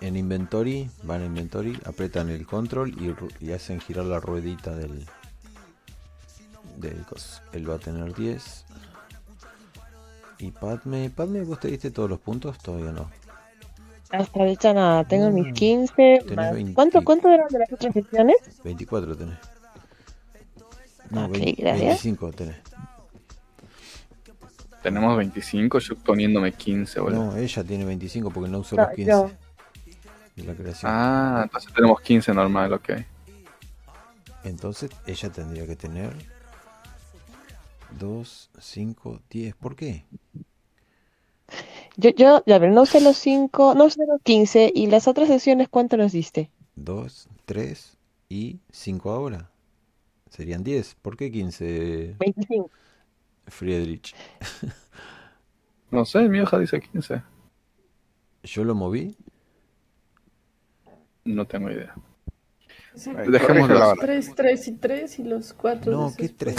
En inventory, van a inventory, apretan el control y hacen girar la ruedita del, del coso. Él va a tener 10. Y Padme, Padme, ¿vos te diste todos los puntos? Todavía no. Hasta ahorita nada, tengo mis Mm, 15. tenés más- 20. ¿Cuánto, ¿Cuánto eran de las otras secciones? 24 tenés. No, Ok, 20 gracias. 25 tenés. Tenemos 25, yo poniéndome 15, boludo. No, ella tiene 25 porque no usó No, los 15 yo. de la creación. Ah, entonces tenemos 15 normal, ok. Entonces ella tendría que tener 2, 5, 10. ¿Por qué? Yo, yo, ya ver, no usé los 5, no usé los 15. ¿Y las otras secciones cuánto nos diste? 2, 3 y 5 ahora. Serían 10. ¿Por qué 15, 25. Friedrich? No sé, mi hoja dice 15. Yo lo moví. No tengo idea. Así. ahora. 3, 3 y 3 y los 4. No, ¿qué 3?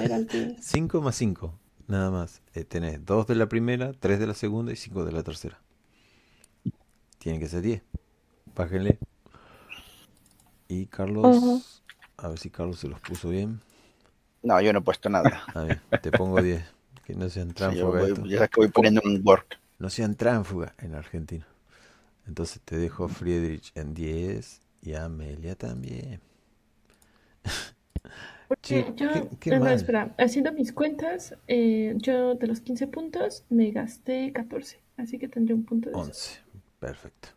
Eran 15. 5 más 5. Nada más. Eh, tenés 2 de la primera, 3 de la segunda y 5 de la tercera. Tienen que ser 10. Bájenle. Y Carlos. Ujú. A ver si Carlos se los puso bien. No, yo no he puesto nada. A ver, te pongo 10. Que no sean Sí, tránfugas. estos. ya sabes que voy poniendo un work. No sean tránfugas en Argentina. Entonces te dejo Friedrich en 10 y a Amelia también. Porque yo, qué- qué no, no, mal. espera, haciendo mis cuentas, eh, yo de los 15 puntos me gasté 14, así que tendré un punto de eso. 11. Perfecto.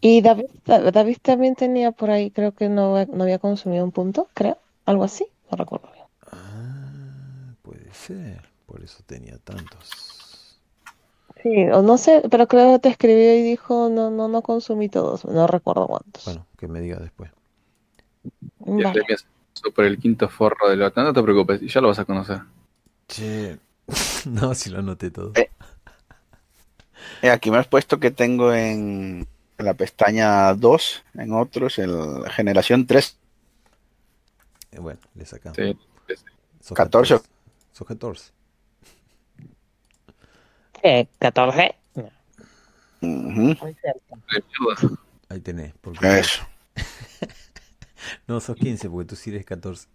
Y David, Da- David también tenía por ahí, creo que no, no había consumido un punto, creo. Algo así, no recuerdo bien. Ah, puede ser. Por eso tenía tantos. Sí, o no sé, pero creo que te escribió y dijo, no, no, no consumí todos, no recuerdo cuántos. Bueno, que me diga después. Y Vale. por el quinto forro del otro. No te preocupes, ya lo vas a conocer. Che. no, si lo anoté todo. Eh. Eh, aquí me has puesto que tengo en la pestaña 2, en otros, el generación 3. Eh, bueno, le sacamos. Sí. Sos 14. Sos 14. Eh, 14. No, Ujú, muy cerca. De mierda. Ahí tenés. Porque Eso. No, sos 15 porque tú sí eres 14.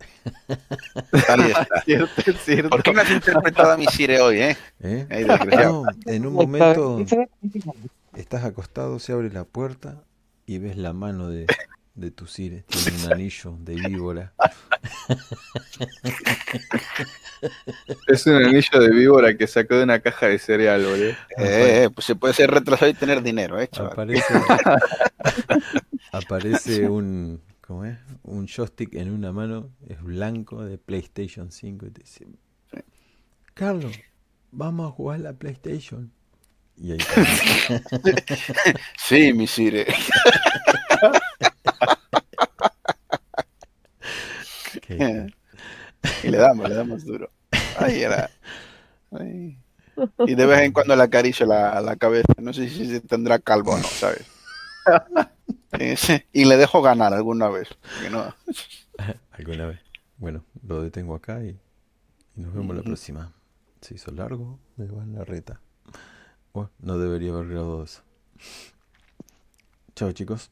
Ahí está. Cierto, es cierto. ¿Por qué no has interpretado a mi Sire hoy, eh? ¿Eh? No, en un momento estás acostado, se abre la puerta y ves la mano de, de tu Sire. Tiene un anillo de víbora. Es un anillo de víbora que sacó de una caja de cereal, boludo. Eh, eh, pues se puede ser retrasado y tener dinero, eh, chaval. Aparece, aparece un, ¿cómo es? Un joystick en una mano, es blanco de PlayStation 5 y te dice, Carlos, vamos a jugar la PlayStation. Y ahí está. Sí, mi Sire. Y le damos, le damos duro. Ay, era. Ay. Y de vez en cuando le acaricio la, la cabeza. No sé si se tendrá calvo o no, ¿sabes? Y le dejo ganar alguna vez. no- alguna vez. Bueno, lo detengo acá y, y nos vemos la próxima. Se hizo largo, me va en la reta. Bueno, no debería haber grabado eso. Chao chicos.